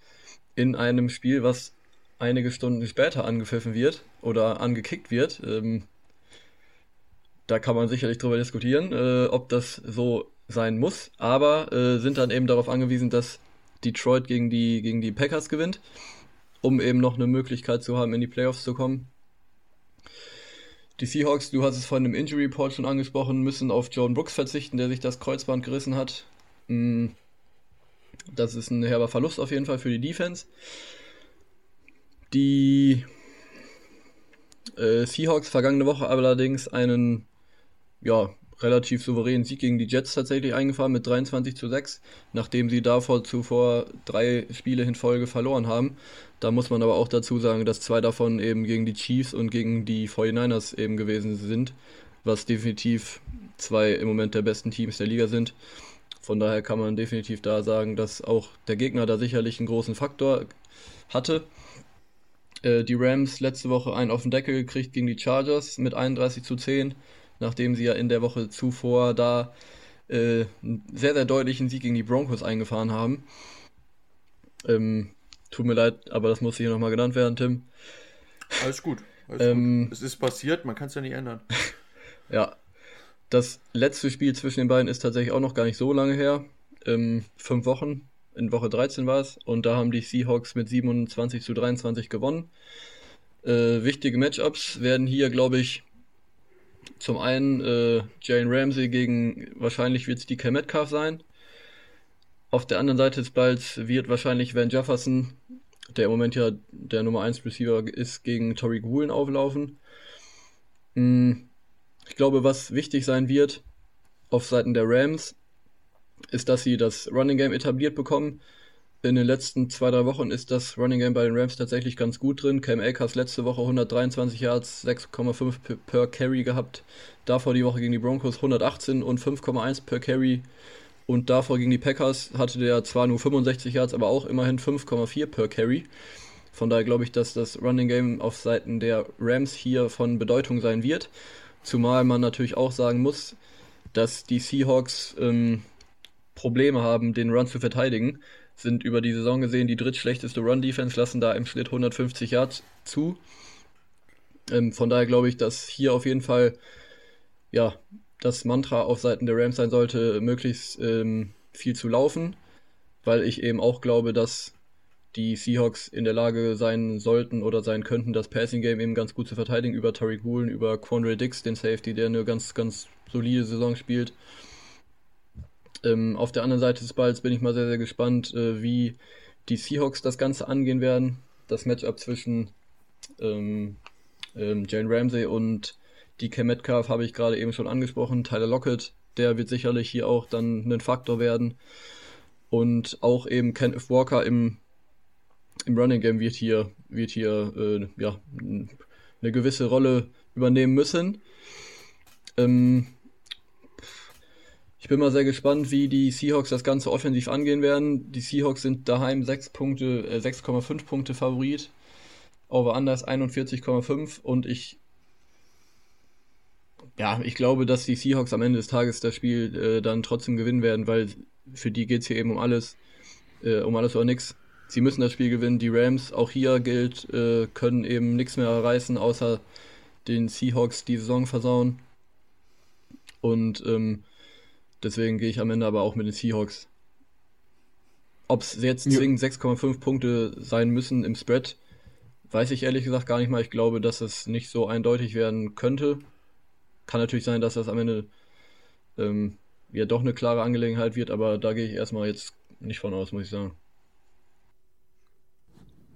Speaker 4: in einem Spiel, was einige Stunden später angepfiffen wird oder angekickt wird. Ähm, da kann man sicherlich drüber diskutieren, äh, ob das so sein muss, aber äh, sind dann eben darauf angewiesen, dass Detroit gegen die, gegen die Packers gewinnt, um eben noch eine Möglichkeit zu haben, in die Playoffs zu kommen. Die Seahawks, du hast es vorhin im Injury Report schon angesprochen, müssen auf Jordan Brooks verzichten, der sich das Kreuzband gerissen hat. Mm, das ist ein herber Verlust auf jeden Fall für die Defense. Die äh, Seahawks vergangene Woche allerdings einen ja, relativ souveränen Sieg gegen die Jets tatsächlich eingefahren mit 23 zu 6, nachdem sie davor zuvor drei Spiele in Folge verloren haben. Da muss man aber auch dazu sagen, dass zwei davon eben gegen die Chiefs und gegen die 49ers eben gewesen sind, was definitiv zwei im Moment der besten Teams der Liga sind. Von daher kann man definitiv da sagen, dass auch der Gegner da sicherlich einen großen Faktor hatte. Äh, die Rams letzte Woche einen auf den Deckel gekriegt gegen die Chargers mit 31 zu 10 nachdem sie ja in der Woche zuvor da äh, einen sehr, sehr deutlichen Sieg gegen die Broncos eingefahren haben. Ähm, tut mir leid, aber das muss hier nochmal genannt werden, Tim.
Speaker 2: Alles gut. Alles ähm, gut. Es ist passiert, man kann es ja nicht ändern.
Speaker 4: ja. Das letzte Spiel zwischen den beiden ist tatsächlich auch noch gar nicht so lange her. Ähm, fünf Wochen. In Woche 13 war es. Und da haben die Seahawks mit 27 zu 23 gewonnen. Äh, wichtige Matchups werden hier, glaube ich, zum einen äh, Jane Ramsey gegen, wahrscheinlich wird es die Cam Metcalf sein. Auf der anderen Seite des Balls wird wahrscheinlich Van Jefferson, der im Moment ja der Nummer 1 Receiver ist, gegen Tory Gulen auflaufen. Hm, ich glaube, was wichtig sein wird auf Seiten der Rams, ist, dass sie das Running Game etabliert bekommen. In den letzten zwei, drei Wochen ist das Running Game bei den Rams tatsächlich ganz gut drin. Cam Akers letzte Woche 123 Yards, 6,5 per Carry gehabt. Davor die Woche gegen die Broncos 118 und 5,1 per Carry. Und davor gegen die Packers hatte der zwar nur 65 Yards, aber auch immerhin 5,4 per Carry. Von daher glaube ich, dass das Running Game auf Seiten der Rams hier von Bedeutung sein wird. Zumal man natürlich auch sagen muss, dass die Seahawks ähm, Probleme haben, den Run zu verteidigen. Sind über die Saison gesehen die drittschlechteste Run-Defense, lassen da im Schnitt 150 Yards zu. Ähm, von daher glaube ich, dass hier auf jeden Fall ja, das Mantra auf Seiten der Rams sein sollte, möglichst ähm, viel zu laufen, weil ich eben auch glaube, dass die Seahawks in der Lage sein sollten oder sein könnten, das Passing Game eben ganz gut zu verteidigen über Tariq Woolen, über Quandre Dix, den Safety, der eine ganz, ganz solide Saison spielt. Ähm, auf der anderen Seite des Balls bin ich mal sehr, sehr gespannt, äh, wie die Seahawks das Ganze angehen werden. Das Matchup zwischen ähm, ähm, Jane Ramsey und DK Metcalf habe ich gerade eben schon angesprochen. Tyler Lockett, der wird sicherlich hier auch dann ein Faktor werden. Und auch eben Kenneth Walker im im Running Game wird hier, wird hier äh, ja, eine gewisse Rolle übernehmen müssen. Ähm, ich bin mal sehr gespannt, wie die Seahawks das Ganze offensiv angehen werden. Die Seahawks sind daheim 6 Punkte, äh, 6,5 Punkte Favorit. Over Anders 41,5 und ich ja, ich glaube, dass die Seahawks am Ende des Tages das Spiel äh, dann trotzdem gewinnen werden, weil für die geht es hier eben um alles, äh, um alles oder nichts sie müssen das Spiel gewinnen. Die Rams, auch hier gilt, äh, können eben nichts mehr reißen, außer den Seahawks die Saison versauen. Und ähm, deswegen gehe ich am Ende aber auch mit den Seahawks. Ob es jetzt zwingend 6,5 Punkte sein müssen im Spread, weiß ich ehrlich gesagt gar nicht mal. Ich glaube, dass es nicht so eindeutig werden könnte. Kann natürlich sein, dass das am Ende ähm, ja doch eine klare Angelegenheit wird, aber da gehe ich erstmal jetzt nicht von aus, muss ich sagen.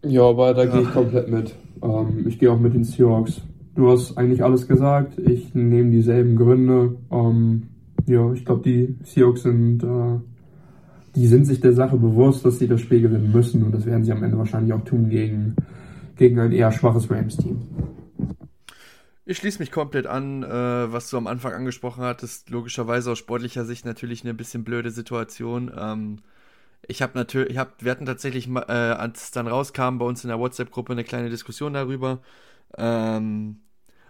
Speaker 3: Ja, aber da gehe ich komplett mit. Ähm, ich gehe auch mit den Seahawks. Du hast eigentlich alles gesagt. Ich nehme dieselben Gründe. Ähm, ja, ich glaube, die Seahawks sind, äh, die sind sich der Sache bewusst, dass sie das Spiel gewinnen müssen und das werden sie am Ende wahrscheinlich auch tun gegen, gegen ein eher schwaches Rams-Team.
Speaker 2: Ich schließe mich komplett an, äh, was du am Anfang angesprochen hattest. Logischerweise aus sportlicher Sicht natürlich eine bisschen blöde Situation. Ähm, ich habe natürlich, ich hab, wir hatten tatsächlich, äh, als es dann rauskam, bei uns in der WhatsApp-Gruppe eine kleine Diskussion darüber, ähm,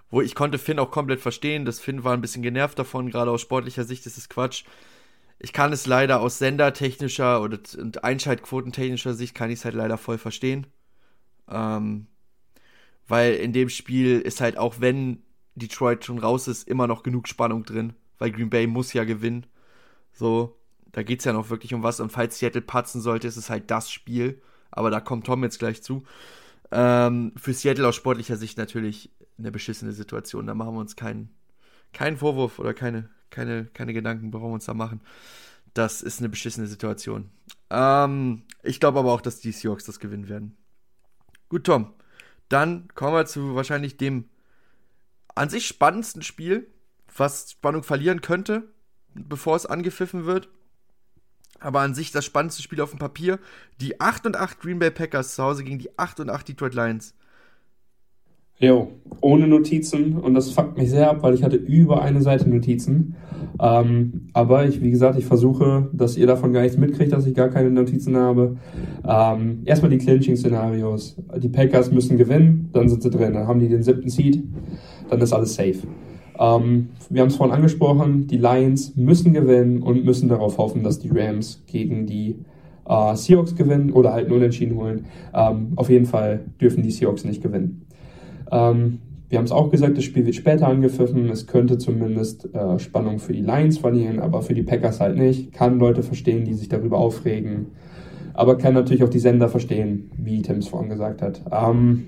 Speaker 2: wo ich konnte Finn auch komplett verstehen. Das Finn war ein bisschen genervt davon, gerade aus sportlicher Sicht ist es Quatsch. Ich kann es leider aus sendertechnischer oder und Einschaltquotentechnischer Sicht kann ich es halt leider voll verstehen. Ähm, weil in dem Spiel ist halt auch wenn Detroit schon raus ist, immer noch genug Spannung drin, weil Green Bay muss ja gewinnen. So, da geht es ja noch wirklich um was. Und falls Seattle patzen sollte, ist es halt das Spiel. Aber da kommt Tom jetzt gleich zu. Ähm, für Seattle aus sportlicher Sicht natürlich eine beschissene Situation. Da machen wir uns keinen, keinen Vorwurf oder keine, keine, keine Gedanken brauchen wir uns da machen. Das ist eine beschissene Situation. Ähm, ich glaube aber auch, dass die Seahawks das gewinnen werden. Gut, Tom. Dann kommen wir zu wahrscheinlich dem an sich spannendsten Spiel, was Spannung verlieren könnte, bevor es angepfiffen wird. Aber an sich das spannendste Spiel auf dem Papier. Die 8 und 8 Green Bay Packers zu Hause gegen die 8 und 8 Detroit Lions.
Speaker 3: Jo, ohne Notizen und das fuckt mich sehr ab, weil ich hatte über eine Seite Notizen. Ähm, aber ich, wie gesagt, ich versuche, dass ihr davon gar nichts mitkriegt, dass ich gar keine Notizen habe. Ähm, erstmal die Clinching-Szenarios. Die Packers müssen gewinnen, dann sind sie drin. Dann haben die den siebten Seed, dann ist alles safe. Ähm, wir haben es vorhin angesprochen, die Lions müssen gewinnen und müssen darauf hoffen, dass die Rams gegen die äh, Seahawks gewinnen oder halt nur unentschieden holen. Ähm, auf jeden Fall dürfen die Seahawks nicht gewinnen. Ähm, wir haben es auch gesagt, das Spiel wird später angepfiffen. Es könnte zumindest äh, Spannung für die Lions verlieren, aber für die Packers halt nicht. Kann Leute verstehen, die sich darüber aufregen. Aber kann natürlich auch die Sender verstehen, wie Tim es vorhin gesagt hat. Ähm,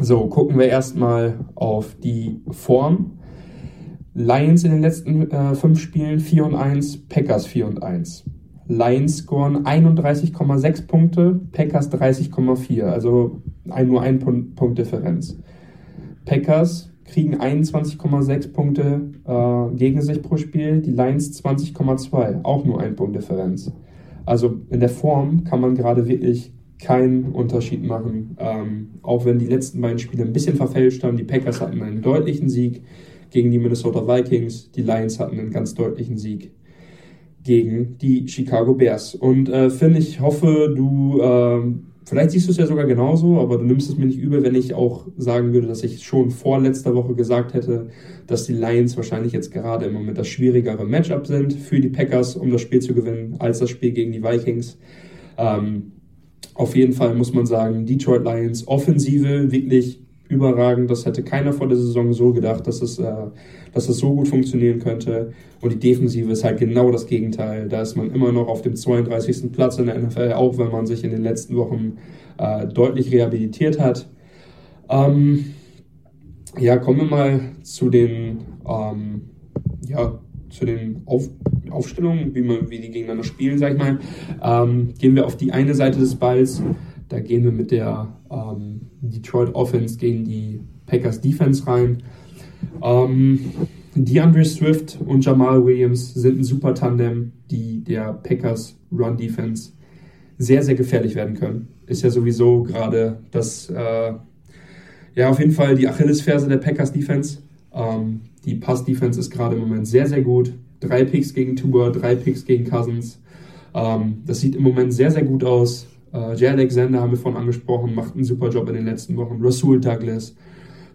Speaker 3: so, gucken wir erstmal auf die Form. Lions in den letzten äh, fünf Spielen 4 und 1, Packers 4 und 1. Lions scoren 31,6 Punkte, Packers 30,4, also ein, nur ein Punkt, Punkt Differenz. Packers kriegen 21,6 Punkte äh, gegen sich pro Spiel, die Lions 20,2, auch nur ein Punkt Differenz. Also in der Form kann man gerade wirklich keinen Unterschied machen. Ähm, auch wenn die letzten beiden Spiele ein bisschen verfälscht haben. Die Packers hatten einen deutlichen Sieg gegen die Minnesota Vikings. Die Lions hatten einen ganz deutlichen Sieg gegen die Chicago Bears. Und äh, Finn, ich hoffe, du, äh, vielleicht siehst du es ja sogar genauso, aber du nimmst es mir nicht übel, wenn ich auch sagen würde, dass ich schon vor letzter Woche gesagt hätte, dass die Lions wahrscheinlich jetzt gerade im Moment das schwierigere Matchup sind für die Packers, um das Spiel zu gewinnen, als das Spiel gegen die Vikings. Ähm, auf jeden Fall muss man sagen, Detroit Lions Offensive wirklich überragend. Das hätte keiner vor der Saison so gedacht, dass es, äh, dass es so gut funktionieren könnte. Und die Defensive ist halt genau das Gegenteil. Da ist man immer noch auf dem 32. Platz in der NFL, auch wenn man sich in den letzten Wochen äh, deutlich rehabilitiert hat. Ähm, ja, kommen wir mal zu den, ähm, ja, zu den Auf Aufstellungen, wie, man, wie die gegeneinander spielen, sag ich mal. Ähm, gehen wir auf die eine Seite des Balls. Da gehen wir mit der ähm, Detroit Offense gegen die Packers Defense rein. Ähm, DeAndre Swift und Jamal Williams sind ein super Tandem, die der Packers Run Defense sehr, sehr gefährlich werden können. Ist ja sowieso gerade das, äh, ja, auf jeden Fall die Achillesferse der Packers Defense. Ähm, die Pass Defense ist gerade im Moment sehr, sehr gut. Drei Picks gegen Tua, drei Picks gegen Cousins. Ähm, das sieht im Moment sehr, sehr gut aus. Äh, Jay Alexander haben wir vorhin angesprochen, macht einen super Job in den letzten Wochen. Rasul Douglas,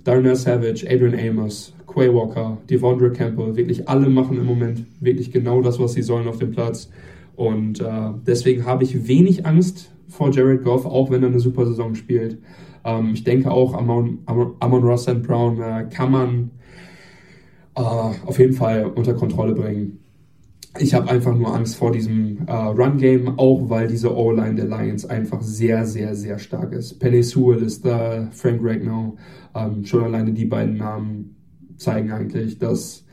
Speaker 3: Darnell Savage, Adrian Amos, Quay Walker, Devondre Campbell, wirklich alle machen im Moment wirklich genau das, was sie sollen auf dem Platz. Und äh, deswegen habe ich wenig Angst vor Jared Goff, auch wenn er eine super Saison spielt. Ähm, ich denke auch, Amon, Amon, Amon Ross Brown äh, kann man äh, auf jeden Fall unter Kontrolle bringen. Ich habe einfach nur Angst vor diesem äh, Run-Game, auch weil diese O-Line der Lions einfach sehr, sehr, sehr stark ist. Penny Sewell ist da, Frank Ragnow, ähm, schon alleine die beiden Namen zeigen eigentlich, dass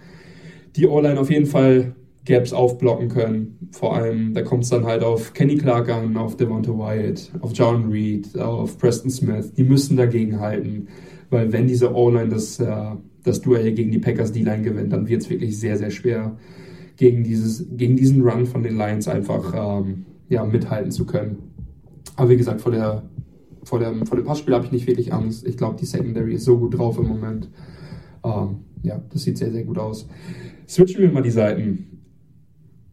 Speaker 3: die O-Line auf jeden Fall Gaps aufblocken können. Vor allem, da kommt es dann halt auf Kenny Clark an, auf Devonta Wyatt, auf John Reed, auf Preston Smith. Die müssen dagegen halten, weil wenn diese O-Line das, äh, das Duell gegen die Packers D-Line gewinnt, dann wird es wirklich sehr, sehr schwer gegen, dieses, gegen diesen Run von den Lions einfach ähm, ja, mithalten zu können. Aber wie gesagt, vor, der, vor, dem, vor dem Passspiel habe ich nicht wirklich Angst. Ich glaube, die Secondary ist so gut drauf im Moment. Ähm, ja, das sieht sehr, sehr gut aus. Switchen wir mal die Seiten.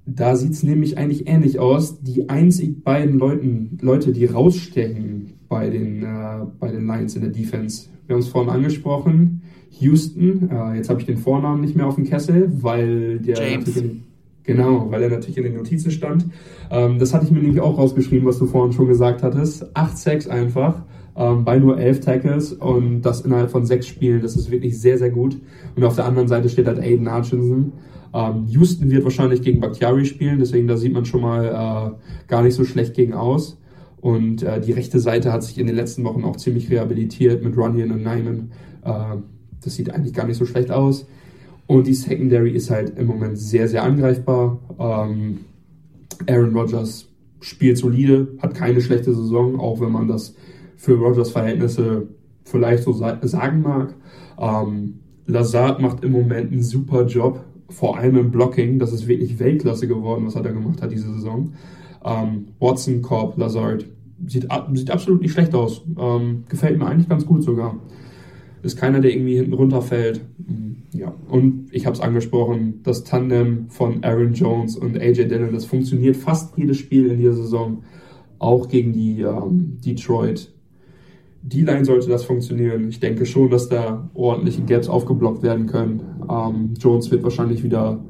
Speaker 3: Da sieht es nämlich eigentlich ähnlich aus. Die einzig beiden Leuten, Leute, die rausstechen bei den, äh, bei den Lions in der Defense. Wir haben es vorhin angesprochen. Houston. Äh, jetzt habe ich den Vornamen nicht mehr auf dem Kessel, weil der. In, genau, weil er natürlich in den Notizen stand. Ähm, das hatte ich mir nämlich auch rausgeschrieben, was du vorhin schon gesagt hattest. 8 Sacks einfach. Ähm, bei nur 11 Tackles und das innerhalb von sechs Spielen, das ist wirklich sehr, sehr gut. Und auf der anderen Seite steht halt Aiden Hutchinson. Ähm, Houston wird wahrscheinlich gegen Bakhtiari spielen, deswegen da sieht man schon mal äh, gar nicht so schlecht gegen aus. Und äh, die rechte Seite hat sich in den letzten Wochen auch ziemlich rehabilitiert mit Runyon und Nyman. Äh, das sieht eigentlich gar nicht so schlecht aus. Und die Secondary ist halt im Moment sehr, sehr angreifbar. Ähm, Aaron Rodgers spielt solide, hat keine schlechte Saison, auch wenn man das für Rodgers Verhältnisse vielleicht so sagen mag. Ähm, Lazard macht im Moment einen super Job, vor allem im Blocking. Das ist wirklich Weltklasse geworden, was er da gemacht hat diese Saison. Ähm, Watson, Korb, Lazard sieht, sieht absolut nicht schlecht aus. Ähm, gefällt mir eigentlich ganz gut sogar ist keiner, der irgendwie hinten runterfällt. Ja, und ich habe es angesprochen, das Tandem von Aaron Jones und AJ Dillon, das funktioniert fast jedes Spiel in dieser Saison, auch gegen die ähm, Detroit. D-Line sollte das funktionieren. Ich denke schon, dass da ordentliche Gaps aufgeblockt werden können. Ähm, Jones wird wahrscheinlich wieder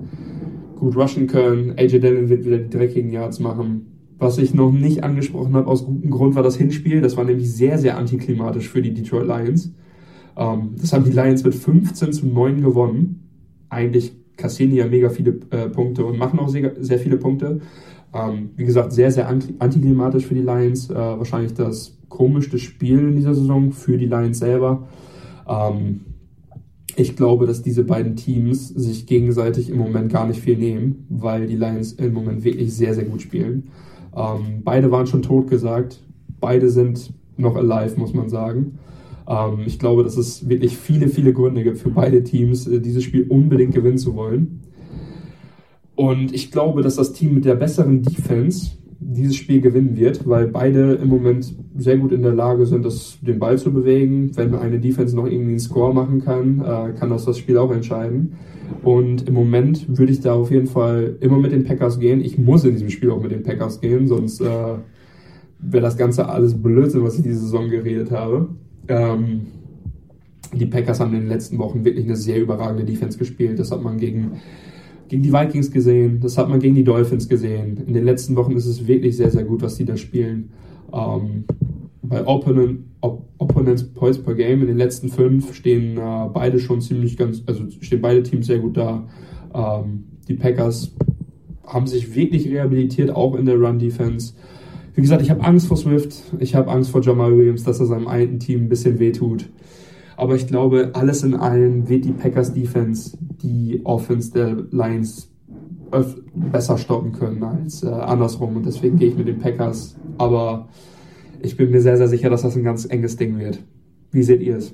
Speaker 3: gut rushen können. AJ Dillon wird wieder die dreckigen Yards machen. Was ich noch nicht angesprochen habe, aus gutem Grund, war das Hinspiel. Das war nämlich sehr, sehr antiklimatisch für die Detroit Lions. Ähm, das haben die Lions mit 15 zu 9 gewonnen. Eigentlich kassieren die ja mega viele äh, Punkte und machen auch sehr, sehr viele Punkte. Ähm, wie gesagt, sehr, sehr antiklimatisch für die Lions. Äh, wahrscheinlich das komischste Spiel in dieser Saison für die Lions selber. Ähm, ich glaube, dass diese beiden Teams sich gegenseitig im Moment gar nicht viel nehmen, weil die Lions im Moment wirklich sehr, sehr gut spielen. Ähm, beide waren schon tot gesagt. Beide sind noch alive, muss man sagen. Ähm, ich glaube, dass es wirklich viele, viele Gründe gibt für beide Teams, äh, dieses Spiel unbedingt gewinnen zu wollen. Und ich glaube, dass das Team mit der besseren Defense dieses Spiel gewinnen wird, weil beide im Moment sehr gut in der Lage sind, das, den Ball zu bewegen. Wenn eine Defense noch irgendwie einen Score machen kann, äh, kann das das Spiel auch entscheiden. Und im Moment würde ich da auf jeden Fall immer mit den Packers gehen. Ich muss in diesem Spiel auch mit den Packers gehen, sonst äh, wäre das Ganze alles Blödsinn, was ich diese Saison geredet habe. Ähm, die Packers haben in den letzten Wochen wirklich eine sehr überragende Defense gespielt. Das hat man gegen gegen die Vikings gesehen, das hat man gegen die Dolphins gesehen. In den letzten Wochen ist es wirklich sehr, sehr gut, was die da spielen. Ähm, bei Opponent, Op Opponents Points per Game in den letzten fünf stehen äh, beide schon ziemlich ganz, also stehen beide Teams sehr gut da. Ähm, die Packers haben sich wirklich rehabilitiert, auch in der Run-Defense. Wie gesagt, ich habe Angst vor Swift, ich habe Angst vor Jamal Williams, dass er seinem alten Team ein bisschen wehtut. Aber ich glaube, alles in allem wird die Packers Defense die Offense der Lions besser stoppen können als äh, andersrum. Und deswegen gehe ich mit den Packers. Aber ich bin mir sehr, sehr sicher, dass das ein ganz enges Ding wird. Wie seht ihr es?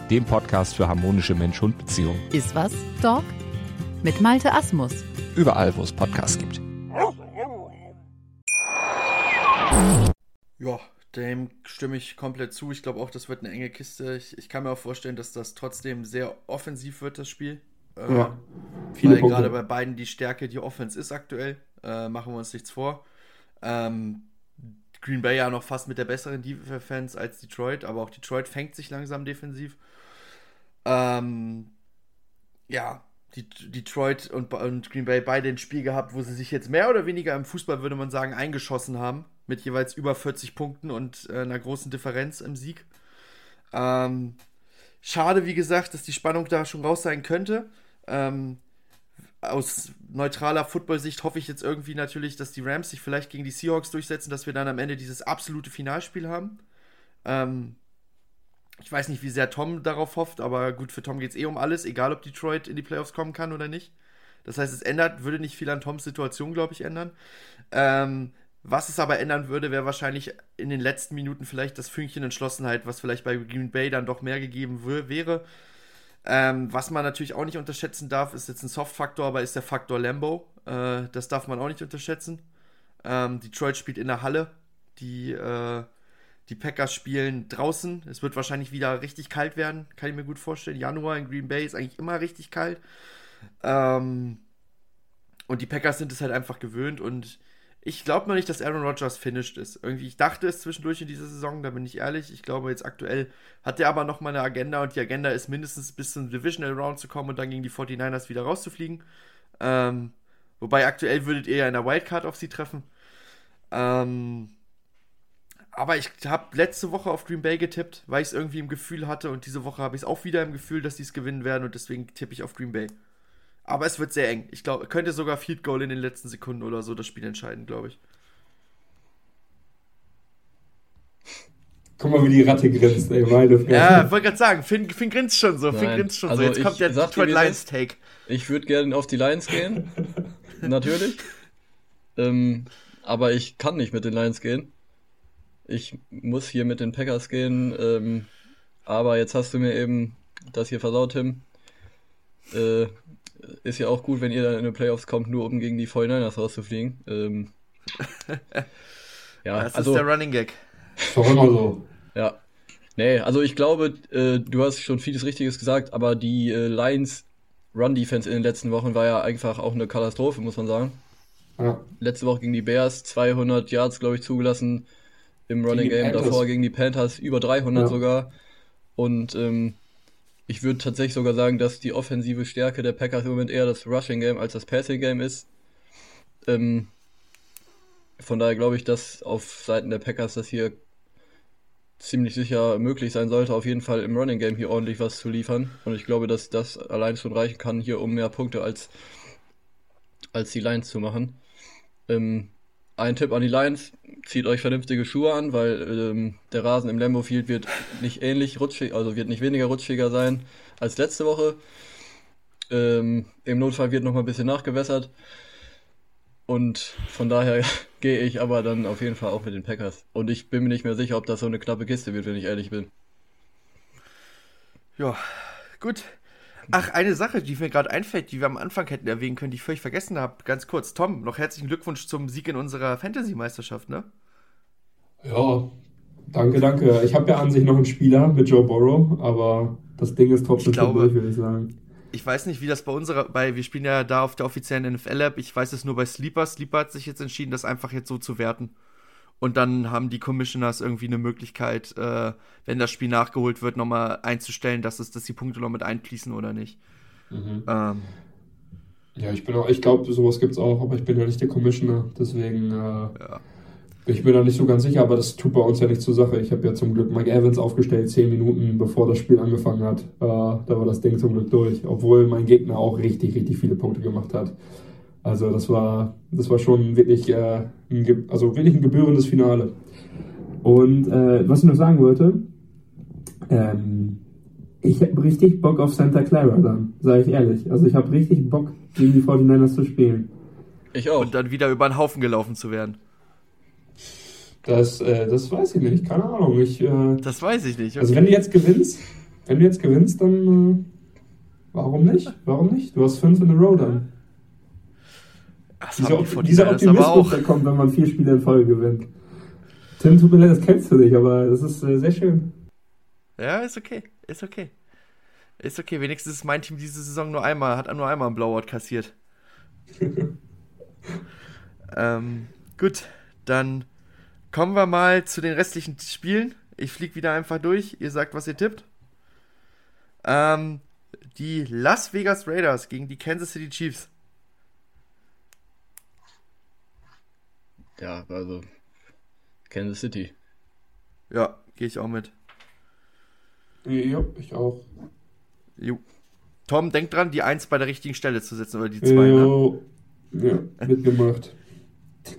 Speaker 7: dem Podcast für harmonische Mensch-Hund-Beziehungen.
Speaker 6: Iswas Dog? Mit Malte Asmus.
Speaker 7: Überall, wo es Podcasts gibt.
Speaker 2: Ja, dem stimme ich komplett zu. Ich glaube auch, das wird eine enge Kiste. Ich, ich, kann mir auch vorstellen, dass das trotzdem sehr offensiv wird, das Spiel. Äh, ja, viele weil gerade bei beiden die Stärke die Offense ist aktuell. Äh, machen wir uns nichts vor. Ähm, Green Bay ja noch fast mit der besseren Defense als Detroit, aber auch Detroit fängt sich langsam defensiv. Ähm, ja, die, Detroit und, und, Green Bay beide ein Spiel gehabt, wo sie sich jetzt mehr oder weniger im Fußball, würde man sagen, eingeschossen haben. Mit jeweils über 40 Punkten und äh, einer großen Differenz im Sieg. Ähm, schade, wie gesagt, dass die Spannung da schon raus sein könnte. Ähm, aus neutraler Football-Sicht hoffe ich jetzt irgendwie natürlich, dass die Rams sich vielleicht gegen die Seahawks durchsetzen, dass wir dann am Ende dieses absolute Finalspiel haben. Ähm, ich weiß nicht, wie sehr Tom darauf hofft, aber gut, für Tom geht es eh um alles, egal ob Detroit in die Playoffs kommen kann oder nicht. Das heißt, es ändert, würde nicht viel an Toms Situation, glaube ich, ändern. Ähm, was es aber ändern würde, wäre wahrscheinlich in den letzten Minuten vielleicht das Fünkchen Entschlossenheit, was vielleicht bei Green Bay dann doch mehr gegeben wäre. Ähm, was man natürlich auch nicht unterschätzen darf, ist jetzt ein Soft-Faktor, aber ist der Faktor Lambo. Äh, das darf man auch nicht unterschätzen. Ähm, Detroit spielt in der Halle. Die, äh, die Packers spielen draußen. Es wird wahrscheinlich wieder richtig kalt werden, kann ich mir gut vorstellen. Januar in Green Bay ist eigentlich immer richtig kalt. Ähm, und die Packers sind es halt einfach gewöhnt und ich glaube noch nicht, dass Aaron Rodgers finished ist. Irgendwie, ich dachte es zwischendurch in dieser Saison, da bin ich ehrlich. Ich glaube, jetzt aktuell hat er aber noch mal eine Agenda und die Agenda ist mindestens bis zum Divisional Round zu kommen und dann gegen die 49ers wieder rauszufliegen. Ähm, wobei aktuell würdet ihr ja in der Wildcard auf sie treffen. Ähm, aber ich habe letzte Woche auf Green Bay getippt, weil ich es irgendwie im Gefühl hatte und diese Woche habe ich es auch wieder im Gefühl, dass sie es gewinnen werden und deswegen tippe ich auf Green Bay. Aber es wird sehr eng. Ich glaube, könnte sogar Field Goal in den letzten Sekunden oder so das Spiel entscheiden, glaube ich.
Speaker 3: Guck mal, wie die Ratte grinst, ey, meine
Speaker 2: Fresse. Ja, wollte gerade sagen, Finn, Finn grinst schon so, Finn grinst schon also so. Jetzt kommt der Detroit Lions Take.
Speaker 4: Ich würde gerne auf die Lions gehen, natürlich. Ähm, aber ich kann nicht mit den Lions gehen. Ich muss hier mit den Packers gehen. Ähm, aber jetzt hast du mir eben das hier versaut, Tim. Äh, ist ja auch gut, wenn ihr dann in den Playoffs kommt, nur um gegen die 49ers rauszufliegen. Ähm,
Speaker 2: ja, das also, ist der Running Gag.
Speaker 3: So.
Speaker 4: Ja. Nee, also ich glaube, äh, du hast schon vieles Richtiges gesagt, aber die äh, Lions Run Defense in den letzten Wochen war ja einfach auch eine Katastrophe, muss man sagen. Ja. Letzte Woche gegen die Bears 200 Yards, glaube ich, zugelassen im Running Game. Davor gegen die Panthers über 300 ja. sogar. Und ähm, ich würde tatsächlich sogar sagen, dass die offensive Stärke der Packers im Moment eher das Rushing Game als das Passing Game ist. Ähm, von daher glaube ich, dass auf Seiten der Packers das hier ziemlich sicher möglich sein sollte, auf jeden Fall im Running Game hier ordentlich was zu liefern. Und ich glaube, dass das allein schon reichen kann, hier um mehr Punkte als, als die Lions zu machen. Ähm, ein Tipp an die Lions, zieht euch vernünftige Schuhe an, weil ähm, der Rasen im Lambo Field wird nicht ähnlich rutschig, also wird nicht weniger rutschiger sein als letzte Woche. Ähm, Im Notfall wird noch mal ein bisschen nachgewässert. Und von daher gehe ich aber dann auf jeden Fall auch mit den Packers. Und ich bin mir nicht mehr sicher, ob das so eine knappe Kiste wird, wenn ich ehrlich bin.
Speaker 2: Ja, gut. Ach, eine Sache, die mir gerade einfällt, die wir am Anfang hätten erwähnen können, die ich völlig vergessen habe. Ganz kurz, Tom, noch herzlichen Glückwunsch zum Sieg in unserer Fantasy-Meisterschaft, ne?
Speaker 3: Ja, danke, danke. Ich habe ja an sich noch einen Spieler mit Joe Burrow, aber das Ding ist trotzdem durch, würde ich sagen.
Speaker 2: Ich weiß nicht, wie das bei unserer, bei, wir spielen ja da auf der offiziellen NFL-App, ich weiß es nur bei Sleeper. Sleeper hat sich jetzt entschieden, das einfach jetzt so zu werten. Und dann haben die Commissioners irgendwie eine Möglichkeit, äh, wenn das Spiel nachgeholt wird, nochmal einzustellen, dass, es, dass die Punkte noch mit einfließen oder nicht.
Speaker 3: Mhm.
Speaker 2: Ähm,
Speaker 3: Ja, ich bin auch, ich glaube, sowas gibt's auch, aber ich bin ja nicht der Commissioner, deswegen äh,
Speaker 2: ja.
Speaker 3: ich bin da nicht so ganz sicher, aber das tut bei uns ja nicht zur Sache. Ich habe ja zum Glück Mike Evans aufgestellt, zehn Minuten bevor das Spiel angefangen hat. Äh, da war das Ding zum Glück durch, obwohl mein Gegner auch richtig, richtig viele Punkte gemacht hat. Also das war, das war schon wirklich, äh, ein, also wirklich ein gebührendes Finale. Und äh, was ich noch sagen wollte, ähm, ich habe richtig Bock auf Santa Clara dann, sage ich ehrlich. Also ich habe richtig Bock, gegen die 49ers zu spielen.
Speaker 4: Ich auch.
Speaker 2: Und dann wieder über den Haufen gelaufen zu werden.
Speaker 3: Das, äh, das weiß ich nicht, keine Ahnung. Ich, äh,
Speaker 2: Das weiß ich nicht.
Speaker 3: Also wenn du jetzt gewinnst, wenn du jetzt gewinnst, dann äh, warum nicht? Warum nicht? Du hast fünf in a row dann.
Speaker 2: Das
Speaker 3: Dieser,
Speaker 2: die
Speaker 3: dieser
Speaker 2: 49ers aber
Speaker 3: Optimismus,
Speaker 2: auch.
Speaker 3: der kommt, wenn man vier Spiele in Folge gewinnt. Tim, tut mir leid, das kennst du nicht, aber das ist äh, sehr schön.
Speaker 2: Ja, ist okay. Ist okay. Ist okay. Wenigstens ist mein Team diese Saison nur einmal, hat nur einmal einen Blowout kassiert. ähm, gut, dann kommen wir mal zu den restlichen Spielen. Ich fliege wieder einfach durch. Ihr sagt, was ihr tippt. Ähm, die Las Vegas Raiders gegen die Kansas City Chiefs.
Speaker 4: Ja, also Kansas City.
Speaker 2: Ja, gehe ich auch mit.
Speaker 3: Ja, ich auch.
Speaker 2: Jo. Tom, denk dran, die 1 bei der richtigen Stelle zu setzen, oder die 2, ne?
Speaker 3: Ja, mitgemacht.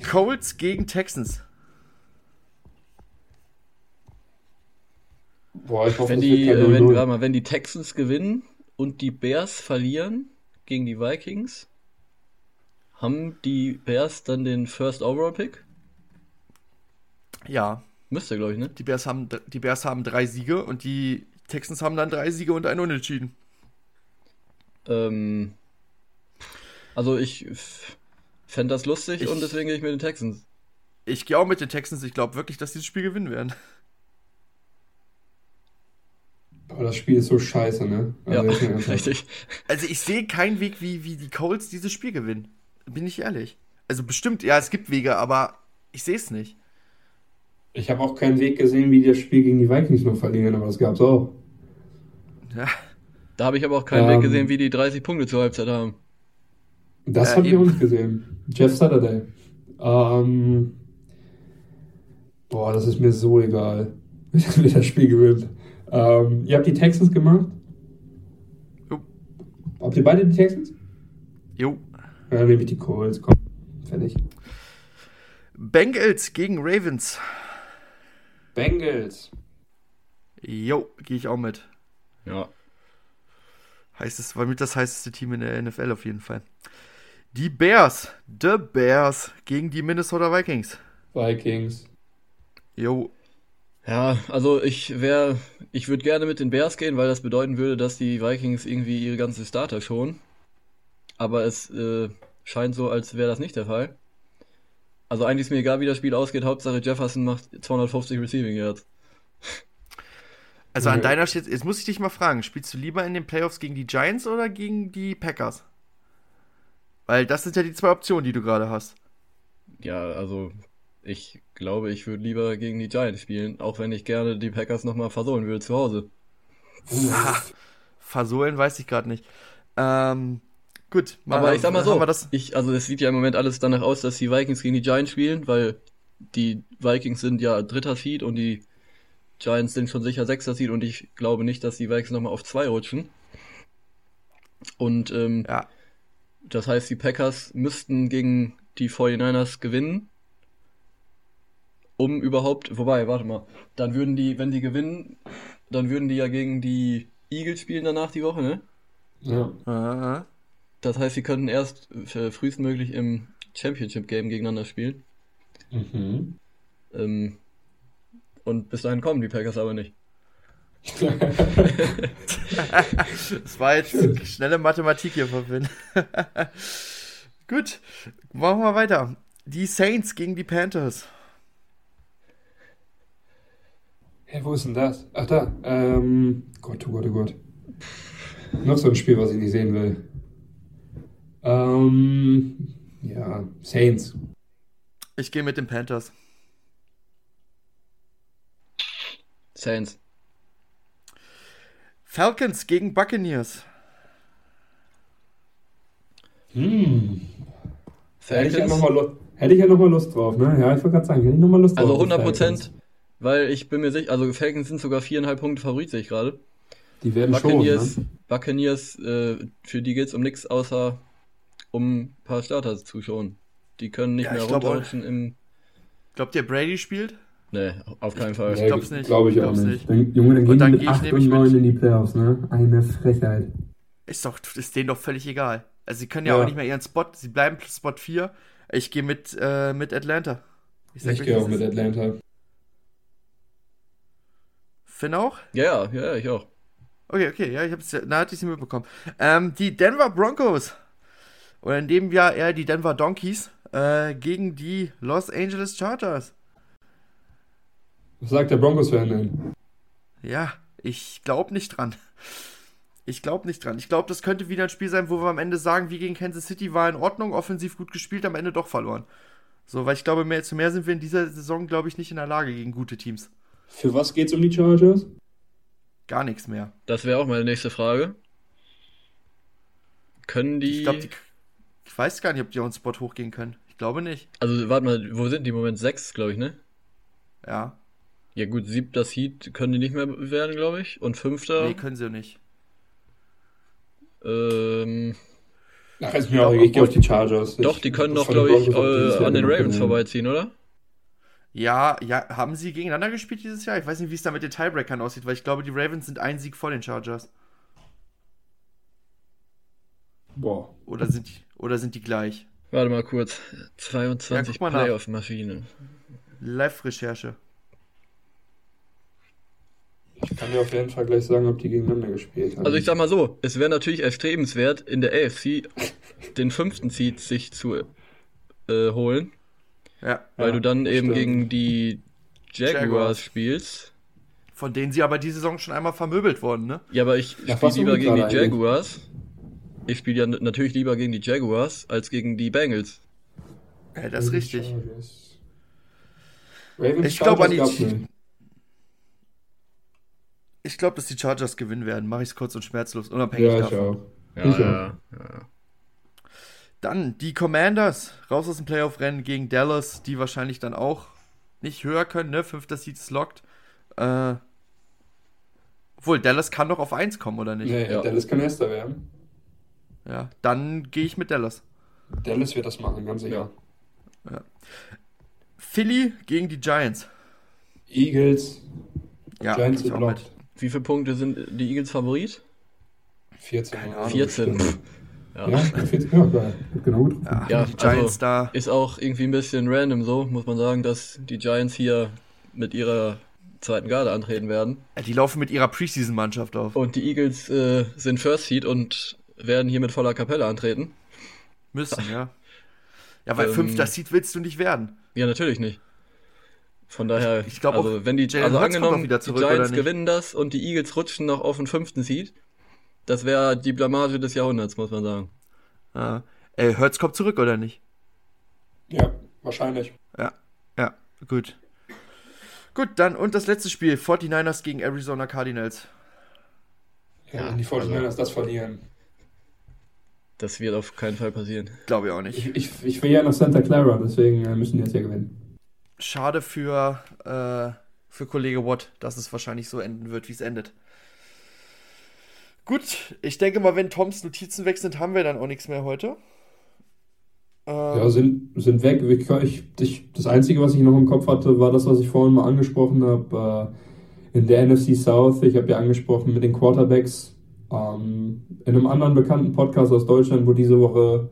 Speaker 2: Colts gegen Texans.
Speaker 3: Boah, ich hoffe,
Speaker 4: Wenn die, äh, wenn,
Speaker 3: 0-0.
Speaker 4: warte mal, wenn die Texans gewinnen und die Bears verlieren gegen die Vikings, haben die Bears dann den First Overall Pick?
Speaker 2: Ja,
Speaker 4: Müsste, glaube ich, ne?
Speaker 2: die Bears, haben, die Bears haben drei Siege und die Texans haben dann drei Siege und ein Unentschieden.
Speaker 4: Ähm, also ich fände das lustig
Speaker 2: Ich-
Speaker 4: und deswegen gehe ich mit den Texans.
Speaker 2: Ich gehe auch mit den Texans. Ich glaube wirklich, dass sie das Spiel gewinnen werden.
Speaker 3: Aber das Spiel ist so scheiße, ne?
Speaker 4: Ja,
Speaker 3: Also ernsthaft.
Speaker 4: richtig.
Speaker 2: Also ich sehe keinen Weg, wie, wie die Colts dieses Spiel gewinnen. Bin ich ehrlich. Also bestimmt, ja, es gibt Wege, aber ich sehe es nicht.
Speaker 3: Ich habe auch keinen Weg gesehen, wie die das Spiel gegen die Vikings noch verlieren, aber das gab's auch.
Speaker 2: Ja,
Speaker 4: Da habe ich aber auch keinen
Speaker 3: Ähm.
Speaker 4: Weg gesehen, wie die 30 Punkte zur Halbzeit haben.
Speaker 3: Das
Speaker 2: Ja,
Speaker 3: habe ich auch nicht gesehen. Jeff Saturday. Ähm, boah, das ist mir so egal, wer das Spiel gewinnt. Ähm, ihr habt die Texans gemacht?
Speaker 2: Jo.
Speaker 3: Habt ihr beide die Texans?
Speaker 2: jo.
Speaker 3: Ja, dann nehme ich die Colts. Komm, fertig.
Speaker 2: Bengals gegen Ravens.
Speaker 3: Bengals.
Speaker 2: Jo, gehe ich auch mit.
Speaker 4: Ja.
Speaker 2: Heißt es, war mit das heißeste Team in der NFL auf jeden Fall. Die Bears, The Bears gegen die Minnesota Vikings.
Speaker 3: Vikings.
Speaker 2: Jo,
Speaker 4: Ja, also ich wäre, ich würde gerne mit den Bears gehen, weil das bedeuten würde, dass die Vikings irgendwie ihre ganze Starter schonen. Aber es äh, scheint so, als wäre das nicht der Fall. Also eigentlich ist mir egal, wie das Spiel ausgeht. Hauptsache Jefferson macht 250 Receiving Yards.
Speaker 2: also an deiner Stelle, jetzt muss ich dich mal fragen, spielst du lieber in den Playoffs gegen die Giants oder gegen die Packers? Weil das sind ja die zwei Optionen, die du gerade hast.
Speaker 4: Ja, also ich glaube, ich würde lieber gegen die Giants spielen, auch wenn ich gerne die Packers nochmal versohlen würde zu Hause.
Speaker 2: versohlen, weiß ich gerade nicht. Ähm, gut.
Speaker 4: Aber ich sag mal so,
Speaker 2: das
Speaker 4: ich, also es sieht ja im Moment alles danach aus, dass die Vikings gegen die Giants spielen, weil die Vikings sind ja dritter Seed und die Giants sind schon sicher sechster Seed und ich glaube nicht, dass die Vikings nochmal auf zwei rutschen. Und ähm,
Speaker 2: ja.
Speaker 4: das heißt, die Packers müssten gegen die 49ers gewinnen, um überhaupt, wobei, warte mal, dann würden die, wenn die gewinnen, dann würden die ja gegen die Eagles spielen danach die Woche, ne?
Speaker 3: Ja.
Speaker 2: Aha.
Speaker 4: Das heißt, sie könnten erst äh, frühestmöglich im Championship Game gegeneinander spielen.
Speaker 3: Mhm.
Speaker 4: Ähm, und bis dahin kommen die Packers aber nicht.
Speaker 2: Das war jetzt schnelle Mathematik hier von Finn. Gut, machen wir weiter. Die Saints gegen die Panthers.
Speaker 3: Hä, wo ist denn das? Ach da. Ähm, Gott, oh Gott, oh Gott. Noch so ein Spiel, was ich nicht sehen will. Ähm, ja, Saints.
Speaker 2: Ich gehe mit den Panthers.
Speaker 4: Saints.
Speaker 2: Falcons gegen Buccaneers.
Speaker 3: Hm. Hätte ich, ja
Speaker 4: Falcons.
Speaker 3: noch mal Lu- hätte ich ja nochmal Lust drauf, ne? Ja, ich wollte gerade sagen, hätte ich nochmal Lust drauf.
Speaker 4: Also
Speaker 3: auf
Speaker 4: 100
Speaker 3: Falcons.
Speaker 4: Prozent, weil ich bin mir sicher, also Falcons sind sogar viereinhalb Punkte Favorit, sehe ich gerade.
Speaker 3: Die werden
Speaker 4: Buccaneers,
Speaker 3: schon, ne?
Speaker 4: Buccaneers, äh, für die geht's um nichts außer um ein paar Starter zu schonen. Die können nicht
Speaker 2: Ja,
Speaker 4: mehr
Speaker 2: ich glaub
Speaker 4: runterrutschen im.
Speaker 2: Glaubt ihr, Brady spielt?
Speaker 4: Nee, auf keinen Fall.
Speaker 2: Ich glaub's nicht.
Speaker 3: Glaube ich
Speaker 2: Ich
Speaker 3: auch
Speaker 2: glaub's
Speaker 3: nicht.
Speaker 2: nicht.
Speaker 3: Dann, Junge, dann
Speaker 2: Und
Speaker 3: gehen
Speaker 2: dann
Speaker 3: die mit
Speaker 2: ich
Speaker 3: 8
Speaker 2: nämlich
Speaker 3: und 9
Speaker 2: mit-
Speaker 3: in die Playoffs, ne? Eine Frechheit.
Speaker 2: Ist doch, ist denen doch völlig egal. Also sie können ja,
Speaker 3: Ja.
Speaker 2: auch nicht mehr ihren Spot, sie bleiben Spot 4. Ich gehe mit, äh, mit Atlanta.
Speaker 3: Ich,
Speaker 2: euch,
Speaker 3: gehe auch mit. Atlanta.
Speaker 2: Finn auch?
Speaker 4: Ja, ja, ja, ich auch.
Speaker 2: Okay, okay, ja, ich hab's, na, hatte ich sie mitbekommen. Ähm, die Denver Broncos. Oder in dem Jahr eher die Denver Donkeys äh, gegen die Los Angeles Chargers.
Speaker 3: Was sagt der Broncos-Fan denn?
Speaker 2: Ja, ich glaube nicht dran. Ich glaube nicht dran. Ich glaube, das könnte wieder ein Spiel sein, wo wir am Ende sagen, wie gegen Kansas City war in Ordnung, offensiv gut gespielt, am Ende doch verloren. So, weil ich glaube, mehr, zu mehr sind wir in dieser Saison, glaube ich, nicht in der Lage gegen gute Teams.
Speaker 3: Für was geht's um die Chargers?
Speaker 2: Gar nichts mehr.
Speaker 4: Das wäre auch meine nächste Frage. Können die.
Speaker 2: Ich glaube, die. Ich weiß gar nicht, ob die auf den Spot hochgehen können. Ich glaube nicht.
Speaker 4: Also, warte mal, wo sind die im Moment? Sechs, glaube ich, ne?
Speaker 2: Ja.
Speaker 4: Ja, gut, siebter Seed können die nicht mehr werden, glaube ich. Und fünfter.
Speaker 2: Nee, können sie nicht.
Speaker 4: ähm,
Speaker 3: Ach, ist mir auch egal. Ich gehe auf die Chargers.
Speaker 4: doch, die können doch, glaube ich,
Speaker 3: auch
Speaker 4: äh, an den Ravens vorbeiziehen, oder?
Speaker 2: Ja, ja, haben sie gegeneinander gespielt dieses Jahr? Ich weiß nicht, wie es da mit den Tiebreakern aussieht, weil ich glaube, die Ravens sind ein Sieg vor den Chargers.
Speaker 3: Boah.
Speaker 2: Oder sind die, oder sind die gleich?
Speaker 4: Warte mal kurz. 22
Speaker 2: Ja.
Speaker 4: Playoff-Maschine.
Speaker 2: Live-Recherche.
Speaker 3: Ich kann dir auf jeden Fall gleich sagen, ob die gegeneinander gespielt haben.
Speaker 4: Also ich sag mal so, es wäre natürlich erstrebenswert, in der AFC den fünften Seed sich zu äh, holen,
Speaker 2: Ja.
Speaker 4: weil
Speaker 3: Ja,
Speaker 4: du dann eben
Speaker 3: stimmt.
Speaker 4: gegen die Jaguars,
Speaker 2: Jaguars.
Speaker 4: spielst.
Speaker 2: Von denen sie aber die Saison schon einmal vermöbelt wurden, ne?
Speaker 4: Ja, aber ich
Speaker 3: Ja,
Speaker 4: spiele lieber gegen die
Speaker 3: gerade eigentlich?
Speaker 4: Ich spiele ja natürlich lieber gegen die Jaguars als gegen die Bengals.
Speaker 2: Ja, das ist richtig.
Speaker 3: Chargers. Ravens
Speaker 2: Ich glaub an die-. Ich glaube, dass die Chargers gewinnen werden. Mache ich es kurz und schmerzlos, unabhängig
Speaker 3: Ja, ich
Speaker 2: davon.
Speaker 3: auch.
Speaker 4: Ja,
Speaker 3: Ich auch.
Speaker 4: ja, ja.
Speaker 2: Dann die Commanders raus aus dem Playoff-Rennen gegen Dallas, die wahrscheinlich dann auch nicht höher können, ne? Fünfter Seed ist locked. Äh, obwohl, Dallas kann doch auf 1 kommen, oder nicht?
Speaker 3: Nee,
Speaker 4: Ja.
Speaker 3: Dallas kann Erster werden.
Speaker 2: Ja, dann gehe ich mit Dallas.
Speaker 3: Dallas wird das machen, ganz sicher.
Speaker 2: Philly gegen die Giants.
Speaker 3: Eagles,
Speaker 2: Ja,
Speaker 3: Giants
Speaker 2: auch mit.
Speaker 4: Wie viele Punkte sind die Eagles Favorit?
Speaker 3: 14.
Speaker 2: Keine Ahnung.
Speaker 3: so,
Speaker 4: 14.
Speaker 3: bestimmt.
Speaker 4: Ja.
Speaker 3: Ja, 14. Ja, geil. Hat Genau.
Speaker 2: Ja,
Speaker 4: Ja,
Speaker 2: die Giants
Speaker 4: also-
Speaker 2: da.
Speaker 4: Ist auch irgendwie ein bisschen random so, muss man sagen, dass die Giants hier mit ihrer zweiten Garde antreten werden.
Speaker 2: Ja, die laufen mit ihrer Preseason-Mannschaft auf.
Speaker 4: Und die Eagles äh, sind First Seed und werden hier mit voller Kapelle antreten.
Speaker 2: Müssen, ja. Ja, weil
Speaker 4: Ähm,
Speaker 2: fünfter Seed willst du nicht werden.
Speaker 4: Ja, natürlich nicht. Von daher,
Speaker 2: Ich glaub
Speaker 4: also
Speaker 2: auch,
Speaker 4: wenn die,
Speaker 2: Jalen
Speaker 4: also
Speaker 2: Hurts
Speaker 4: angenommen,
Speaker 2: wieder zurück,
Speaker 4: die Giants gewinnen das und die Eagles rutschen noch auf den fünften Seed, das wäre die Blamage des Jahrhunderts, muss man sagen.
Speaker 2: Ja. Äh, Hurts kommt zurück, oder nicht?
Speaker 3: Ja, wahrscheinlich.
Speaker 2: Ja, ja, gut. Gut, dann und das letzte Spiel, 49ers gegen Arizona Cardinals.
Speaker 3: Ja, wenn die 49ers also, das verlieren.
Speaker 4: Das wird auf keinen Fall passieren.
Speaker 2: Glaube ich auch nicht.
Speaker 3: Ich, ich, ich will ja nach Santa Clara, deswegen äh, müssen die jetzt ja gewinnen.
Speaker 2: Schade für, äh, für Kollege Watt, dass es wahrscheinlich so enden wird, wie es endet. Gut, ich denke mal, wenn Toms Notizen weg sind, haben wir dann auch nichts mehr heute.
Speaker 3: Ähm, ja, sind, sind weg. Ich, ich, das Einzige, was ich noch im Kopf hatte, war das, was ich vorhin mal angesprochen habe. Äh, in der NFC South, ich habe ja angesprochen mit den Quarterbacks. Ähm, in einem anderen bekannten Podcast aus Deutschland wurde diese Woche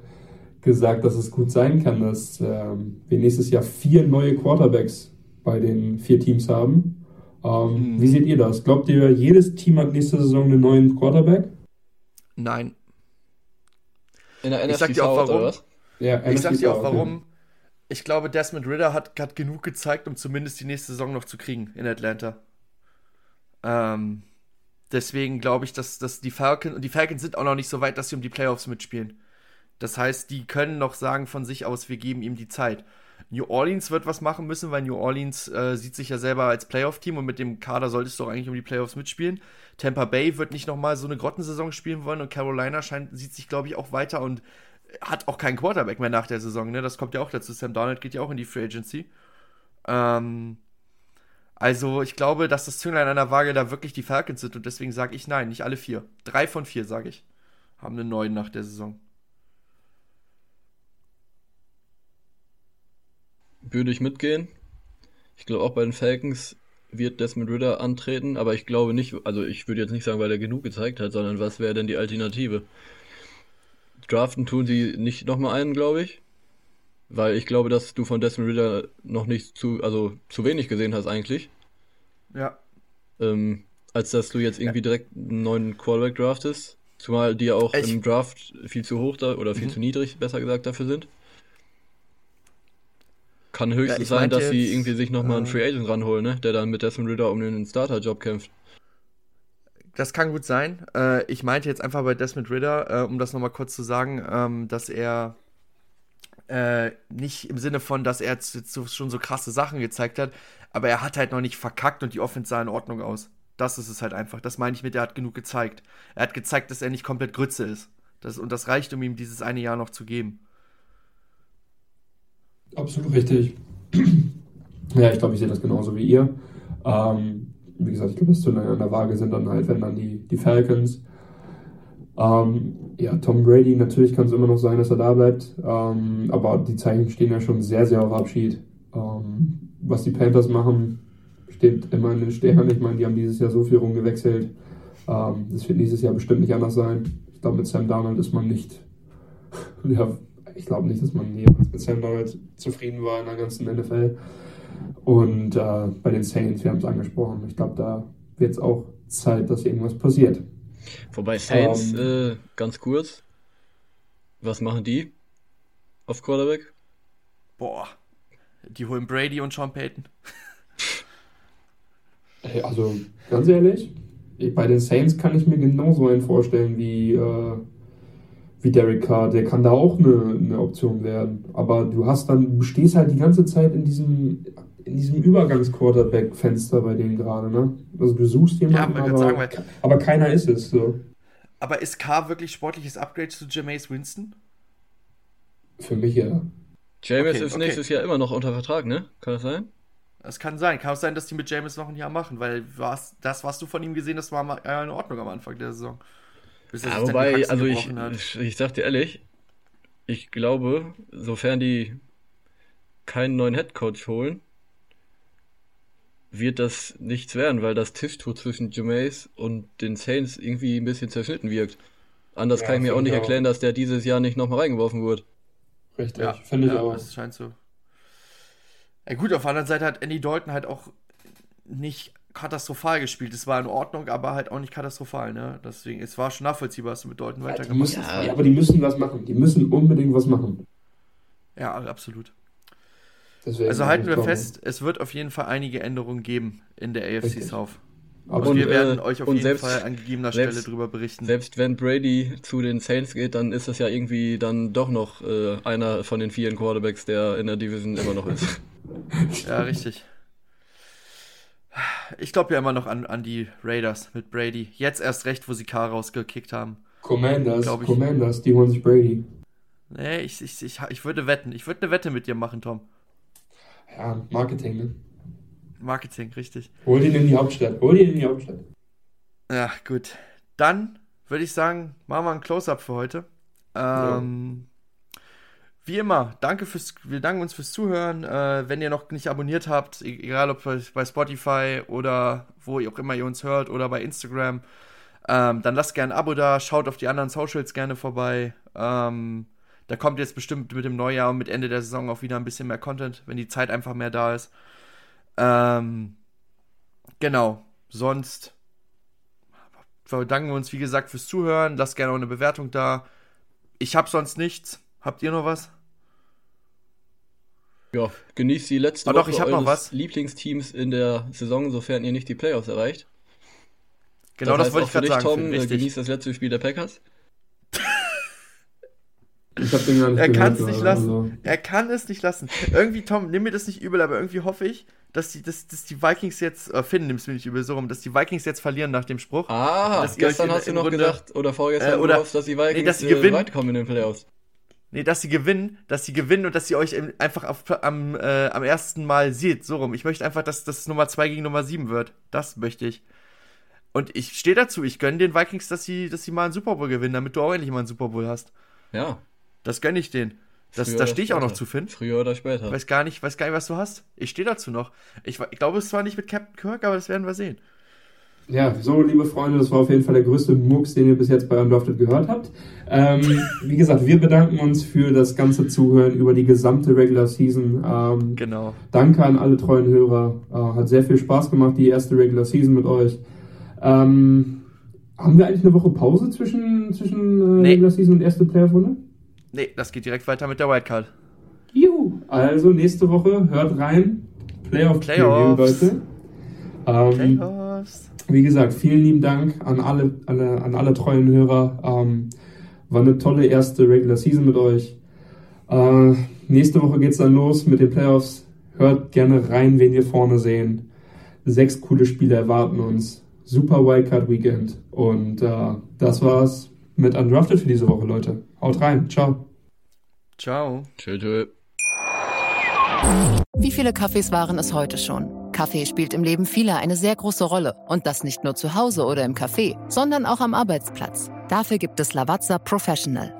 Speaker 3: gesagt, dass es gut sein kann, dass ähm, wir nächstes Jahr vier neue Quarterbacks bei den vier Teams haben. Ähm, mhm. Wie seht ihr das? Glaubt ihr, jedes Team hat nächste Saison einen neuen Quarterback?
Speaker 2: Nein.
Speaker 4: In der NFC
Speaker 2: ich sag dir auch warum.
Speaker 3: Ja,
Speaker 2: ich sag dir auch warum. Ich glaube, Desmond Ritter hat, hat genug gezeigt, um zumindest die nächste Saison noch zu kriegen in Atlanta. Ähm, deswegen glaube ich, dass, dass die Falcons, und die Falcons sind auch noch nicht so weit, dass sie um die Playoffs mitspielen. Das heißt, die können noch sagen von sich aus, wir geben ihm die Zeit. New Orleans wird was machen müssen, weil New Orleans äh, sieht sich ja selber als Playoff-Team und mit dem Kader solltest du auch eigentlich um die Playoffs mitspielen. Tampa Bay wird nicht nochmal so eine Grottensaison spielen wollen und Carolina scheint, sieht sich, glaube ich, auch weiter und hat auch keinen Quarterback mehr nach der Saison. Ne? Das kommt ja auch dazu. Sam Donald geht ja auch in die Free Agency. Ähm, also ich glaube, dass das Zünglein an der Waage da wirklich die Falcons sind und deswegen sage ich nein, nicht alle vier. Drei von vier, sage ich, haben einen neuen nach der Saison.
Speaker 4: Würde ich mitgehen. Ich glaube auch bei den Falcons wird Desmond Ritter antreten, aber ich glaube nicht, also ich würde jetzt nicht sagen, weil er genug gezeigt hat, sondern was wäre denn die Alternative? Draften tun sie nicht nochmal einen, glaube ich. Weil ich glaube, dass du von Desmond Ritter noch nicht zu, also zu wenig gesehen hast eigentlich.
Speaker 2: Ja.
Speaker 4: Ähm, als dass du jetzt irgendwie direkt einen neuen Quarterback draftest. Zumal die ja auch ich im Draft viel zu hoch da oder viel mhm. zu niedrig, besser gesagt, dafür sind. Kann höchstens ja, sein, dass jetzt, sie irgendwie sich nochmal äh, einen Free Agent ranholen, ne? Der dann mit Desmond Ritter um den Starter-Job kämpft.
Speaker 2: Das kann gut sein. Äh, ich meinte jetzt einfach bei Desmond Ritter, äh, um das nochmal kurz zu sagen, ähm, dass er äh, nicht im Sinne von, dass er jetzt schon so krasse Sachen gezeigt hat, aber er hat halt noch nicht verkackt und die Offense sah in Ordnung aus. Das ist es halt einfach. Das meine ich mit, er hat genug gezeigt. Er hat gezeigt, dass er nicht komplett Grütze ist. Das, und das reicht, um ihm dieses eine Jahr noch zu geben.
Speaker 3: Absolut richtig. ja, ich glaube, ich sehe das genauso wie ihr. Ähm, wie gesagt, ich glaube, das zu an der Waage sind dann halt, wenn dann die, die Falcons. Ähm, ja, Tom Brady, natürlich kann es immer noch sein, dass er da bleibt. Ähm, aber die Zeichen stehen ja schon sehr, sehr auf Abschied. Ähm, was die Panthers machen, steht immer in den Sternen. Ich meine, die haben dieses Jahr so viel rumgewechselt. Ähm, das wird dieses Jahr bestimmt nicht anders sein. Ich glaube, mit Sam Darnold ist man nicht. ja, ich glaube nicht, dass man jemals mit Sam Darnold zufrieden war in der ganzen NFL. Und äh, bei den Saints, wir haben es angesprochen, ich glaube, da wird es auch Zeit, dass irgendwas passiert.
Speaker 4: Wobei Saints, ähm, äh, ganz kurz, was machen die auf Quarterback?
Speaker 2: Boah, die holen Brady und Sean Payton.
Speaker 3: Hey, also, ganz ehrlich, bei den Saints kann ich mir genauso einen vorstellen wie, äh, wie Derek Carr. Der kann da auch eine, eine Option werden. Aber du hast dann, du stehst halt die ganze Zeit in diesem in diesem Übergangs-Quarterback-Fenster bei denen gerade, ne? Also du suchst jemanden, ja, aber, sagen, weil, aber keiner ist es. So.
Speaker 2: Aber ist K wirklich sportliches Upgrade zu Jameis Winston?
Speaker 3: Für mich ja.
Speaker 4: Jameis okay, ist okay. nächstes Jahr immer noch unter Vertrag, ne? Kann das sein?
Speaker 2: Es kann sein. Kann auch sein, dass die mit Jameis noch ein Jahr machen, weil was, das, was du von ihm gesehen hast, war mal in Ordnung am Anfang der Saison.
Speaker 4: Bis ja, wobei, also ich, ich, ich sag dir ehrlich, ich glaube, sofern die keinen neuen Headcoach holen, wird das nichts werden, weil das Tischtuch zwischen Jameis und den Saints irgendwie ein bisschen zerschnitten wirkt. Anders ja, kann ich mir auch nicht auch. erklären, dass der dieses Jahr nicht nochmal reingeworfen wurde.
Speaker 3: Richtig, ja, finde ich
Speaker 2: ja,
Speaker 3: auch.
Speaker 2: Das scheint so. Ja, gut, auf der anderen Seite hat Andy Dalton halt auch nicht katastrophal gespielt. Es war in Ordnung, aber halt auch nicht katastrophal, ne? Deswegen, es war schon nachvollziehbar, dass du mit Dalton ja, weitergemacht
Speaker 3: hast. Ja, aber die müssen was machen. Die müssen unbedingt was machen.
Speaker 2: Ja, absolut. Deswegen also halten wir fest, es wird auf jeden Fall einige Änderungen geben in der AFC Richtig. South. Aber und, wir werden äh, euch auf jeden selbst, Fall an gegebener Stelle selbst, darüber berichten.
Speaker 4: Selbst wenn Brady zu den Saints geht, dann ist das ja irgendwie dann doch noch äh, einer von den vielen Quarterbacks, der in der Division immer noch ist.
Speaker 2: ja, richtig. ich glaube ja immer noch an, an die Raiders mit Brady. Jetzt erst recht, wo sie Carr rausgekickt haben.
Speaker 3: Commanders, Commanders, die holen sich Brady.
Speaker 2: Nee, ich, ich, ich, ich würde wetten. Ich würde eine Wette mit dir machen, Tom.
Speaker 3: Ja, Marketing, ne?
Speaker 2: Marketing, richtig.
Speaker 3: Hol ihn in die Hauptstadt. Hol ihn in die Hauptstadt.
Speaker 2: Ja, gut. Dann würde ich sagen, machen wir ein Close-Up für heute. Ähm, ja. Wie immer, danke fürs, wir danken uns fürs Zuhören. Äh, wenn ihr noch nicht abonniert habt, e-, egal ob bei Spotify oder wo auch immer ihr uns hört oder bei Instagram, ähm, dann lasst gerne ein Abo da, schaut auf die anderen Socials gerne vorbei. Ähm, da kommt jetzt bestimmt mit dem Neujahr und mit Ende der Saison auch wieder ein bisschen mehr Content, wenn die Zeit einfach mehr da ist. Ähm, genau. Sonst verdanken wir uns, wie gesagt, fürs Zuhören. Lasst gerne auch eine Bewertung da. Ich habe sonst nichts. Habt ihr noch was?
Speaker 4: Ja, genießt die letzte
Speaker 2: oh, Woche doch, ich noch was.
Speaker 4: Lieblingsteams in der Saison, sofern ihr nicht die Playoffs erreicht.
Speaker 2: Genau, das, das wollte ich gerade sagen.
Speaker 4: Tom, äh, genießt das letzte Spiel der Packers.
Speaker 3: Ich hab den gar nicht
Speaker 2: Er kann es nicht lassen. Also. Er kann es nicht lassen. Irgendwie, Tom, nimm mir das nicht übel, aber irgendwie hoffe ich, dass die, dass, dass die Vikings jetzt, äh, Finn, nimmst du mir nicht übel so rum, dass die Vikings jetzt verlieren nach dem Spruch.
Speaker 4: Ah, gestern hast du noch Runde, gedacht, oder vorgestern,
Speaker 2: äh, oder,
Speaker 4: hoffst, dass die Vikings
Speaker 2: nee, dass sie gewinnen,
Speaker 4: äh, weit kommen in den Playoffs.
Speaker 2: Nee, dass sie gewinnen, dass sie gewinnen und dass sie euch einfach auf, am, äh, am ersten Mal seht, so rum. Ich möchte einfach, dass das Nummer 2 gegen Nummer 7 wird. Das möchte ich. Und ich stehe dazu, ich gönne den Vikings, dass sie, dass sie mal einen Super Bowl gewinnen, damit du auch endlich mal einen Super Bowl hast.
Speaker 4: Ja.
Speaker 2: Das gönne ich denen. Das, da stehe ich auch noch zu, Finn.
Speaker 4: Früher oder später.
Speaker 2: Weiß gar nicht, weiß gar nicht, was du hast. Ich stehe dazu noch. Ich, ich glaube, es zwar nicht mit Captain Kirk, aber das werden wir sehen.
Speaker 3: Ja, so, liebe Freunde, das war auf jeden Fall der größte Mucks, den ihr bis jetzt bei Undrafted gehört habt. Ähm, wie gesagt, wir bedanken uns für das ganze Zuhören über die gesamte Regular Season. Ähm,
Speaker 2: genau.
Speaker 3: Danke an alle treuen Hörer. Äh, hat sehr viel Spaß gemacht, die erste Regular Season mit euch. Ähm, haben wir eigentlich eine Woche Pause zwischen, zwischen äh, nee. Regular Season und erste Playoff-Runde?
Speaker 2: Nee, das geht direkt weiter mit der Wildcard.
Speaker 3: Juhu! Also nächste Woche hört rein. Playoff Preview, Leute. Ähm, Playoffs. Wie gesagt, vielen lieben Dank an alle, alle an alle treuen Hörer. Ähm, war eine tolle erste Regular Season mit euch. Äh, nächste Woche geht's dann los mit den Playoffs. Hört gerne rein, wen wir vorne sehen. Sechs coole Spiele erwarten uns. Super Wildcard Weekend. Und äh, das war's mit Undrafted für diese Woche, Leute. Haut rein. Ciao.
Speaker 2: Ciao.
Speaker 4: Tschö, tschö.
Speaker 6: Wie viele Kaffees waren es heute schon? Kaffee spielt im Leben vieler eine sehr große Rolle. Und das nicht nur zu Hause oder im Café, sondern auch am Arbeitsplatz. Dafür gibt es Lavazza Professional.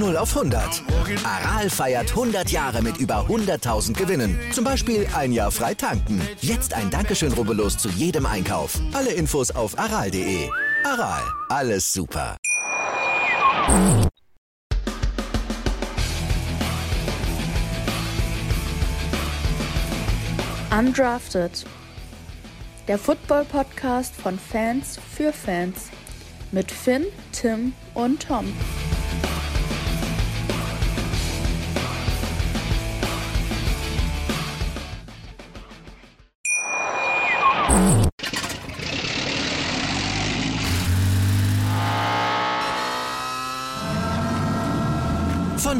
Speaker 5: Von 0 auf 100. Aral feiert 100 Jahre mit über 100.000 Gewinnen. Zum Beispiel ein Jahr frei tanken. Jetzt ein Dankeschön, rubbellos zu jedem Einkauf. Alle Infos auf aral.de. Aral, alles super.
Speaker 1: Undrafted. Der Football-Podcast von Fans für Fans. Mit Finn, Tim und Tom.